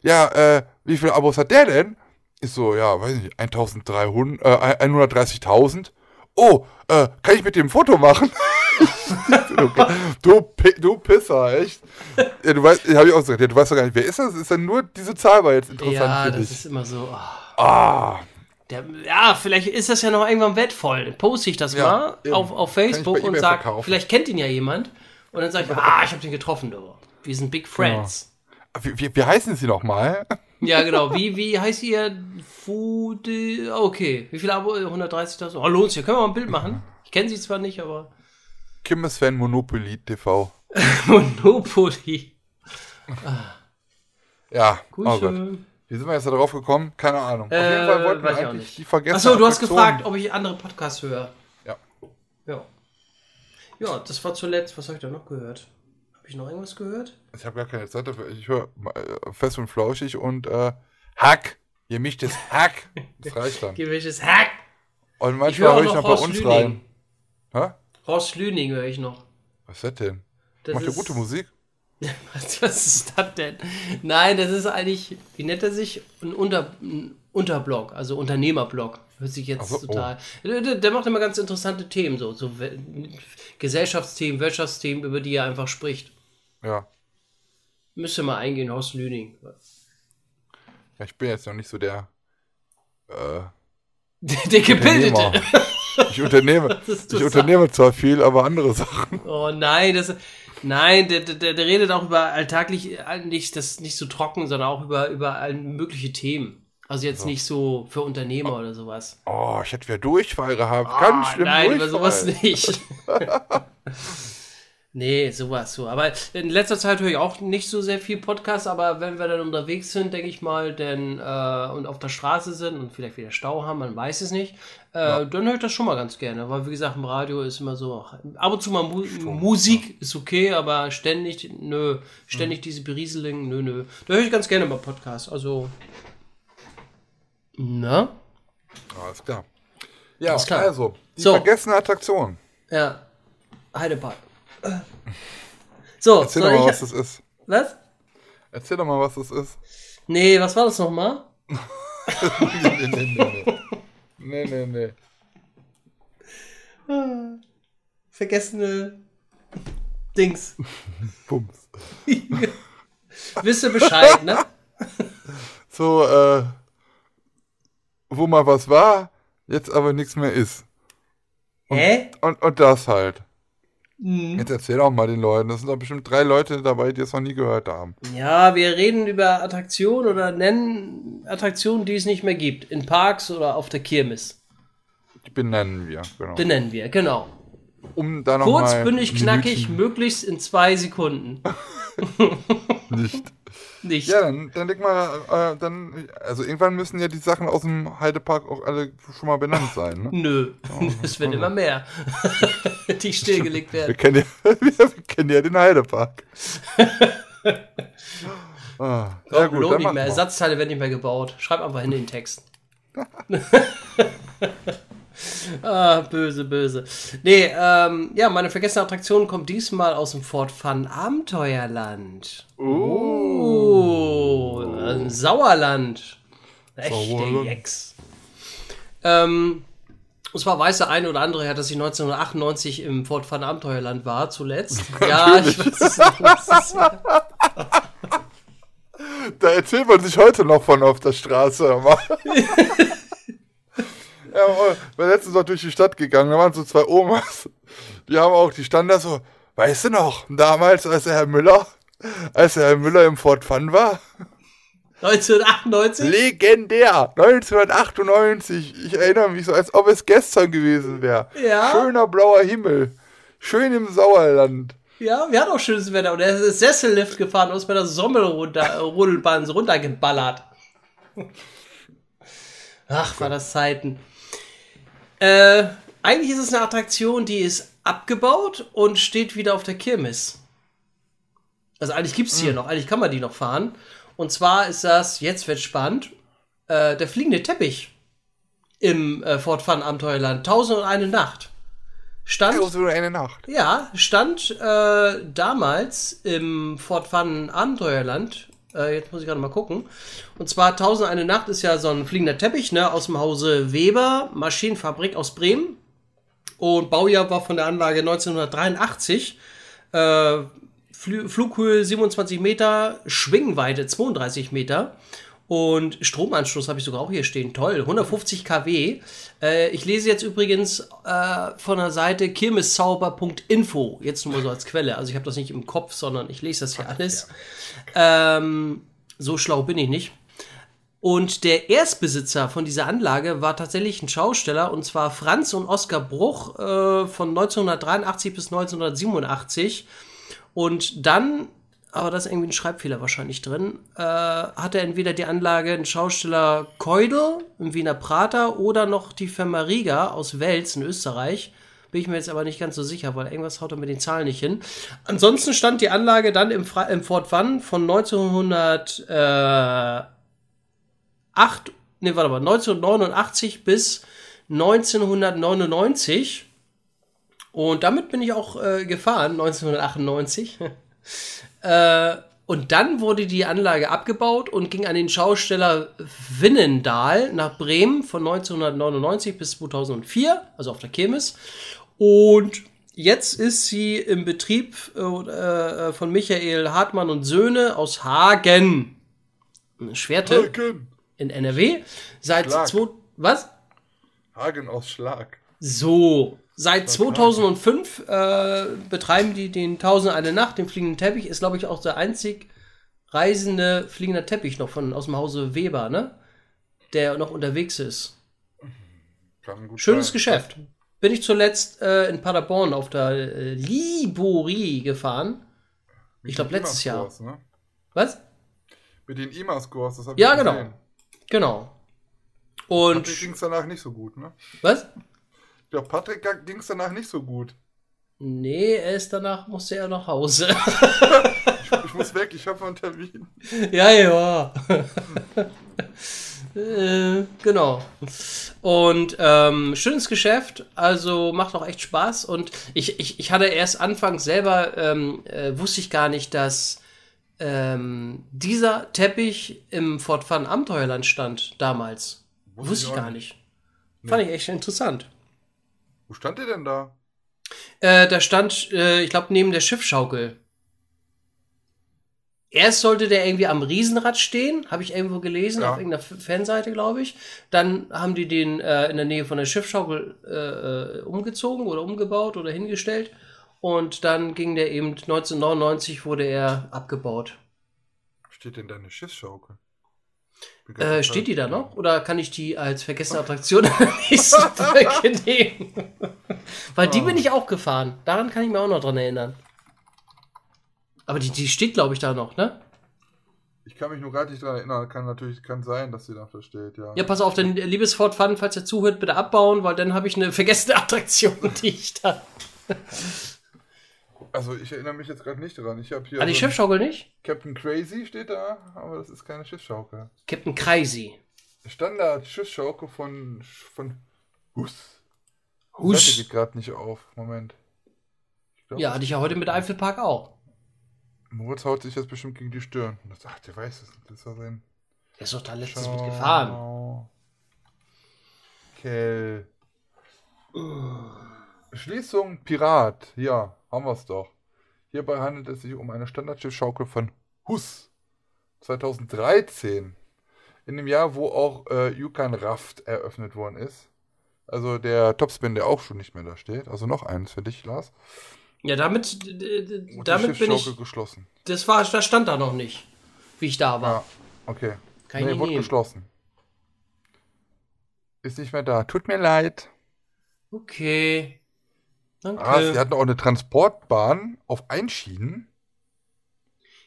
Ja, äh, wie viele Abos hat der denn? Ich so, ja, weiß nicht, 1300, äh, 130.000. Oh, äh, kann ich mit dem ein Foto machen? du, du Pisser, echt? Ja, du weißt, habe ich auch gesagt, ja, du weißt doch gar nicht, wer ist das? Ist dann nur diese Zahl war jetzt interessant
Ja,
für
das
dich.
ist immer so. ah.
Ah,
Der, ja, vielleicht ist das ja noch irgendwann wertvoll. Dann poste ich das
Ja,
mal
eben.
auf, auf Facebook und
eBay
sag,
verkaufen.
vielleicht kennt ihn ja jemand. Und dann sage ich, ah, ich habe den getroffen, du. Wir sind Big Friends.
wie, wie, wie heißen sie nochmal?
Ja, genau. Wie, wie heißt ihr? Fude. Okay. Wie viele Abo? 130.000? Oh, lohnt sich. Können wir mal ein Bild machen? Ich kenne sie zwar nicht, aber.
Kimmes Fan Monopoly TV.
Monopoly.
Ja,
Gut.
oh. Wie sind wir jetzt da drauf gekommen? Keine Ahnung. Auf
Äh,
jeden Fall wollten wir
ich
eigentlich die vergessene
Achso, du hast gefragt, ob ich andere Podcasts höre.
Ja.
Ja. Ja, das war zuletzt. Was habe ich da noch gehört? Habe ich noch irgendwas gehört?
Ich habe gar keine Zeit dafür. Ich höre äh, fest und flauschig und äh, Hack. Ihr mischt das Hack. Das reicht dann.
Gewisses Hack.
Und
Ich
manchmal
höre auch
höre ich
noch
noch bei uns
Lüning.
rein. Hä?
Horst Lüning höre ich noch.
Was ist das denn?
Das
Macht
ist-
gute Musik?
Was, was ist das denn? Nein, das ist eigentlich, wie nennt er sich? Ein, Unter, ein Unterblog, also Unternehmerblog. Hört sich jetzt
Ach so, oh.
total. Der, der- macht immer ganz interessante Themen, so, so Gesellschaftsthemen, Wirtschaftsthemen, über die er einfach spricht.
Ja.
Müsste mal eingehen, Horst Lüning.
ja. Ich bin jetzt noch nicht so der äh,
Der Gebildete.
Ich unternehme,
ist
ich unternehme zwar viel, aber andere Sachen.
Oh nein, das, nein, der, der, der redet auch über alltäglich, äh, nicht, das nicht so trocken, sondern auch über, über all mögliche Themen. Also jetzt nicht so für Unternehmer oder sowas.
Oh, ich hätte wieder Durchfall gehabt. Ganz
Ah,
schlimm
Nein,
Durchfall.
über sowas nicht. nee, sowas so. Aber in letzter Zeit höre ich auch nicht so sehr viel Podcast, aber wenn wir dann unterwegs sind, denke ich mal, denn, äh, und auf der Straße sind und vielleicht wieder Stau haben, man weiß es nicht, äh, dann höre ich das schon mal ganz gerne. Weil wie gesagt, im Radio ist immer so, ab und zu mal Mu Musik ist okay, aber ständig, nö, ständig diese Berieseling, nö, nö. Da höre ich ganz gerne mal Podcast. Also, na?
Alles klar. Ja,
Alles klar.
also, die
So.
vergessene Attraktion.
Ja. Heidepark. So,
Erzähl doch mal,
ich,
was das ist.
was?
Erzähl doch mal, was das ist.
Nee, was war das nochmal?
nee, nee, nee, nee. Nee, nee, nee.
Vergessene Dings.
Pumps.
Wisst ihr Bescheid, ne?
So, äh, wo mal was war, jetzt aber nichts mehr ist.
Hä?
Und, und das halt.
Hm.
Jetzt erzähl doch mal den Leuten. Das sind doch bestimmt drei Leute dabei, die es noch nie gehört haben.
Ja, wir reden über Attraktionen oder nennen Attraktionen, die es nicht mehr gibt. In Parks oder auf der Kirmes.
Die benennen wir, genau.
Benennen wir, genau.
um da noch
Kurz, bündig, knackig, möglichst in zwei Sekunden.
Nicht.
Nicht.
Ja, dann, dann denk mal, äh, dann, also irgendwann müssen ja die Sachen aus dem Heidepark auch alle schon mal benannt sein, ne?
Nö, es werden immer mehr, die stillgelegt
Wir
werden.
kennen ja, wir kennen ja den Heidepark. ah, ja
Komm,
gut,
lohnt
dann
nicht mehr.
wir.
Ersatzteile werden nicht mehr gebaut. Schreib einfach hin in den Text. ah, böse, böse. Nee, ähm, ja, meine vergessene Attraktion kommt diesmal aus dem Fort Fun Abenteuerland. Oh, ein Sauerland. Echte
Sauerland.
Jex. Ähm, und zwar weiß der eine oder andere ja, dass ich 1998 im Fort Fun Abenteuerland war, zuletzt. ja, ich weiß es
Da erzählt man sich heute noch von auf der Straße. Ja, wir sind letztens noch durch die Stadt gegangen, da waren so zwei Omas. Die haben auch, die standen da so, weißt du noch, damals, als der Herr Müller, als der Herr Müller im Fort Fun war?
1998?
Legendär! 1998. Ich erinnere mich so, als ob es gestern gewesen wäre.
Ja.
Schöner blauer Himmel. Schön im Sauerland.
Ja, wir hatten auch schönes Wetter und er ist Sessellift gefahren und ist bei der Sommel runter, äh, so runtergeballert. Ach, war das Zeiten. Äh, eigentlich ist es eine Attraktion, die ist abgebaut und steht wieder auf der Kirmes. Also eigentlich gibt es hier noch, eigentlich kann man die noch fahren. Und zwar ist das, jetzt wird spannend, äh, der fliegende Teppich im äh, Fort Fun Abenteuerland. Tausend und eine Nacht. Stand
So eine Nacht.
ja, stand äh, damals im Fort Fun Abenteuerland. Äh, jetzt muss ich gerade mal gucken. Und zwar 1001 Nacht ist ja so ein fliegender Teppich, ne, aus dem Hause Weber, Maschinenfabrik aus Bremen. Und Baujahr war von der Anlage 1983. Äh, Flü Flughöhe 27 Meter, Schwingweite 32 Meter. Und Stromanschluss habe ich sogar auch hier stehen. Toll, 150 kW. Äh, ich lese jetzt übrigens äh, von der Seite kirmeszauber.info. Jetzt nur mal so als Quelle. Also ich habe das nicht im Kopf, sondern ich lese das hier alles. Ähm, so schlau bin ich nicht. Und der Erstbesitzer von dieser Anlage war tatsächlich ein Schausteller, und zwar Franz und Oskar Bruch äh, von 1983 bis 1987. Und dann, aber da ist irgendwie ein Schreibfehler wahrscheinlich drin, äh, hatte entweder die Anlage ein Schausteller Keudel im Wiener Prater oder noch die Firma Riga aus Wels in Österreich. Bin ich mir jetzt aber nicht ganz so sicher, weil irgendwas haut er mit den Zahlen nicht hin. Ansonsten stand die Anlage dann im, Fra im Fort Wann von 1900. Äh, 8, nee, warte mal, 1989 bis 1999. Und damit bin ich auch äh, gefahren, 1998. äh, und dann wurde die Anlage abgebaut und ging an den Schausteller Winnendahl nach Bremen von 1999 bis 2004, also auf der Kirmes. Und jetzt ist sie im Betrieb äh, äh, von Michael Hartmann und Söhne aus Hagen. Schwerte
Hagen.
in NRW. Seit
Schlag.
zwei, was?
Hagen aus Schlag.
So, seit 2005 äh, betreiben die den 1001 Nacht, den fliegenden Teppich. Ist, glaube ich, auch der einzig reisende fliegender Teppich noch von aus dem Hause Weber, ne? der noch unterwegs ist. Schönes
sein.
Geschäft. Bin ich zuletzt äh, in Paderborn auf der äh, Liborie gefahren.
Mit
Ich glaub,
den
letztes Jahr.
Ne?
Was?
Mit den IMA-Scores, das hab
Ja,
ich
genau.
gesehen.
Genau. Und
ging es danach nicht so gut, ne?
was?
Ich glaube, Patrick ging es danach nicht so gut.
Nee, er ist danach, musste er nach Hause.
Ich muss weg, ich habe einen Termin.
ja, ja. äh, genau. Und ähm, schönes Geschäft, also macht auch echt Spaß. Und ich, ich, ich hatte erst anfangs selber, ähm, äh, wusste ich gar nicht, dass ähm, dieser Teppich im Fort Fun Abenteuerland stand damals.
Wusste ich
ich gar
nicht.
nicht. Fand ich echt interessant.
Wo stand der denn da?
Äh, da stand, äh, ich glaube, neben der Schiffschaukel. Erst sollte der irgendwie am Riesenrad stehen, habe ich irgendwo gelesen,
Ja.
auf irgendeiner Fanseite, glaube ich. Dann haben die den äh, in der Nähe von der Schiffschaukel äh, äh, umgezogen oder umgebaut oder hingestellt. Und dann ging der eben 1999 wurde er abgebaut.
Steht denn da eine Schiffsschaukel?
Äh, steht die da noch? Oder kann ich die als vergessene Attraktion der nächsten Folge nehmen? Weil die
Oh.
bin ich auch gefahren. Daran kann ich mir auch noch dran erinnern. Aber die, die steht, glaube ich, da noch, ne?
Ich kann mich nur gerade nicht daran erinnern. Kann natürlich kann sein, dass sie da steht, ja.
Ja, pass auf, den liebes Fort Fun, falls ihr zuhört, bitte abbauen, weil dann habe ich eine vergessene Attraktion, die ich da.
Also ich erinnere mich jetzt gerade nicht daran. Ich habe hier
Ah, die
so ein-
Schiffschaukel nicht?
Captain Crazy steht da, aber das ist keine Schiffsschaukel.
Captain Crazy.
Standard Schiffsschaukel von von Hus. Die
Husch.
Seite geht gerade nicht auf. Moment. Glaub,
Ja, hatte ich ja heute mit Eifelpark auch.
Moritz haut sich jetzt bestimmt gegen die Stirn. Das- Ach, der weiß es. Das ist ja sein.
Der ist doch da letztens mitgefahren.
Schau. Kell. Schließung Pirat. Ja, haben wir es doch. Hierbei handelt es sich um eine Standardschiffschaukel von Hus 2013. In dem Jahr, wo auch äh, Yukon Raft eröffnet worden ist. Also der Topspin, der auch schon nicht mehr da steht. Also noch eins für dich, Lars.
Ja, damit,
Und
damit bin ich.
geschlossen.
Das war, das stand da noch nicht, wie ich da war.
Ja, okay.
Kann
nee, wurde
nehmen.
geschlossen. Ist nicht mehr da. Tut mir leid.
Okay. Danke.
Ah, sie hatten auch eine Transportbahn auf Einschienen.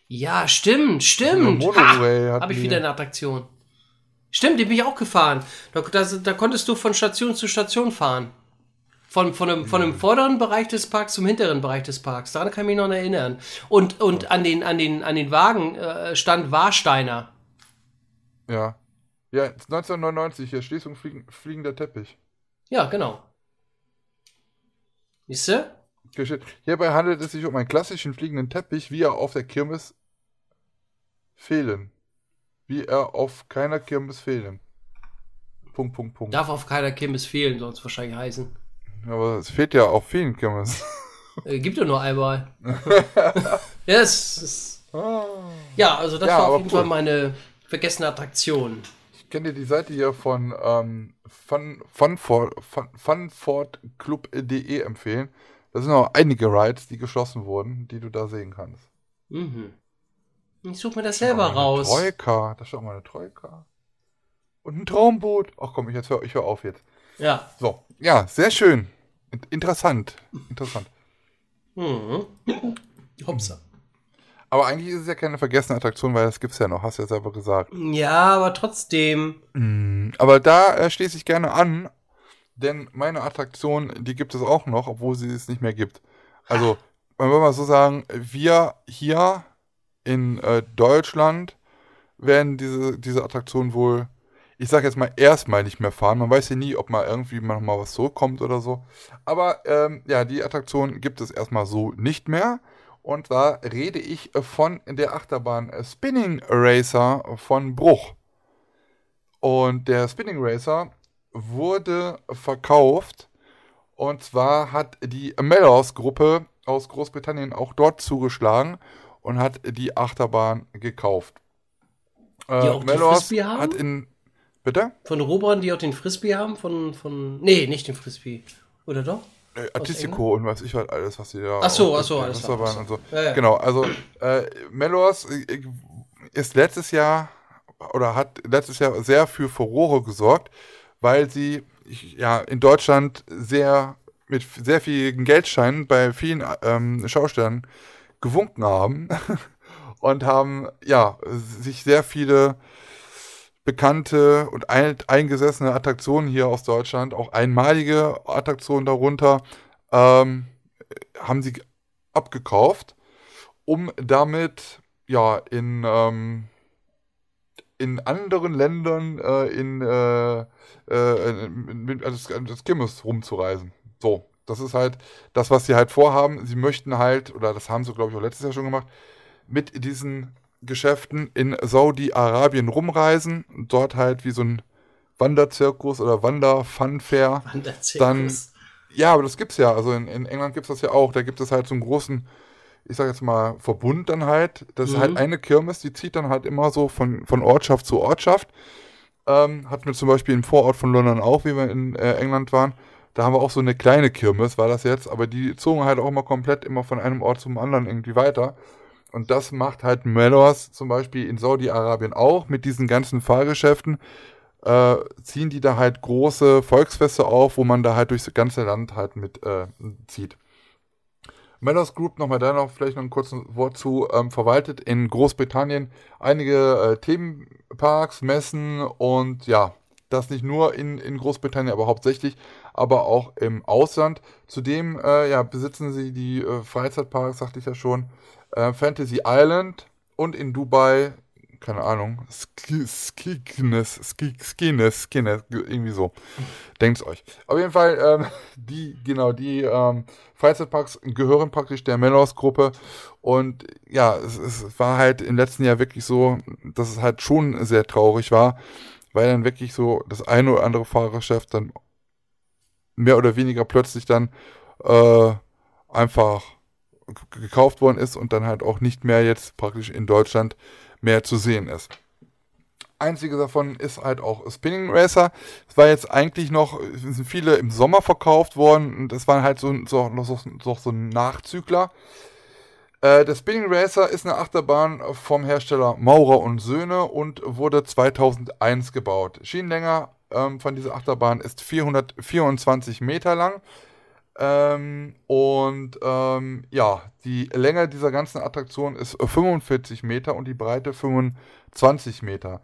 ja, stimmt,
Eine
stimmt.
Monorail
Ha, Habe ich wieder eine Attraktion. Stimmt, die bin ich auch gefahren. Da, da, da konntest du von Station zu Station fahren. Von, von, dem, von dem vorderen Bereich des Parks zum hinteren Bereich des Parks. Daran kann ich mich noch erinnern. Und, und an, den, an, den, an den Wagen äh, stand Warsteiner.
Ja. Ja, 1999, hier Schließung fliegen, fliegender Teppich.
Ja, genau. Siehst du?
Hierbei handelt es sich um einen klassischen fliegenden Teppich, wie er auf der Kirmes fehlen. Wie er auf keiner Kirmes fehlen. Punkt, Punkt, Punkt.
Darf auf keiner Kirmes fehlen, soll es wahrscheinlich heißen.
Aber es fehlt ja auf vielen Kirmes.
Äh, gibt ja nur einmal. ja, es ist, ja, also das
Ja,
war auf jeden
cool.
Fall meine vergessene Attraktion.
Ich kenne dir die Seite hier von ähm, Fun, funfordclub.de empfehlen. Da sind auch einige Rides, die geschlossen wurden, die du da sehen kannst.
Mhm. Ich suche mir das selber
eine
raus.
Troika, da steht auch mal eine Troika. Und ein Traumboot. Ach komm, ich, jetzt hör, ich hör auf jetzt.
Ja.
So, ja, sehr schön. In- Interessant. Interessant.
Mhm. Hopsa.
Aber eigentlich ist es ja keine vergessene Attraktion, weil das gibt's ja noch, hast du ja selber gesagt.
Ja, aber trotzdem.
Mm, Aber da äh, schließe ich gerne an, denn meine Attraktion, die gibt es auch noch, obwohl sie es nicht mehr gibt. Also, man will mal so sagen, wir hier in äh, Deutschland werden diese, diese Attraktion wohl, ich sag jetzt mal, erstmal nicht mehr fahren. Man weiß ja nie, ob mal irgendwie mal noch mal was zurückkommt oder so. Aber ähm, ja, die Attraktion gibt es erstmal so nicht mehr. Und zwar rede ich äh, von der Achterbahn äh, Spinning Racer von Bruch. Und der Spinning Racer wurde verkauft. Und zwar hat die Mellows Gruppe aus Großbritannien auch dort zugeschlagen und hat die Achterbahn gekauft.
Die auch die Frisbee haben?
hat in. Bitte?
Von Robern, die auch den Frisbee haben? Von, von. Nee, nicht den Frisbee. Oder doch?
Äh, Artistico und was ich was alles, was die da.
Ach so, ach so, alles klar,
und so.
Ja, ja.
Genau, also äh, Mellows äh, ist letztes Jahr oder hat letztes Jahr sehr für Furore gesorgt, weil sie ja in Deutschland sehr mit sehr vielen Geldscheinen bei vielen ähm, Schaustellern gewunken haben und haben ja sich sehr viele bekannte und ein, eingesessene Attraktionen hier aus Deutschland, auch einmalige Attraktionen darunter, ähm, haben sie abgekauft, um damit ja in ähm, in anderen Ländern äh, in, äh, äh, mit, also das Kirmes rumzureisen. So, das ist halt das, was sie halt vorhaben. Sie möchten halt, oder das haben sie, glaube ich, auch letztes Jahr schon gemacht, mit diesen Geschäften in Saudi-Arabien rumreisen, dort halt wie so ein Wanderzirkus oder Wander-Funfair. Wanderzirkus. Dann, ja, aber das gibt's ja. Also in, in England gibt's das ja auch. Da gibt es halt so einen großen, ich sag jetzt mal, Verbund dann halt. Das mhm. ist halt mhm. eine Kirmes, die zieht dann halt immer so von, von Ortschaft zu Ortschaft. Ähm, hatten wir zum Beispiel im Vorort von London auch, wie wir in äh, England waren. Da haben wir auch so eine kleine Kirmes, war das jetzt, aber die zogen halt auch immer komplett immer von einem Ort zum anderen irgendwie weiter. Und das macht halt Mellors zum Beispiel in Saudi-Arabien auch mit diesen ganzen Fahrgeschäften. Äh, ziehen die da halt große Volksfeste auf, wo man da halt durchs ganze Land halt mit äh, zieht. Mellors Group, nochmal da noch vielleicht noch ein kurzes Wort zu, ähm, verwaltet in Großbritannien einige äh, Themenparks, Messen und ja, das nicht nur in, in Großbritannien, aber hauptsächlich, aber auch im Ausland. Zudem äh, ja, besitzen sie die äh, Freizeitparks, sagte ich ja schon, äh, Fantasy Island und in Dubai, keine Ahnung, Skiknes, Skiknes, Skines, irgendwie so. Denkt's euch. Auf jeden Fall, ähm, die, genau, die ähm, Freizeitparks gehören praktisch der Melos-Gruppe und ja, es, es war halt im letzten Jahr wirklich so, dass es halt schon sehr traurig war, weil dann wirklich so das eine oder andere Fahrerchef dann mehr oder weniger plötzlich dann äh, einfach gekauft worden ist und dann halt auch nicht mehr jetzt praktisch in Deutschland mehr zu sehen ist. Einzige davon ist halt auch Spinning Racer. Es war jetzt eigentlich noch, sind viele im Sommer verkauft worden und das waren halt so, so, so, so, so ein Nachzügler. Äh, der Spinning Racer ist eine Achterbahn vom Hersteller Maurer und Söhne und wurde 2001 gebaut. Schienenlänge ähm, von dieser Achterbahn ist 424 Meter lang. Ähm, und ähm, ja, die Länge dieser ganzen Attraktion ist 45 Meter und die Breite 25 Meter.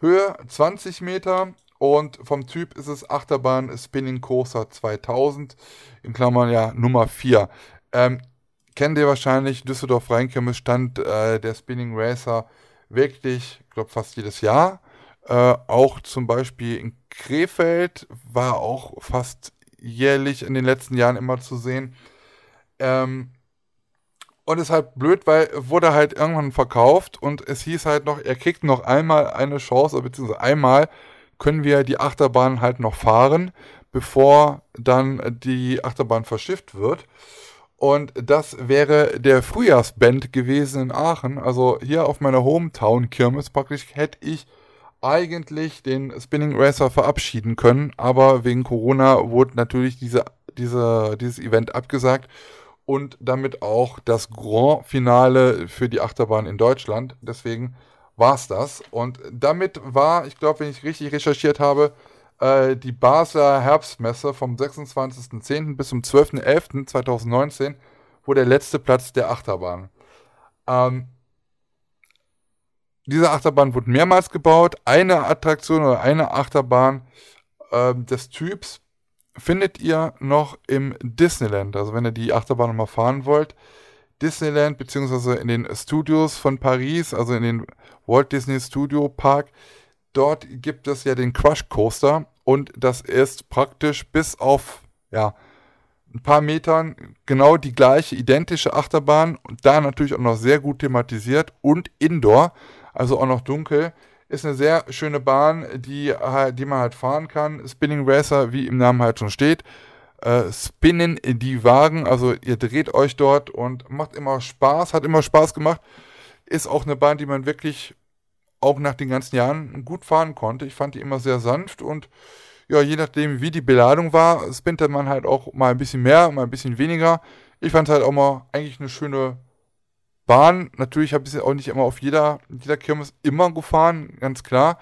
Höhe 20 Meter und vom Typ ist es Achterbahn Spinning Coaster 2000, in Klammern ja Nummer 4. Ähm, kennt ihr wahrscheinlich, Düsseldorf Rheinkirmes stand äh, der Spinning Racer wirklich, ich glaube fast jedes Jahr. Äh, auch zum Beispiel in Krefeld war auch fast jährlich in den letzten Jahren immer zu sehen. Ähm, und ist halt blöd, weil wurde halt irgendwann verkauft und es hieß halt noch, er kriegt noch einmal eine Chance, beziehungsweise einmal können wir die Achterbahn halt noch fahren, bevor dann die Achterbahn verschifft wird. Und das wäre der Frühjahrsband gewesen in Aachen. Also hier auf meiner Hometown-Kirmes praktisch hätte ich eigentlich den Spinning Racer verabschieden können, aber wegen Corona wurde natürlich diese, diese, dieses Event abgesagt und damit auch das Grand Finale für die Achterbahn in Deutschland. Deswegen war es das. Und damit war, ich glaube, wenn ich richtig recherchiert habe, äh, die Basler Herbstmesse vom 26.10. bis zum 12.11.2019 wo der letzte Platz der Achterbahn. Ähm, diese Achterbahn wurde mehrmals gebaut. Eine Attraktion oder eine Achterbahn äh, des Typs findet ihr noch im Disneyland. Also wenn ihr die Achterbahn nochmal fahren wollt, Disneyland beziehungsweise in den Studios von Paris, also in den Walt Disney Studio Park, dort gibt es ja den Crush Coaster und das ist praktisch bis auf ja ein paar Metern genau die gleiche identische Achterbahn und da natürlich auch noch sehr gut thematisiert und Indoor also auch noch dunkel. Ist eine sehr schöne Bahn, die, die man halt fahren kann. Spinning Racer, wie im Namen halt schon steht. Äh, spinnen die Wagen, also ihr dreht euch dort und macht immer Spaß, hat immer Spaß gemacht. Ist auch eine Bahn, die man wirklich auch nach den ganzen Jahren gut fahren konnte. Ich fand die immer sehr sanft und ja, je nachdem, wie die Beladung war, spinnte man halt auch mal ein bisschen mehr, mal ein bisschen weniger. Ich fand es halt auch mal eigentlich eine schöne Bahn, natürlich habe ich sie auch nicht immer auf jeder, jeder Kirmes immer gefahren, ganz klar.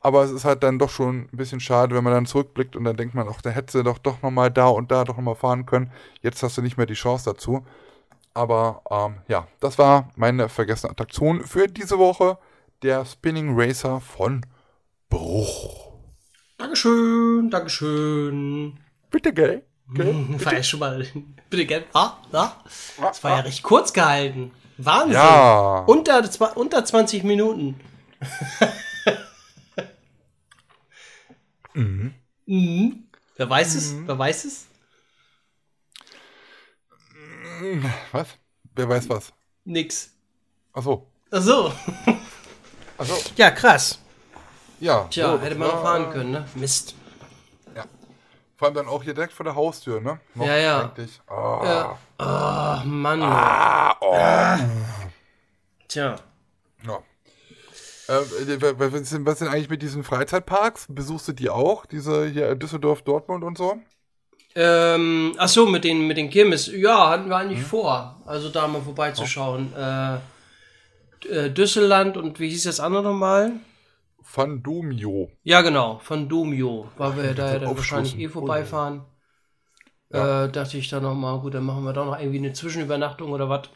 Aber es ist halt dann doch schon ein bisschen schade, wenn man dann zurückblickt und dann denkt man, ach, da hätte sie doch doch nochmal da und da doch nochmal fahren können. Jetzt hast du nicht mehr die Chance dazu. Aber ähm, ja, das war meine vergessene Attraktion für diese Woche. Der Spinning Racer von Bruch.
Dankeschön, Dankeschön.
Bitte, gell?
War ja schon mal. Bitte, gell? Ah, ah. Das war ja recht kurz gehalten. Wahnsinn.
Ja.
Unter, unter 20 Minuten. mhm. Wer weiß es? Wer weiß es?
Was? Wer weiß was?
Nix.
Achso.
Ach so.
Achso.
Ja, krass.
Ja.
Tja,
so,
hätte man auch fahren können, ne? Mist.
Ja. Vor allem dann auch hier direkt vor der Haustür, ne? Noch
Ja, ja.
Eigentlich. Ah.
Ja. Ah, Mann.
Ah, oh.
Tja.
Ja. Äh, was ist denn- was denn eigentlich mit diesen Freizeitparks? Besuchst du die auch? Diese hier Düsseldorf, Dortmund und so?
Ähm, ach so, mit den, mit den Kirmes. Ja, hatten wir eigentlich vor. Also da mal vorbeizuschauen. Äh, äh, Düsseldorf und wie hieß das andere nochmal?
Fandumio.
Ja, genau, von Domio, weil wir da ja dann wahrscheinlich eh vorbeifahren.
Ja.
Äh, dachte ich dann nochmal, gut, dann machen wir doch noch irgendwie eine Zwischenübernachtung oder was.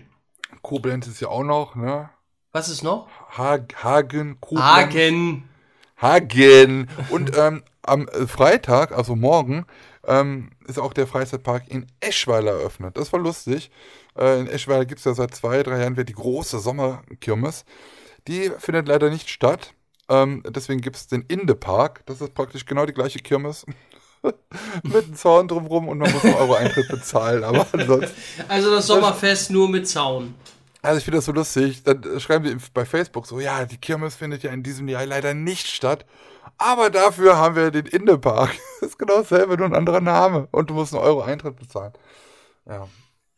Koblenz ist ja auch noch, ne?
Was ist noch?
Hag Hagen, Koblenz.
Hagen.
Hagen. Und ähm, am Freitag, also morgen, ähm, ist auch der Freizeitpark in Eschweiler eröffnet. Das war lustig. Äh, in Eschweiler gibt es ja seit zwei, drei Jahren wieder die große Sommerkirmes. Die findet leider nicht statt. Ähm, deswegen gibt es den Inde-Park. Das ist praktisch genau die gleiche Kirmes. Mit einem Zaun drumrum und man muss einen Euro Eintritt bezahlen. Aber ansonsten.
Also das Sommerfest nur mit Zaun.
Also ich finde das so lustig. Dann schreiben die bei Facebook so, ja, die Kirmes findet ja in diesem Jahr leider nicht statt. Aber dafür haben wir den Indepark. Das ist genau dasselbe, nur ein anderer Name. Und du musst einen Euro Eintritt bezahlen. Ja.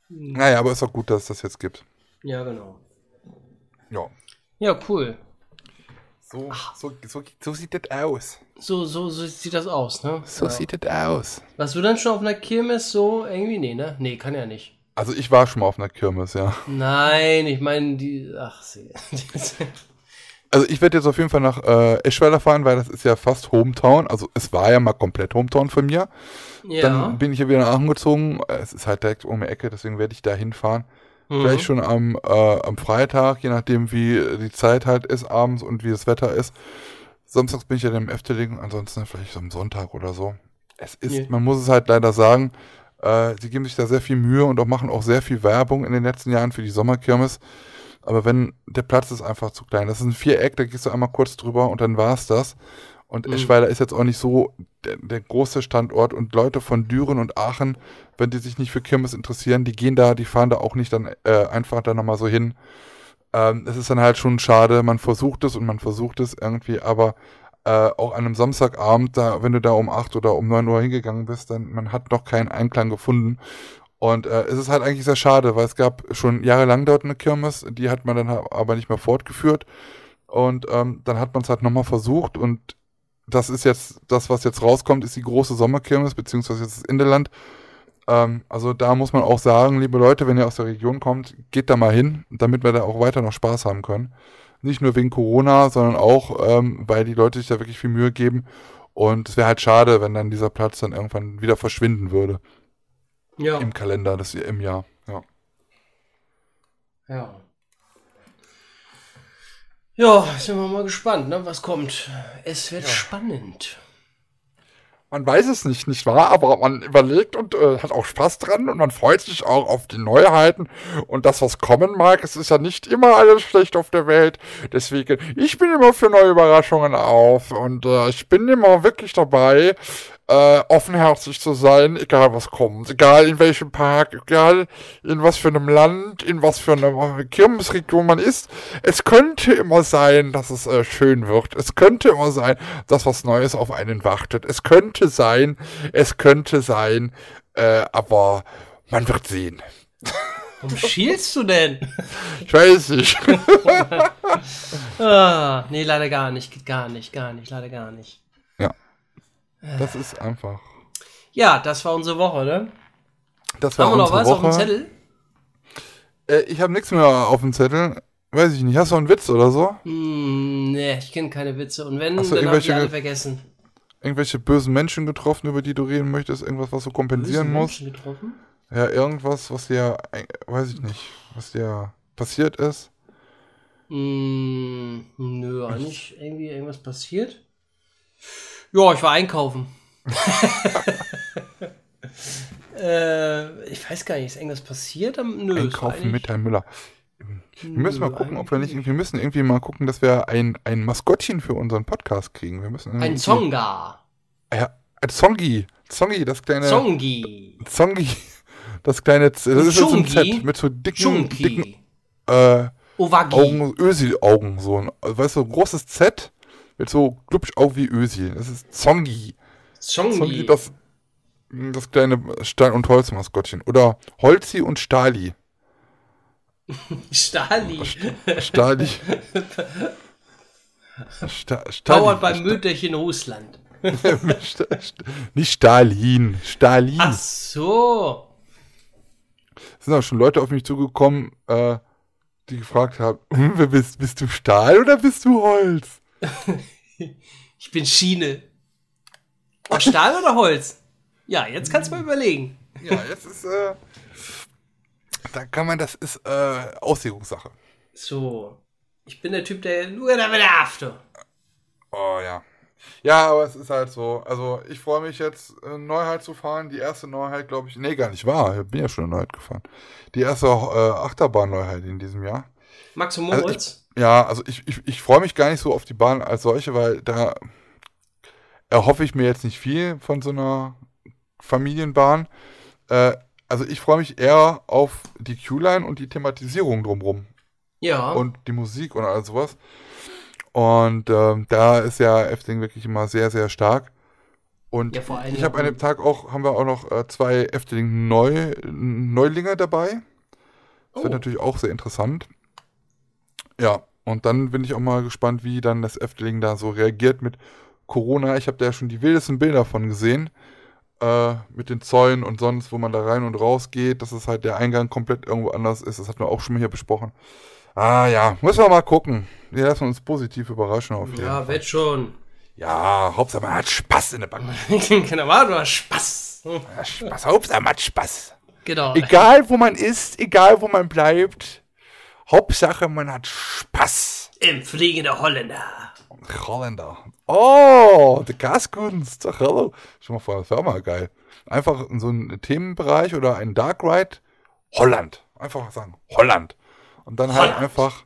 Naja, aber ist doch gut, dass es das jetzt gibt.
Ja, genau.
Ja.
Ja, cool.
So, so, so, so sieht das aus.
So, so, so sieht das aus, ne?
So
ja.
sieht das aus.
Warst du dann schon auf einer Kirmes so irgendwie? Nee, ne? Nee, kann ja nicht.
Also ich war schon mal auf einer Kirmes, ja.
Nein, ich meine, die. Ach, sie.
Also ich werde jetzt auf jeden Fall nach äh, Eschweiler fahren, weil das ist ja fast Hometown. Also es war ja mal komplett Hometown von mir.
ja.
Dann bin ich ja wieder nach Aachen gezogen. Es ist halt direkt um die Ecke, deswegen werde ich da hinfahren.
Mhm.
Vielleicht schon am, äh, am Freitag, je nachdem wie die Zeit halt ist abends und wie das Wetter ist. Samstags bin ich ja dann im Efteling, ansonsten vielleicht so am Sonntag oder so. Es ist,
Nee.
man muss es halt leider sagen, äh, sie geben sich da sehr viel Mühe und auch machen auch sehr viel Werbung in den letzten Jahren für die Sommerkirmes. Aber wenn der Platz ist einfach zu klein. Das ist ein Viereck, da gehst du einmal kurz drüber und dann war's das. Und
Mhm.
Eschweiler ist jetzt auch nicht so der, der große Standort und Leute von Düren und Aachen, wenn die sich nicht für Kirmes interessieren, die gehen da, die fahren da auch nicht dann äh, einfach da nochmal so hin. Ähm, es ist dann halt schon schade, man versucht es und man versucht es irgendwie, aber äh, auch an einem Samstagabend, da, wenn du da um 8 oder um 9 Uhr hingegangen bist, dann man hat noch keinen Einklang gefunden. Und äh, es ist halt eigentlich sehr schade, weil es gab schon jahrelang dort eine Kirmes, die hat man dann aber nicht mehr fortgeführt. Und ähm, dann hat man es halt nochmal versucht und das ist jetzt, das, was jetzt rauskommt, ist die große Sommerkirmes, beziehungsweise jetzt das Indeland. Ähm, also da muss man auch sagen, liebe Leute, wenn ihr aus der Region kommt, geht da mal hin, damit wir da auch weiter noch Spaß haben können. Nicht nur wegen Corona, sondern auch, ähm, weil die Leute sich da wirklich viel Mühe geben. Und es wäre halt schade, wenn dann dieser Platz dann irgendwann wieder verschwinden würde
ja.
im Kalender, das im Jahr. Ja.
Ja. Ja, sind wir mal gespannt, ne, was kommt. Es wird spannend.
Man weiß es nicht, nicht wahr? Aber man überlegt und äh, hat auch Spaß dran und man freut sich auch auf die Neuheiten und das, was kommen mag. Es ist ja nicht immer alles schlecht auf der Welt. Deswegen, ich bin immer für neue Überraschungen auf und äh, ich bin immer wirklich dabei, äh, offenherzig zu sein, egal was kommt. Egal in welchem Park, egal in was für einem Land, in was für einer Kirmesregion man ist. Es könnte immer sein, dass es äh, schön wird. Es könnte immer sein, dass was Neues auf einen wartet. Es könnte sein, es könnte sein, äh, aber man wird sehen.
Warum schielst du denn?
Ich weiß nicht.
Ah, nee, leider gar nicht. Geht gar nicht, gar nicht, leider gar nicht.
Das ist einfach.
Ja, das war unsere Woche, ne?
Das war
Haben wir noch was
Woche.
auf dem Zettel?
Äh, ich habe nichts mehr auf dem Zettel. Weiß ich nicht. Hast du einen Witz oder so?
Hm, nee, ich kenne keine Witze. Und wenn,
du
dann habe ich alle vergessen.
Irgendwelche bösen Menschen getroffen, über die du reden möchtest? Irgendwas, was du kompensieren
Böse
musst?
Menschen getroffen?
Ja, irgendwas, was dir, äh, weiß ich nicht, was dir passiert ist?
Hm, nö, eigentlich irgendwie irgendwas passiert. Ja, ich war einkaufen. äh, ich weiß gar nicht, ist irgendwas passiert? Am- Nö,
Einkaufen mit Herrn Müller. Wir müssen mal gucken, ob wir nicht, wir müssen irgendwie mal gucken, dass wir ein, ein Maskottchen für unseren Podcast kriegen. Wir müssen
Ein Zonga.
Ja, ein Zongi. Zongi, das kleine.
Zongi.
Zongi. Das kleine, Z- das ist so ein
Chungi.
Z mit so dicken, dicken,
Chunki.
äh,
Ovagi.
Augen, Ösil-Augen, so ein, weißt du, ein großes Z mit so glubsch Augen wie Ösil. Das ist Zongi. Zongi,
Zongi.
das, das kleine Stein- und Holzmaskottchen. Oder Holzi und Stali.
Stali.
Stali. Sta Stali.
Dauert beim Mütterchen Russland.
Sta- Sta- Nicht Stalin. Stalin.
Ach so.
Es sind auch schon Leute auf mich zugekommen, äh, die gefragt haben, bist, bist du Stahl oder bist du Holz?
Ich bin Schiene. Oh, Stahl oder Holz? Ja, jetzt kannst du mal überlegen.
Ja, jetzt ist, äh, da kann man, das ist, äh, Auslegungssache.
So. Ich bin der Typ, der nur damit after.
Oh ja. Ja, aber es ist halt so. Also ich freue mich jetzt, äh, Neuheit zu fahren. Die erste Neuheit, glaube ich, nee, gar nicht wahr. Ich bin ja schon eine Neuheit gefahren. Die erste äh, Achterbahn-Neuheit in diesem Jahr.
Max und
Also
Moritz?
Ja, also ich, ich, ich freue mich gar nicht so auf die Bahn als solche, weil da erhoffe ich mir jetzt nicht viel von so einer Familienbahn. Äh, also ich freue mich eher auf die Q-Line und die Thematisierung drumrum
ja.
und die Musik und all sowas. Und ähm, da ist ja Efteling wirklich immer sehr, sehr stark. Und
Ja, vor allem
ich habe an dem Tag auch, haben wir auch noch äh, zwei Efteling Neu, Neulinge dabei. Das wird
Oh.
natürlich auch sehr interessant. Ja, und dann bin ich auch mal gespannt, wie dann das Efteling da so reagiert mit Corona. Ich habe da ja schon die wildesten Bilder von gesehen. Äh, mit den Zäunen und sonst, wo man da rein und raus geht, dass es halt der Eingang komplett irgendwo anders ist. Das hatten wir auch schon mal hier besprochen. Ah ja, müssen wir mal gucken. Wir lassen uns positiv überraschen auf jeden
Ja,
Fall.
wird schon.
Ja, Hauptsache man hat Spaß in der Bank.
genau, du hast Spaß.
Ja, Spaß, Hauptsache man hat Spaß.
Genau.
Egal wo man ist, egal wo man bleibt. Hauptsache man hat Spaß.
Im fliegende Holländer.
Holländer. Oh, die Gaskunst. Ach, hallo. Schon mal vor, auch mal geil. Einfach in so einen Themenbereich oder einen Dark Ride. Holland. Einfach sagen, Holland. Und dann halt
Holland.
einfach,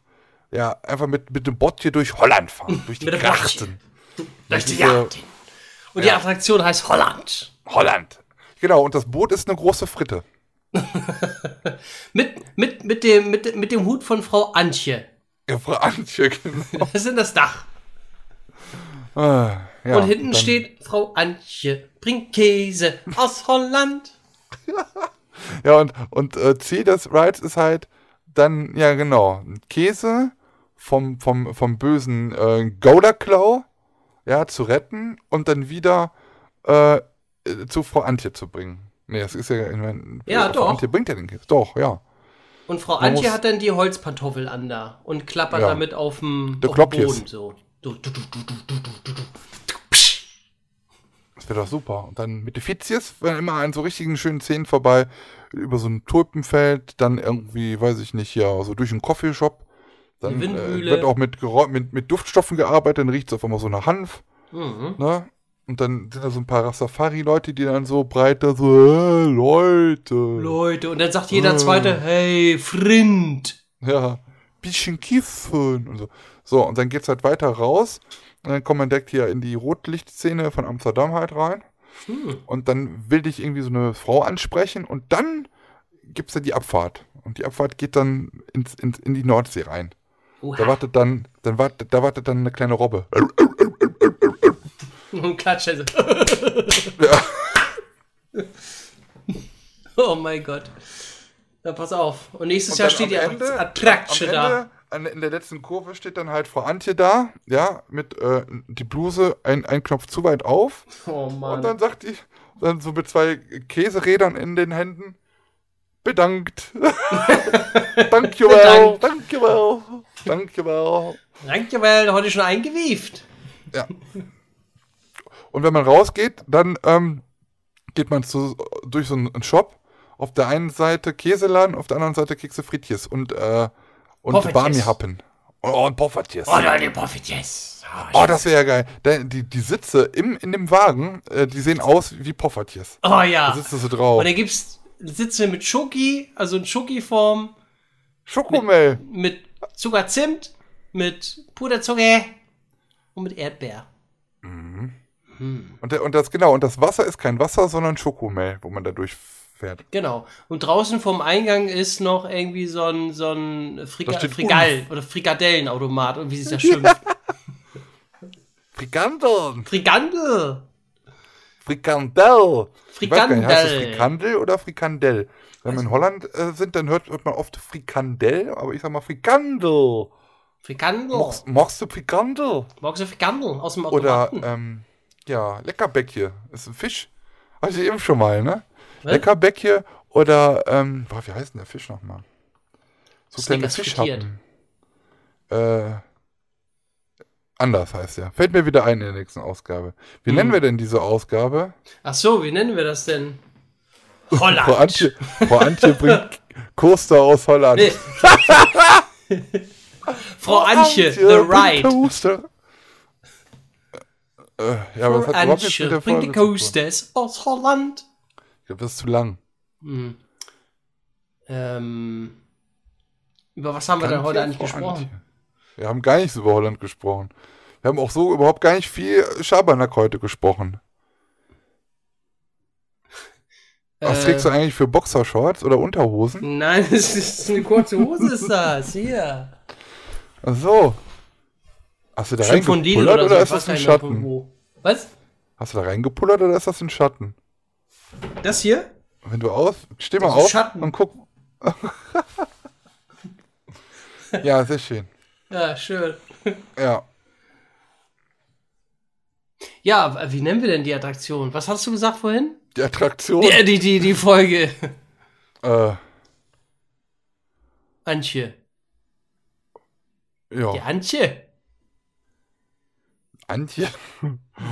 ja, einfach mit, mit dem Bot hier durch Holland fahren. durch die Grachten.
Durch die Jagd. Und die Attraktion heißt Holland.
Holland. Genau, und das Boot ist eine große Fritte.
Mit, mit, mit, dem, mit, mit dem Hut von Frau Antje.
Ja, Frau Antje, genau.
Das ist in das Dach.
Ah, ja,
und hinten
dann-
steht Frau Antje, bringt Käse aus Holland.
Ja, und, und äh, Ziel des Rides ist halt dann, ja genau, Käse vom, vom, vom bösen äh, Gouda-Klau ja, zu retten und dann wieder äh, zu Frau Antje zu bringen. Nee, das ist ja. Ich mein,
ja, doch.
Antje bringt ja den Kiss. Doch, ja.
Und Frau
Man
Antje hat dann die Holzpantoffel an da und klappert
ja.
damit auf dem Boden so. Du, du, du,
das wäre doch super. Und dann mit Defizies, wenn immer an so richtigen schönen Szenen vorbei, über so ein Tulpenfeld, dann irgendwie, weiß ich nicht, ja, so durch einen Coffeeshop. Dann äh, wird auch mit, mit, mit Duftstoffen gearbeitet, dann riecht es auf einmal so nach Hanf.
Mhm.
Ne? Und dann sind da so ein paar Rastafari-Leute, die dann so breit da so, äh, Leute.
Leute, und dann sagt jeder
Ah.
Zweite, hey, Frind.
Ja, bisschen kiffen und so. So, und dann geht's halt weiter raus. Und dann kommt man direkt hier in die Rotlichtszene von Amsterdam halt rein.
Hm.
Und dann will dich irgendwie so eine Frau ansprechen und dann gibt's da die Abfahrt. Und die Abfahrt geht dann ins, ins, in die Nordsee rein. Da wartet dann, dann wartet, da wartet dann eine kleine Robbe.
Und klatscht also.
Ja.
Oh mein Gott. Na, pass auf. Und nächstes
Und
Jahr steht die
Ende-
Attraction
am
da.
Ende, an, in der letzten Kurve steht dann halt Frau Antje da, ja, mit äh, die Bluse ein, ein Knopf zu weit auf.
Oh
Und
Mann.
dann sagt die, dann so mit zwei Käserädern in den Händen, bedankt. Thank you well, thank you well, thank you well.
Danke, weil heute schon eingewieft.
Ja. Und wenn man rausgeht, dann ähm, geht man zu, durch so einen Shop. Auf der einen Seite Käseladen, auf der anderen Seite Kekse Fritjes und, äh, und
Poffertjes.
Barmi-Happen. Oh, und Poffertjes.
Oh, Leute, Profitiers.
Oh, das wäre ja geil. Da- Die, die Sitze im, in dem Wagen, äh, die sehen aus wie Poffertjes.
Oh ja.
Da sitzt du so drauf.
Und dann gibt's Sitze mit Schoki, also in Schoki-Form,
Schokomel.
mit Zuckerzimt, mit Puderzucker und mit Erdbeer.
Und, der, und das, genau, und das Wasser ist kein Wasser, sondern Schokomel, wo man da durchfährt.
Genau. Und draußen vom Eingang ist noch irgendwie so ein, so ein Frika
steht
Frikall oder Frikadellenautomat, und wie sich das schimpft.
Frikandeln.
Frikandel.
Frikandel. Gar nicht, heißt das
Frikandel.
Frikandel oder Frikandel? Wenn wir in Holland äh, sind, dann hört, hört man oft Frikandel, aber ich sag mal Frikandel.
Frikandel.
Mochst, mochst du Frikandel?
Magst du Frikandel aus dem
Oder,
Automaten?
ähm, ja, Leckerbäckje. Ist ein Fisch. Hatte ich eben schon mal, ne?
Was?
Leckerbäckje oder, ähm, boah, wie heißt denn der Fisch nochmal? So kleine. Fischhappen. Äh, anders heißt der. Fällt mir wieder ein in der nächsten Ausgabe. Wie
Hm.
nennen wir denn diese Ausgabe?
Ach so, wie nennen wir das denn?
Frau
Holland.
Antje, Frau Antje bringt Coaster aus Holland.
Nee. Frau Antje, the
bringt
right.
Coaster. Äh, ja, aber das
Frau
hat überhaupt nichts mit der Folge.
Coasters aus Holland.
Ich glaube, das ist zu lang.
Hm. Ähm, über was haben wir denn heute eigentlich gesprochen?
Antje. Wir haben gar nichts über Holland gesprochen. Wir haben auch so überhaupt gar nicht viel Schabernack heute gesprochen. Was
Äh,
trägst du eigentlich für Boxershorts oder Unterhosen?
Nein, es ist eine kurze Hose, ist das. Hier.
Ach so. Hast du da reingepullert
oder,
oder, ist das ein Schatten?
Was?
Hast du da reingepullert oder ist das ein Schatten?
Das hier?
Wenn du aus, steh mal auf
Schatten.
und guck. ja, sehr schön.
Ja, schön.
Ja.
Ja, wie nennen wir denn die Attraktion? Was hast du gesagt vorhin?
Die Attraktion.
Die, die, die, die Folge.
Äh,
Antje.
ja.
Die Antje.
Antje.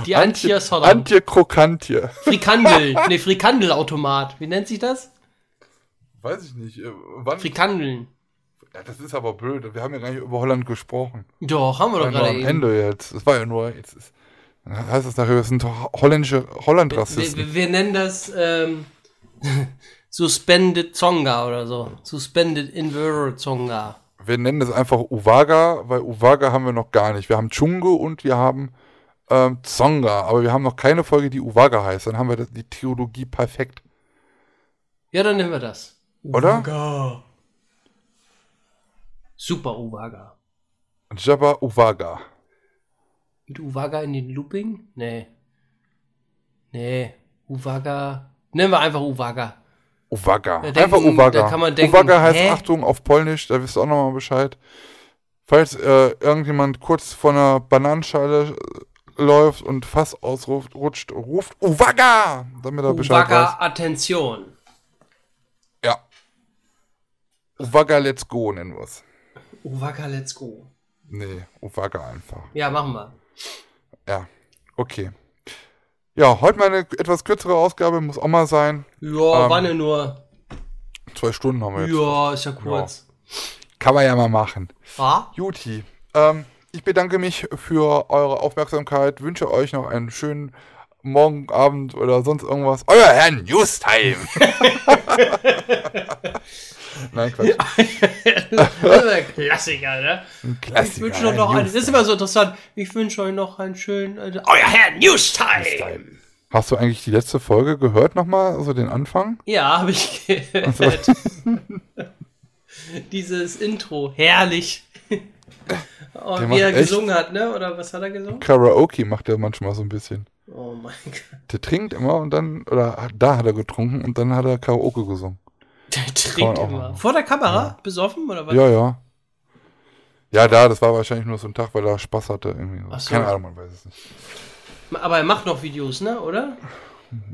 Die Antje Holland.
Antje Krokantje.
Frikandel. Nee, Frikandelautomat. Wie nennt sich das?
Weiß ich nicht. äh, Wann?
Frikandeln.
ja, das ist aber blöd. Wir haben ja gar nicht über Holland gesprochen.
Doch, haben wir doch gerade
am
eben.
Ende jetzt. Das war ja nur. Jetzt ist, dann heißt es nachher, wir sind ho- holländische
Wir,
Holland-Rassisten.
wir, wir nennen das ähm, Suspended Zonga oder so. Suspended Inverter Zonga.
Wir nennen es einfach Uwaga, weil Uwaga haben wir noch gar nicht. Wir haben Chungo und wir haben ähm, Zonga, aber wir haben noch keine Folge, die Uwaga heißt. Dann haben wir die Theologie perfekt.
Ja, dann nehmen wir das.
Oder?
Uwaga. Super Uwaga.
Jabba Uwaga.
Mit Uwaga in den Looping? Nee. Nee. Uwaga. Nennen wir einfach Uwaga.
Uwaga.
Da denken-
Einfach Uwaga.
da denken,
Uwaga heißt
hä?
Achtung auf Polnisch, da wisst ihr auch nochmal Bescheid. Falls äh, irgendjemand kurz vor einer Bananenschale äh, läuft und Fass ausruft, rutscht, ruft Uwaga! Damit er Bescheid
Uwaga. Attention.
Ja. Uwaga, let's go nennen wir es.
Uwaga, let's go.
Nee, Uwaga einfach.
Ja, machen wir.
Ja, okay. Ja, heute mal eine etwas kürzere Ausgabe, muss auch mal sein.
Ja,
Ähm,
wann denn nur?
Zwei Stunden haben wir jetzt.
Ja, ist ja kurz.
Kann man ja mal machen.
Ja.
Juti, ähm, ich bedanke mich für eure Aufmerksamkeit, wünsche euch noch einen schönen Morgen, Abend oder sonst irgendwas. Euer Herr Newstime! Nein, Quatsch.
das ist ein Klassiker, ne?
Ein
Ich
Klassiker.
wünsche euch noch
ein
einen, das ist immer so interessant. Ich wünsche euch noch einen schönen. Äh, euer Herr Newstime!
Hast du eigentlich die letzte Folge gehört nochmal, also den Anfang?
Ja, habe ich gehört. Dieses Intro, herrlich. Oh, wie er gesungen hat, ne? Oder was hat er gesungen?
Karaoke macht er manchmal so ein bisschen.
Oh mein Gott.
Der trinkt immer und dann, oder da hat er getrunken und dann hat er Karaoke gesungen.
Der trinkt immer. Vor der Kamera? Besoffen oder was?
Ja, ja. Ja, da, das war wahrscheinlich nur so ein Tag, weil er Spaß hatte. Irgendwie. so.
Ach so.
Keine Ahnung, man weiß es nicht.
Aber er macht noch Videos, ne? Oder?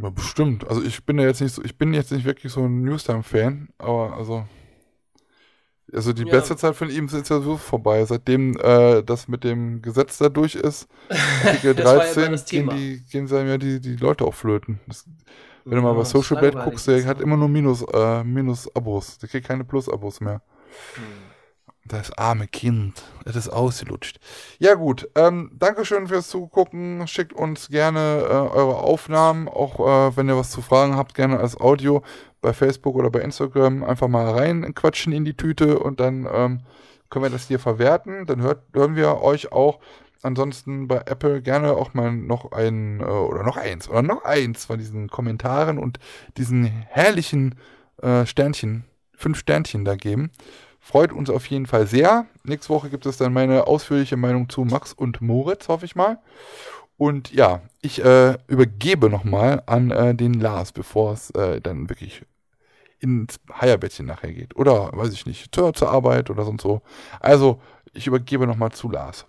Ja, bestimmt. Also ich bin ja jetzt nicht so, ich bin jetzt nicht wirklich so ein Newstime-Fan, aber also. Also die
Ja.
beste Zeit von ihm ist jetzt ja so vorbei. Seitdem äh, das mit dem Gesetz da durch ist, Artikel
Das war ja
13,
immer das
gehen, die, gehen sie ja die, die Leute auch flöten. Das, wenn du mal bei Social Blade guckst, der hat immer nur Minus, äh, Minus-Abos. Der kriegt keine Plus-Abos mehr.
Hm.
Das arme Kind. Das ist ausgelutscht. Ja, gut. Ähm, Dankeschön fürs Zugucken. Schickt uns gerne äh, eure Aufnahmen. Auch äh, wenn ihr was zu fragen habt, gerne als Audio bei Facebook oder bei Instagram einfach mal reinquatschen in die Tüte und dann ähm, können wir das hier verwerten. Dann hört, hören wir euch auch. Ansonsten bei Apple gerne auch mal noch ein äh, oder noch eins oder noch eins von diesen Kommentaren und diesen herrlichen äh, Sternchen, fünf Sternchen da geben. Freut uns auf jeden Fall sehr. Nächste Woche gibt es dann meine ausführliche Meinung zu Max und Moritz, hoffe ich mal. Und ja, ich äh, übergebe nochmal an äh, den Lars, bevor es äh, dann wirklich ins Heierbettchen nachher geht. Oder, weiß ich nicht, zur, zur Arbeit oder sonst so. Also, ich übergebe nochmal zu Lars.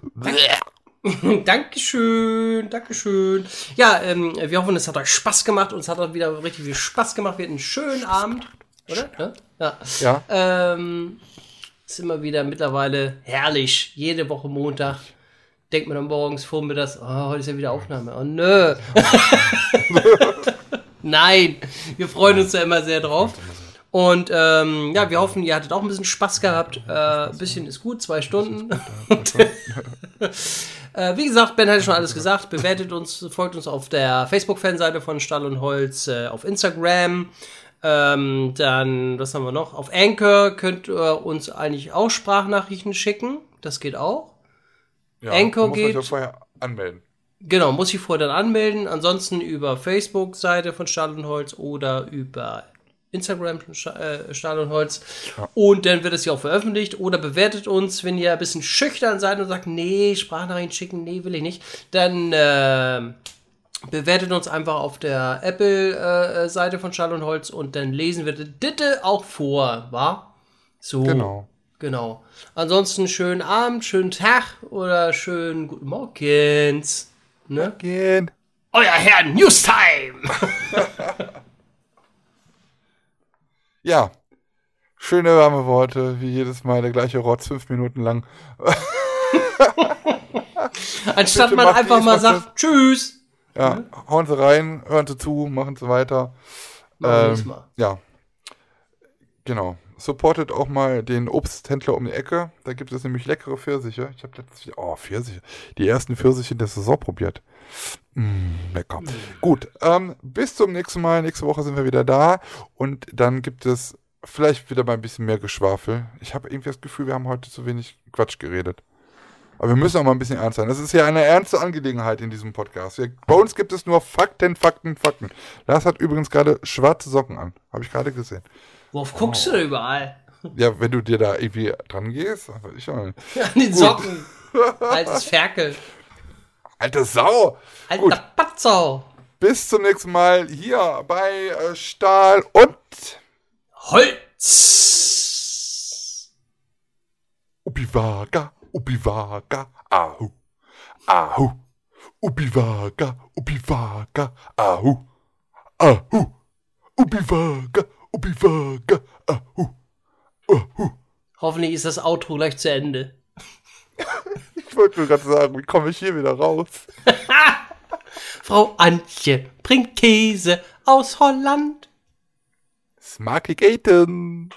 Dankeschön, Dankeschön. Ja, ähm, wir hoffen, es hat euch Spaß gemacht. Uns hat auch wieder richtig viel Spaß gemacht. Wir hatten einen schönen Abend, oder? Ja. ja.
Ja,
Ähm, ist immer wieder mittlerweile herrlich. Jede Woche Montag denkt man dann morgens, vormittags, oh, heute ist ja wieder Aufnahme. Oh nö. Nein, wir freuen uns da immer sehr drauf. Und ähm, ja, wir hoffen, ihr hattet auch ein bisschen Spaß gehabt. Äh, ein bisschen ist gut, zwei Stunden. Äh, wie gesagt, Ben hat schon alles gesagt. Bewertet uns, folgt uns auf der Facebook-Fanseite von Stall und Holz, äh, auf Instagram. Ähm, dann, was haben wir noch? Auf Anchor könnt ihr uns eigentlich auch Sprachnachrichten schicken. Das geht auch.
ja.
Anchor
euch
geht-
ja vorher anmelden.
Genau, muss ich vorher dann anmelden. Ansonsten über Facebook-Seite von Stahl und Holz oder über Instagram äh, Stahl und Holz. Und dann wird es ja auch veröffentlicht. Oder bewertet uns, wenn ihr ein bisschen schüchtern seid und sagt, nee, Sprachnachrichten schicken, nee, will ich nicht. Dann äh, bewertet uns einfach auf der Apple-Seite von Stahl und Holz und dann lesen wir das auch vor, wa? So.
Genau.
Genau. Ansonsten schönen Abend, schönen Tag oder schönen guten Morgens. Ne?
Gehen.
Euer Herr Newstime!
Ja. Schöne warme Worte, wie jedes Mal der gleiche Rotz, fünf Minuten lang.
Anstatt
Bitte
man einfach
dies,
mal sagt, tschüss.
Ja, hauen sie rein, hören sie zu, machen sie weiter.
Machen
Ähm,
das mal.
ja. Genau. Supportet auch mal den Obsthändler um die Ecke. Da gibt es nämlich leckere Pfirsiche. Ich habe letztlich, oh, Pfirsiche. Die ersten Pfirsiche der Saison probiert. Mm, lecker. Gut, ähm, bis zum nächsten Mal. Nächste Woche sind wir wieder da. Und dann gibt es vielleicht wieder mal ein bisschen mehr Geschwafel. Ich habe irgendwie das Gefühl, wir haben heute zu wenig Quatsch geredet. Aber wir müssen auch mal ein bisschen ernst sein. Das ist ja eine ernste Angelegenheit in diesem Podcast. Wir, bei uns gibt es nur Fakten, Fakten, Fakten. Lars hat übrigens gerade schwarze Socken an. Habe ich gerade gesehen.
Worauf guckst du da überall?
Ja, wenn du dir da irgendwie dran gehst, ich auch nicht.
An den Socken. Altes Ferkel.
Alter Sau!
Alter
Gut.
Patzau.
Bis zum nächsten Mal hier bei äh, Stahl und
Holz.
Ubiwaga, Ubiwaga, Ahu. Ahu. Ubiwaga, Ubiwaga, Ahu. Ahu. Ubiwaga, Ubiwaga, Ahu. Ahu.
Hoffentlich ist das Outro gleich zu Ende.
Ich wollte nur gerade sagen, wie komme ich hier wieder raus?
Frau Antje bringt Käse aus Holland.
Smakig Eten.